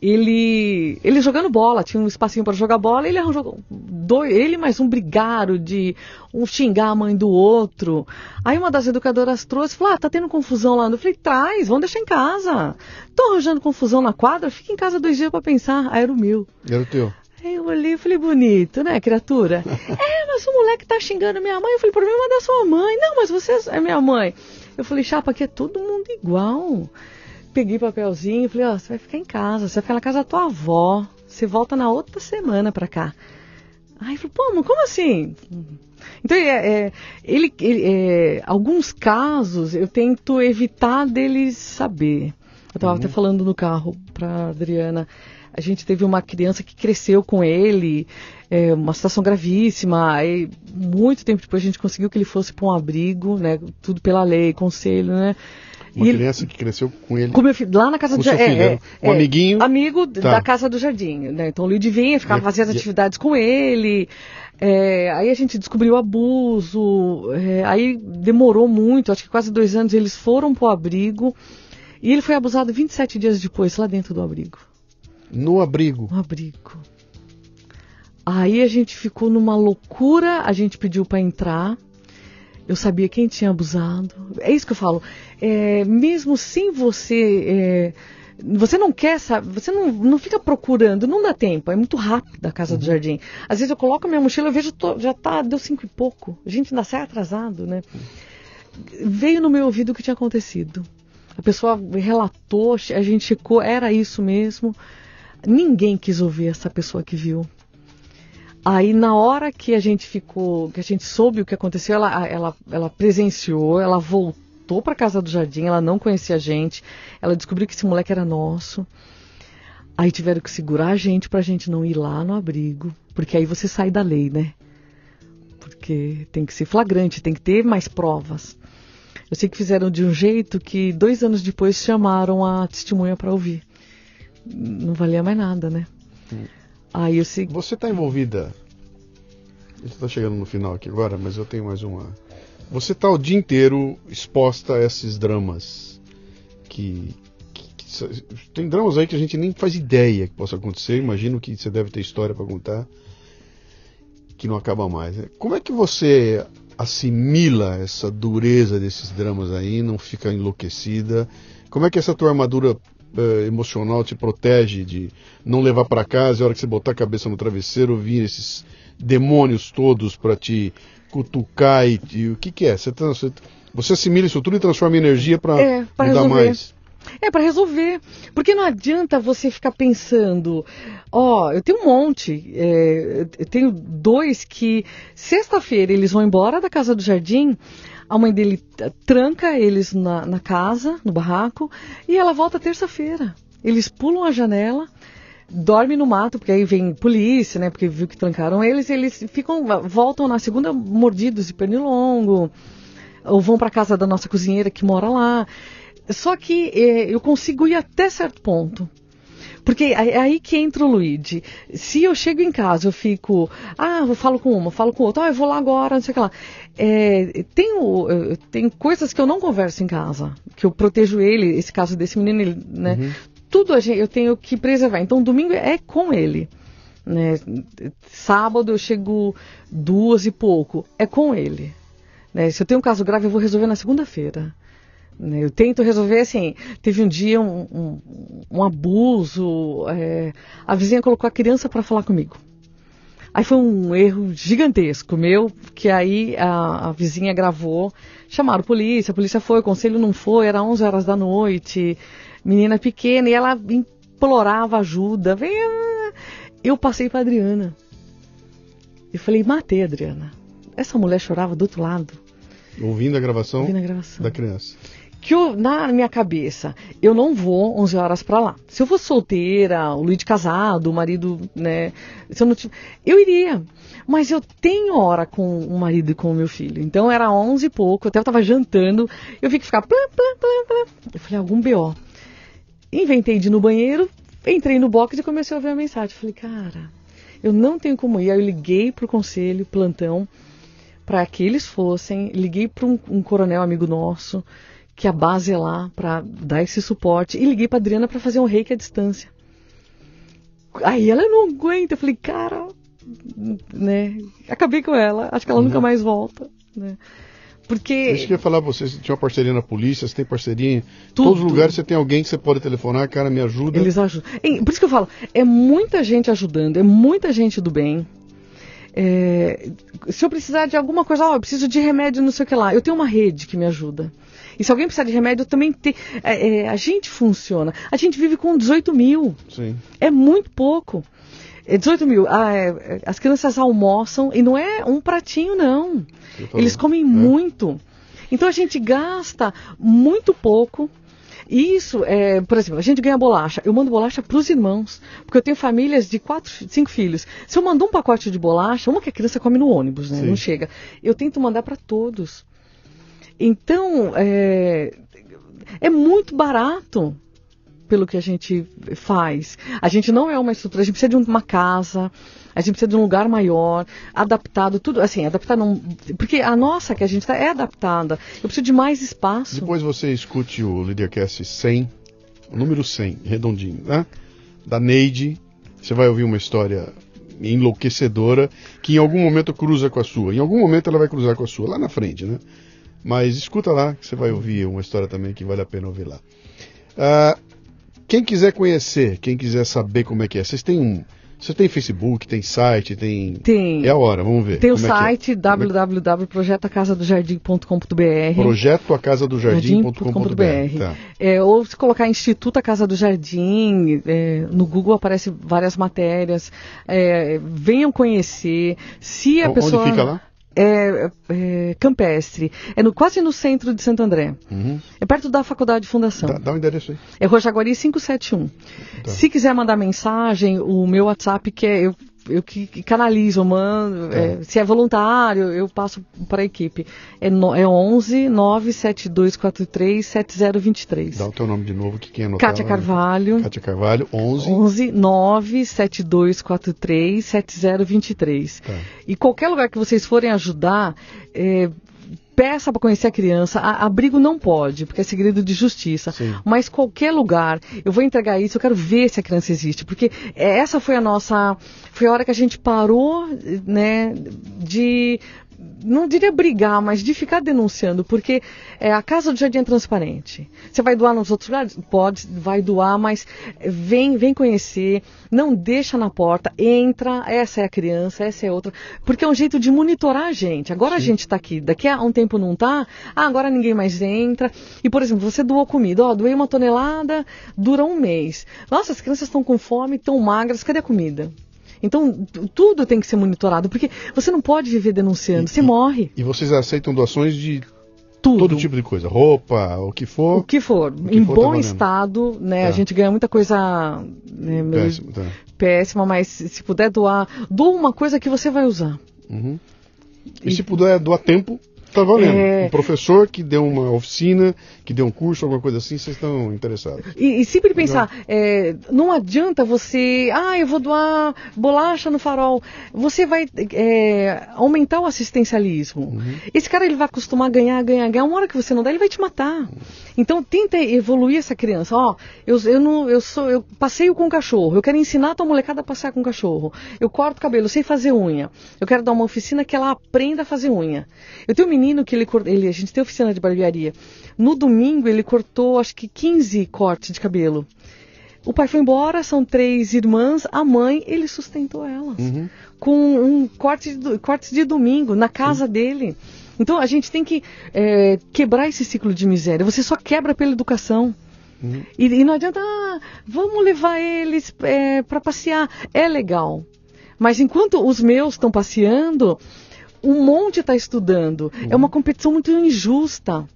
B: ele ele jogando bola, tinha um espacinho para jogar bola, ele arranjou dois, ele mais um brigaram de um xingar a mãe do outro. Aí uma das educadoras trouxe, falou: "Ah, tá tendo confusão lá". Eu falei: "Traz, vamos deixar em casa. Tô arranjando confusão na quadra, fica em casa dois dias para pensar". Aí era o meu.
A: Era o teu.
B: Aí eu olhei e falei, bonito, né, criatura? é, mas o moleque tá xingando minha mãe. Eu falei, problema é da sua mãe. Não, mas você é minha mãe. Eu falei, chapa, aqui é todo mundo igual. Peguei papelzinho e falei, ó, oh, você vai ficar em casa, você vai ficar na casa da tua avó. Você volta na outra semana pra cá. Aí eu falei, pô, mas como assim? Então, é, é ele, ele é, alguns casos eu tento evitar deles saber. Eu estava uhum. até falando no carro para Adriana. A gente teve uma criança que cresceu com ele, é, uma situação gravíssima. Aí, muito tempo depois a gente conseguiu que ele fosse para um abrigo, né? Tudo pela lei, conselho, né?
A: Uma e criança ele, que cresceu com ele.
B: Com meu filho, lá na casa do jardim. É,
A: é, um amiguinho.
B: Amigo tá. da casa do jardim. Né? Então o Luigi vinha, ficava fazendo as atividades com ele. É, aí a gente descobriu abuso. É, aí demorou muito, acho que quase dois anos. Eles foram pro abrigo. E ele foi abusado 27 dias depois, lá dentro do abrigo.
A: No abrigo?
B: No abrigo. Aí a gente ficou numa loucura, a gente pediu para entrar. Eu sabia quem tinha abusado. É isso que eu falo. É, mesmo sem você. É, você não quer saber, você não, não fica procurando, não dá tempo, é muito rápido a casa uhum. do jardim. Às vezes eu coloco a minha mochila, eu vejo, tô, já tá, deu cinco e pouco. A gente ainda sai atrasado, né? Veio no meu ouvido o que tinha acontecido. A pessoa relatou, a gente ficou, era isso mesmo. Ninguém quis ouvir essa pessoa que viu. Aí na hora que a gente ficou, que a gente soube o que aconteceu, ela, ela, ela presenciou, ela voltou para casa do jardim, ela não conhecia a gente, ela descobriu que esse moleque era nosso. Aí tiveram que segurar a gente para a gente não ir lá no abrigo, porque aí você sai da lei, né? Porque tem que ser flagrante, tem que ter mais provas. Eu sei que fizeram de um jeito que dois anos depois chamaram a testemunha para ouvir. Não valia mais nada, né? Hum.
A: Aí eu. Você está envolvida. Está chegando no final aqui agora, mas eu tenho mais uma. Você está o dia inteiro exposta a esses dramas que, tem dramas aí que a gente nem faz ideia que possa acontecer. Imagino que você deve ter história para contar que não acaba mais. Né? Como é que você assimila essa dureza desses dramas aí, não fica enlouquecida? Como é que essa tua armadura uh, emocional te protege de não levar para casa e a hora que você botar a cabeça no travesseiro vir esses demônios todos para te cutucar e, e, o que que é? Você, você, você assimila isso tudo e transforma em energia para
B: é,
A: dar mais.
B: É para resolver, porque não adianta você ficar pensando, ó, oh, eu tenho um monte, é, eu tenho dois que sexta-feira eles vão embora da casa do jardim, a mãe dele tranca eles na, na casa, no barraco, e ela volta terça-feira. Eles pulam a janela, dormem no mato, porque aí vem polícia, né? Porque viu que trancaram eles, eles ficam, voltam na segunda mordidos de pernilongo, ou vão para casa da nossa cozinheira que mora lá. Só que é, eu consigo ir até certo ponto. Porque é aí que entra o Luigi. Se eu chego em casa, eu fico, ah, eu falo com uma, falo com outra, ah, eu vou lá agora, não sei o que lá. É, tenho, tenho coisas que eu não converso em casa, que eu protejo ele, esse caso desse menino, ele, né? Uhum. Tudo gente, eu tenho que preservar. Então, domingo é com ele. Né? Sábado eu chego duas e pouco, é com ele. Né? Se eu tenho um caso grave, eu vou resolver na segunda-feira. Né? Eu tento resolver assim. Teve um dia um, um, um abuso, é, a vizinha colocou a criança para falar comigo. Aí foi um erro gigantesco meu, que aí a, a, vizinha gravou, chamaram a polícia, a polícia foi, o conselho não foi, era 11 horas da noite, menina pequena, e ela implorava ajuda. Vem, eu passei para Adriana. Eu falei, matei a Adriana. Essa mulher chorava do outro lado.
A: Ouvindo a gravação, Ouvindo a gravação. da criança
B: que eu, na minha cabeça, eu não vou 11 horas para lá. Se eu fosse solteira, o Luiz casado, o marido, né, se eu não eu iria. Mas eu tenho hora com o marido e com o meu filho. Então era 11 e pouco, até eu tava jantando, eu vi que plá, plá, plá, plá. Eu falei, algum BO. Inventei de ir no banheiro, entrei no box e comecei a ouvir a mensagem. Falei, cara, eu não tenho como ir. Aí eu liguei pro conselho, plantão, para que eles fossem, liguei para um, um coronel amigo nosso, que a base é lá para dar esse suporte. E liguei para Adriana para fazer um reiki à distância. Aí ela não aguenta. Eu falei, cara, né? Acabei com ela. Acho que ela uhum. nunca mais volta, né? porque.
A: Isso que eu ia falar pra você, você tinha uma parceria na polícia, você tem parceria em
B: Tudo.
A: todos os lugares, você tem alguém que você pode telefonar, cara, me ajuda.
B: Eles ajudam. Por isso que eu falo, é muita gente ajudando, é muita gente do bem. É, se eu precisar de alguma coisa, ó, eu preciso de remédio, não sei o que lá, eu tenho uma rede que me ajuda. E se alguém precisar de remédio, eu também tenho. É, é, a gente funciona. A gente vive com 18 mil.
A: Sim.
B: É muito pouco. É 18 mil. Ah, é, é, as crianças almoçam e não é um pratinho, não. Eles comem
A: É.
B: muito. Então a gente gasta muito pouco. Isso, é, por exemplo, a gente ganha bolacha. Eu mando bolacha para os irmãos. Porque eu tenho famílias de quatro, cinco filhos. Se eu mando um pacote de bolacha, uma que a criança come no ônibus, né?
A: Sim.
B: Não chega. Eu tento mandar para todos. Então, é, é muito barato pelo que a gente faz. A gente não é uma estrutura, a gente precisa de uma casa, a gente precisa de um lugar maior, adaptado, tudo, assim, adaptado não. Porque a nossa que a gente tá é adaptada. Eu preciso de mais espaço.
A: Depois você escute o Leadercast 100, o número 100, redondinho, né? Da Neide. Você vai ouvir uma história enlouquecedora que em algum momento cruza com a sua. Em algum momento ela vai cruzar com a sua, lá na frente, né? Mas escuta lá, que você vai ouvir uma história também que vale a pena ouvir lá. Ah, quem quiser conhecer, quem quiser saber como é que é, vocês têm um. Você tem Facebook, tem site, tem.
B: Tem.
A: É a hora, vamos ver.
B: Tem o
A: é é.
B: site www.projetoacasadojardim.com.br
A: Projeto a Casa do Jardim.com.br. Tá.
B: É, ou se colocar Instituto A Casa do Jardim, é, no Google aparece várias matérias. É, venham conhecer. Se a
A: Onde
B: pessoa.
A: fica lá?
B: É, é, campestre. É no, quase no centro de Santo André.
A: Uhum.
B: É perto da Faculdade de Fundação.
A: Dá, dá um endereço aí.
B: É Rua Jaguari 571.
A: Tá.
B: Se quiser mandar mensagem, o meu WhatsApp, que é eu, eu que, que canalizo, mando.
A: Tá.
B: é, se é voluntário, eu passo para a equipe. É, no, é 11 97243 7023.
A: Dá o teu nome de novo, que quem anotar.
B: Kátia
A: lá, né?
B: Carvalho.
A: Kátia Carvalho, 11.
B: 11 97243 7023.
A: Tá.
B: E qualquer lugar que vocês forem ajudar, é, peça para conhecer a criança. A- abrigo não pode, porque é segredo de justiça.
A: Sim.
B: Mas qualquer lugar, eu vou entregar isso, eu quero ver se a criança existe. Porque essa foi a nossa. Foi a hora que a gente parou, né, de. Não diria brigar, mas de ficar denunciando, porque é, a Casa do Jardim é transparente. Você vai doar nos outros lugares? Pode, vai doar, mas vem, vem conhecer, não deixa na porta, entra, essa é a criança, essa é outra, porque é um jeito de monitorar a gente. Agora a gente está aqui, daqui a um tempo não tá, ah, agora ninguém mais entra. E, por exemplo, você doou comida, ó, doei uma tonelada, dura um mês. Nossa, as crianças estão com fome, estão magras, cadê a comida? Então, tu- tudo tem que ser monitorado, porque você não pode viver denunciando, você morre.
A: E vocês aceitam doações de
B: Tudo.
A: todo tipo de coisa, roupa, o que
B: O
A: for.
B: que for,
A: que
B: em
A: for tá
B: bom
A: valendo.
B: estado, né?
A: Tá.
B: A gente ganha muita coisa né,
A: Péssimo, tá.
B: péssima, mas se puder doar, doa uma coisa que você vai usar.
A: Uhum. E, se puder doar tempo, tá valendo.
B: É.
A: Um professor que deu uma oficina, que deu um curso, alguma coisa assim, vocês estão interessados.
B: E, e sempre pensar, é, não adianta você, ah, eu vou doar bolacha no farol. Você vai é, aumentar o assistencialismo.
A: Uhum.
B: Esse cara ele vai acostumar a ganhar, ganhar, ganhar. Uma hora que você não dá, ele vai te matar. Então tenta evoluir essa criança. Ó, eu, eu não, eu sou, eu passeio com cachorro. Eu quero ensinar a tua molecada a passear com cachorro. Eu corto cabelo, eu sei fazer unha. Eu quero dar uma oficina que ela aprenda a fazer unha. Eu tenho um menino que ele, ele a gente tem oficina de barbearia. No domingo ele cortou acho que 15 cortes de cabelo. O pai foi embora, são três irmãs, a mãe, ele sustentou elas.
A: Uhum.
B: Com um corte de, cortes de domingo, na casa dele. Então a gente tem que é, quebrar esse ciclo de miséria. Você só quebra pela educação.
A: Uhum.
B: E, e não adianta, ah, vamos levar eles para passear. É legal. Mas enquanto os meus estão passeando, um monte está estudando. É uma competição muito injusta.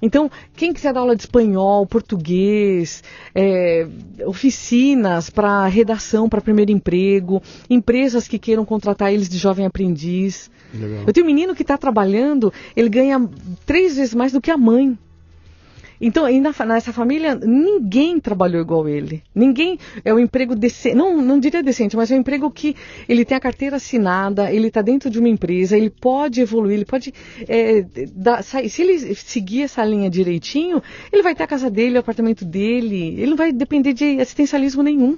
B: Então, quem quiser dar aula de espanhol, português, é, oficinas para redação, para primeiro emprego, empresas que queiram contratar eles de jovem aprendiz.
A: Legal.
B: Eu tenho um menino que está trabalhando, ele ganha três vezes mais do que a mãe. Então, e na nessa família, ninguém trabalhou igual ele. Ninguém é um emprego decente, não, não diria decente, mas é um emprego que ele tem a carteira assinada, ele está dentro de uma empresa, ele pode evoluir, ele pode. é, dar- sair- se ele seguir essa linha direitinho, ele vai ter a casa dele, o apartamento dele, ele não vai depender de assistencialismo nenhum.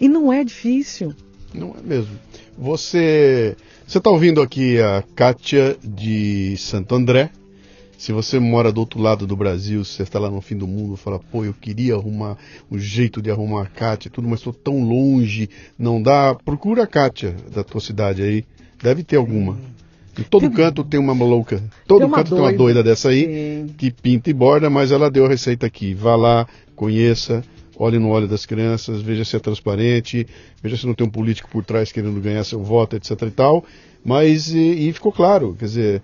B: E não é difícil.
A: Não é mesmo. Você você está ouvindo aqui a Kátia de Santo André Se você mora do outro lado do Brasil, se você está lá no fim do mundo, fala, pô, eu queria arrumar um jeito de arrumar a Kátia, tudo, mas estou tão longe, não dá. Procura a Kátia da tua cidade aí. Deve ter alguma. Em todo tem, canto tem uma maluca. Todo tem canto doida. tem uma doida dessa aí Sim. que pinta e borda, mas ela deu a receita aqui. Vá lá, conheça, olhe no olho das crianças, veja se é transparente, veja se não tem um político por trás querendo ganhar seu voto, etc e tal. Mas, e, e ficou claro, quer dizer,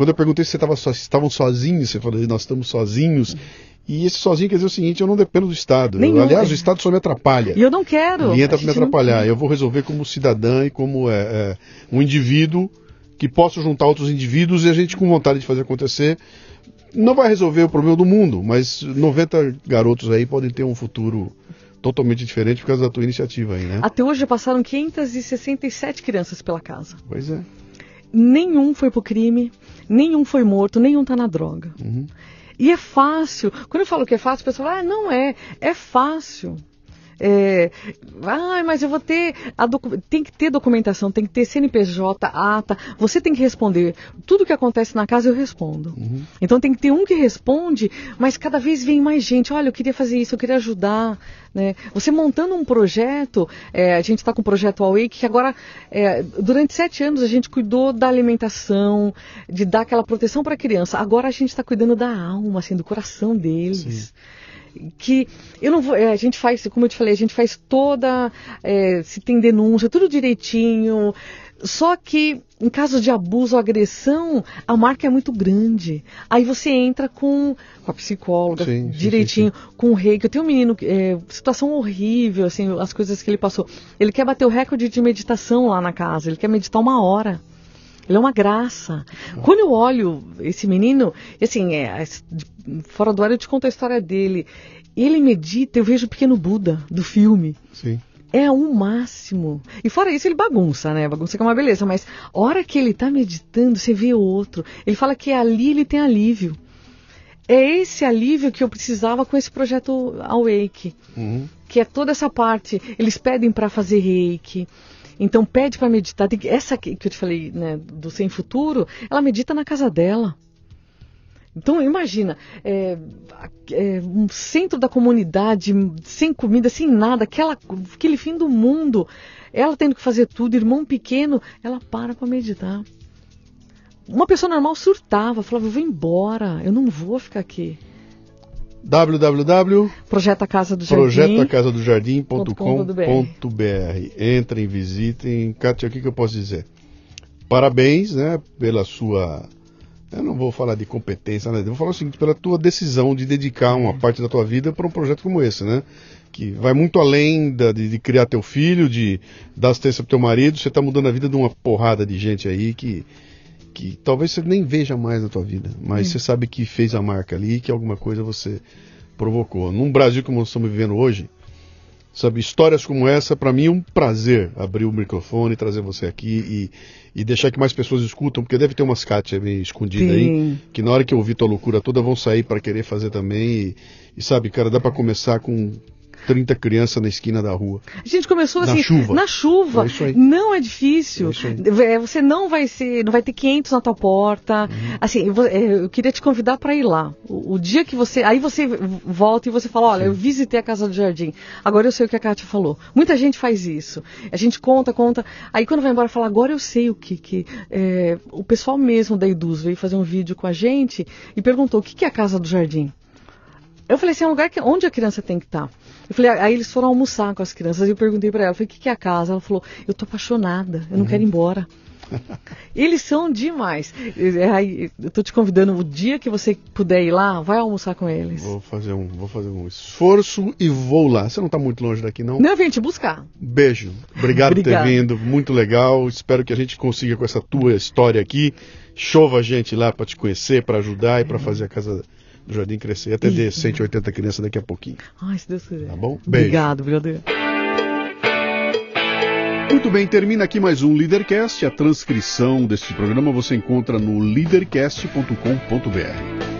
A: quando eu perguntei se so, estavam sozinhos, você falou, nós estamos sozinhos. E esse sozinho quer dizer o seguinte, eu não dependo do Estado. Eu, aliás, o Estado só me atrapalha.
B: E eu não quero.
A: Ninguém entra para me atrapalhar. Eu vou resolver como cidadã e como é, é, um indivíduo que possa juntar outros indivíduos e a gente com vontade de fazer acontecer. Não vai resolver o problema do mundo, mas 90 garotos aí podem ter um futuro totalmente diferente por causa da tua iniciativa aí, né?
B: Até hoje passaram 567 crianças pela casa.
A: Pois é
B: nenhum foi pro crime, nenhum foi morto, nenhum tá na droga. Uhum. E é fácil. Quando eu falo que é fácil, o pessoal fala, ah, não é. É fácil. É, ah, mas eu vou ter. tem que ter documentação, tem que ter CNPJ, ata. Você tem que responder. Tudo que acontece na casa eu respondo. Uhum. Então tem que ter um que responde, mas cada vez vem mais gente. Olha, eu queria fazer isso, eu queria ajudar. Né? Você montando um projeto, é, a gente está com o projeto Awake, que agora, é, durante sete anos, a gente cuidou da alimentação, de dar aquela proteção para a criança. Agora a gente está cuidando da alma, assim, do coração deles. Sim que eu não vou, é, a gente faz, como eu te falei, a gente faz toda, é, se tem denúncia, tudo direitinho. Só que em caso de abuso ou agressão, a marca é muito grande. Aí você entra com, com a psicóloga sim, direitinho, sim, sim, com o rei. Que eu tenho um menino, é, situação horrível, assim, as coisas que ele passou. Ele quer bater o recorde de meditação lá na casa. Ele quer meditar uma hora. Ele é uma graça. Quando eu olho esse menino, assim, é, fora do ar eu te conto a história dele. Ele medita, eu vejo o pequeno Buda do filme.
A: Sim.
B: É o máximo. E fora isso, ele bagunça, né? Bagunça que é uma beleza. Mas a hora que ele está meditando, você vê outro. Ele fala que ali ele tem alívio. É esse alívio que eu precisava com esse projeto Awake. Uhum. Que é toda essa parte. Eles pedem para fazer reiki. Então pede para meditar. Essa que, eu te falei, né, do sem futuro, ela medita na casa dela. Então imagina, é, é, um centro da comunidade, sem comida, sem nada, aquela, aquele fim do mundo, ela tendo que fazer tudo, irmão pequeno, ela para para meditar. Uma pessoa normal surtava, falava, eu vou embora, eu não vou ficar aqui
A: www
B: projetacasadojardim.com.br
A: Entrem, visitem. Kátia, o que, que eu posso dizer? Parabéns né, pela sua. Eu não vou falar de competência, né? vou falar o seguinte, pela tua decisão de dedicar uma parte da tua vida para um projeto como esse, né? Que vai muito além da, de, de, criar teu filho, de dar assistência pro teu marido, você está mudando a vida de uma porrada de gente aí que, que talvez você nem veja mais na tua vida, mas hum. você sabe que fez a marca ali, que alguma coisa você provocou. Num Brasil como nós estamos vivendo hoje, sabe, histórias como essa, para mim é um prazer abrir o microfone, trazer você aqui e, e deixar que mais pessoas escutam, porque deve ter umas Kátia meio escondidas aí, que na hora que eu ouvir tua loucura toda vão sair para querer fazer também. E, e sabe, cara, dá para começar com 30 crianças na esquina da rua.
B: A gente começou
A: na
B: assim,
A: chuva.
B: na chuva. É não é difícil. É, é você não vai ser, não vai ter 500 na tua porta. Uhum. Assim, eu, é, eu, queria te convidar para ir lá. O, o, dia que você, aí você volta e você fala, olha, Sim. eu visitei a casa do jardim. Agora eu sei o que a Kátia falou. Muita gente faz isso. A gente conta, conta. Aí quando vai embora fala, agora eu sei o que que é, o pessoal mesmo da Eduz veio fazer um vídeo com a gente e perguntou o que que é a casa do jardim. Eu falei assim, é um lugar que, onde a criança tem que estar. Tá. Eu falei, aí eles foram almoçar com as crianças e eu perguntei para ela, falei, o que, que é a casa? Ela falou, eu tô apaixonada, eu não uhum. quero ir embora. Eles são demais. Eu tô te convidando, o dia que você puder ir lá, vai almoçar com eles.
A: Vou fazer um, vou fazer um esforço e vou lá. Você não está muito longe daqui, não?
B: Não, eu vim te buscar.
A: Beijo. Obrigado por ter vindo. Muito legal. Espero que a gente consiga com essa tua história aqui. Chova a gente lá para te conhecer, para ajudar e para fazer a casa Jardim crescer até de 180 crianças daqui a pouquinho.
B: Ai, se Deus quiser.
A: Tá bom?
B: Beijo. Obrigado, obrigado.
A: Muito bem, termina aqui mais um Leadercast. A transcrição deste programa você encontra no leadercast.com.br.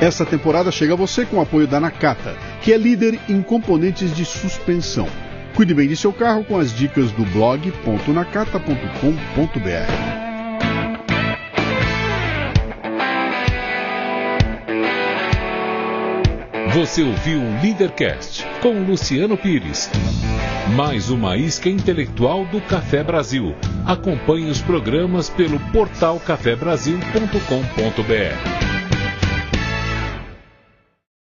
A: Essa temporada chega a você com o apoio da Nakata, que é líder em componentes de suspensão. Cuide bem de seu carro com as dicas do blog.nakata.com.br.
C: Você ouviu o Leadercast com Luciano Pires. Mais uma isca intelectual do Café Brasil. Acompanhe os programas pelo portal cafebrasil.com.br.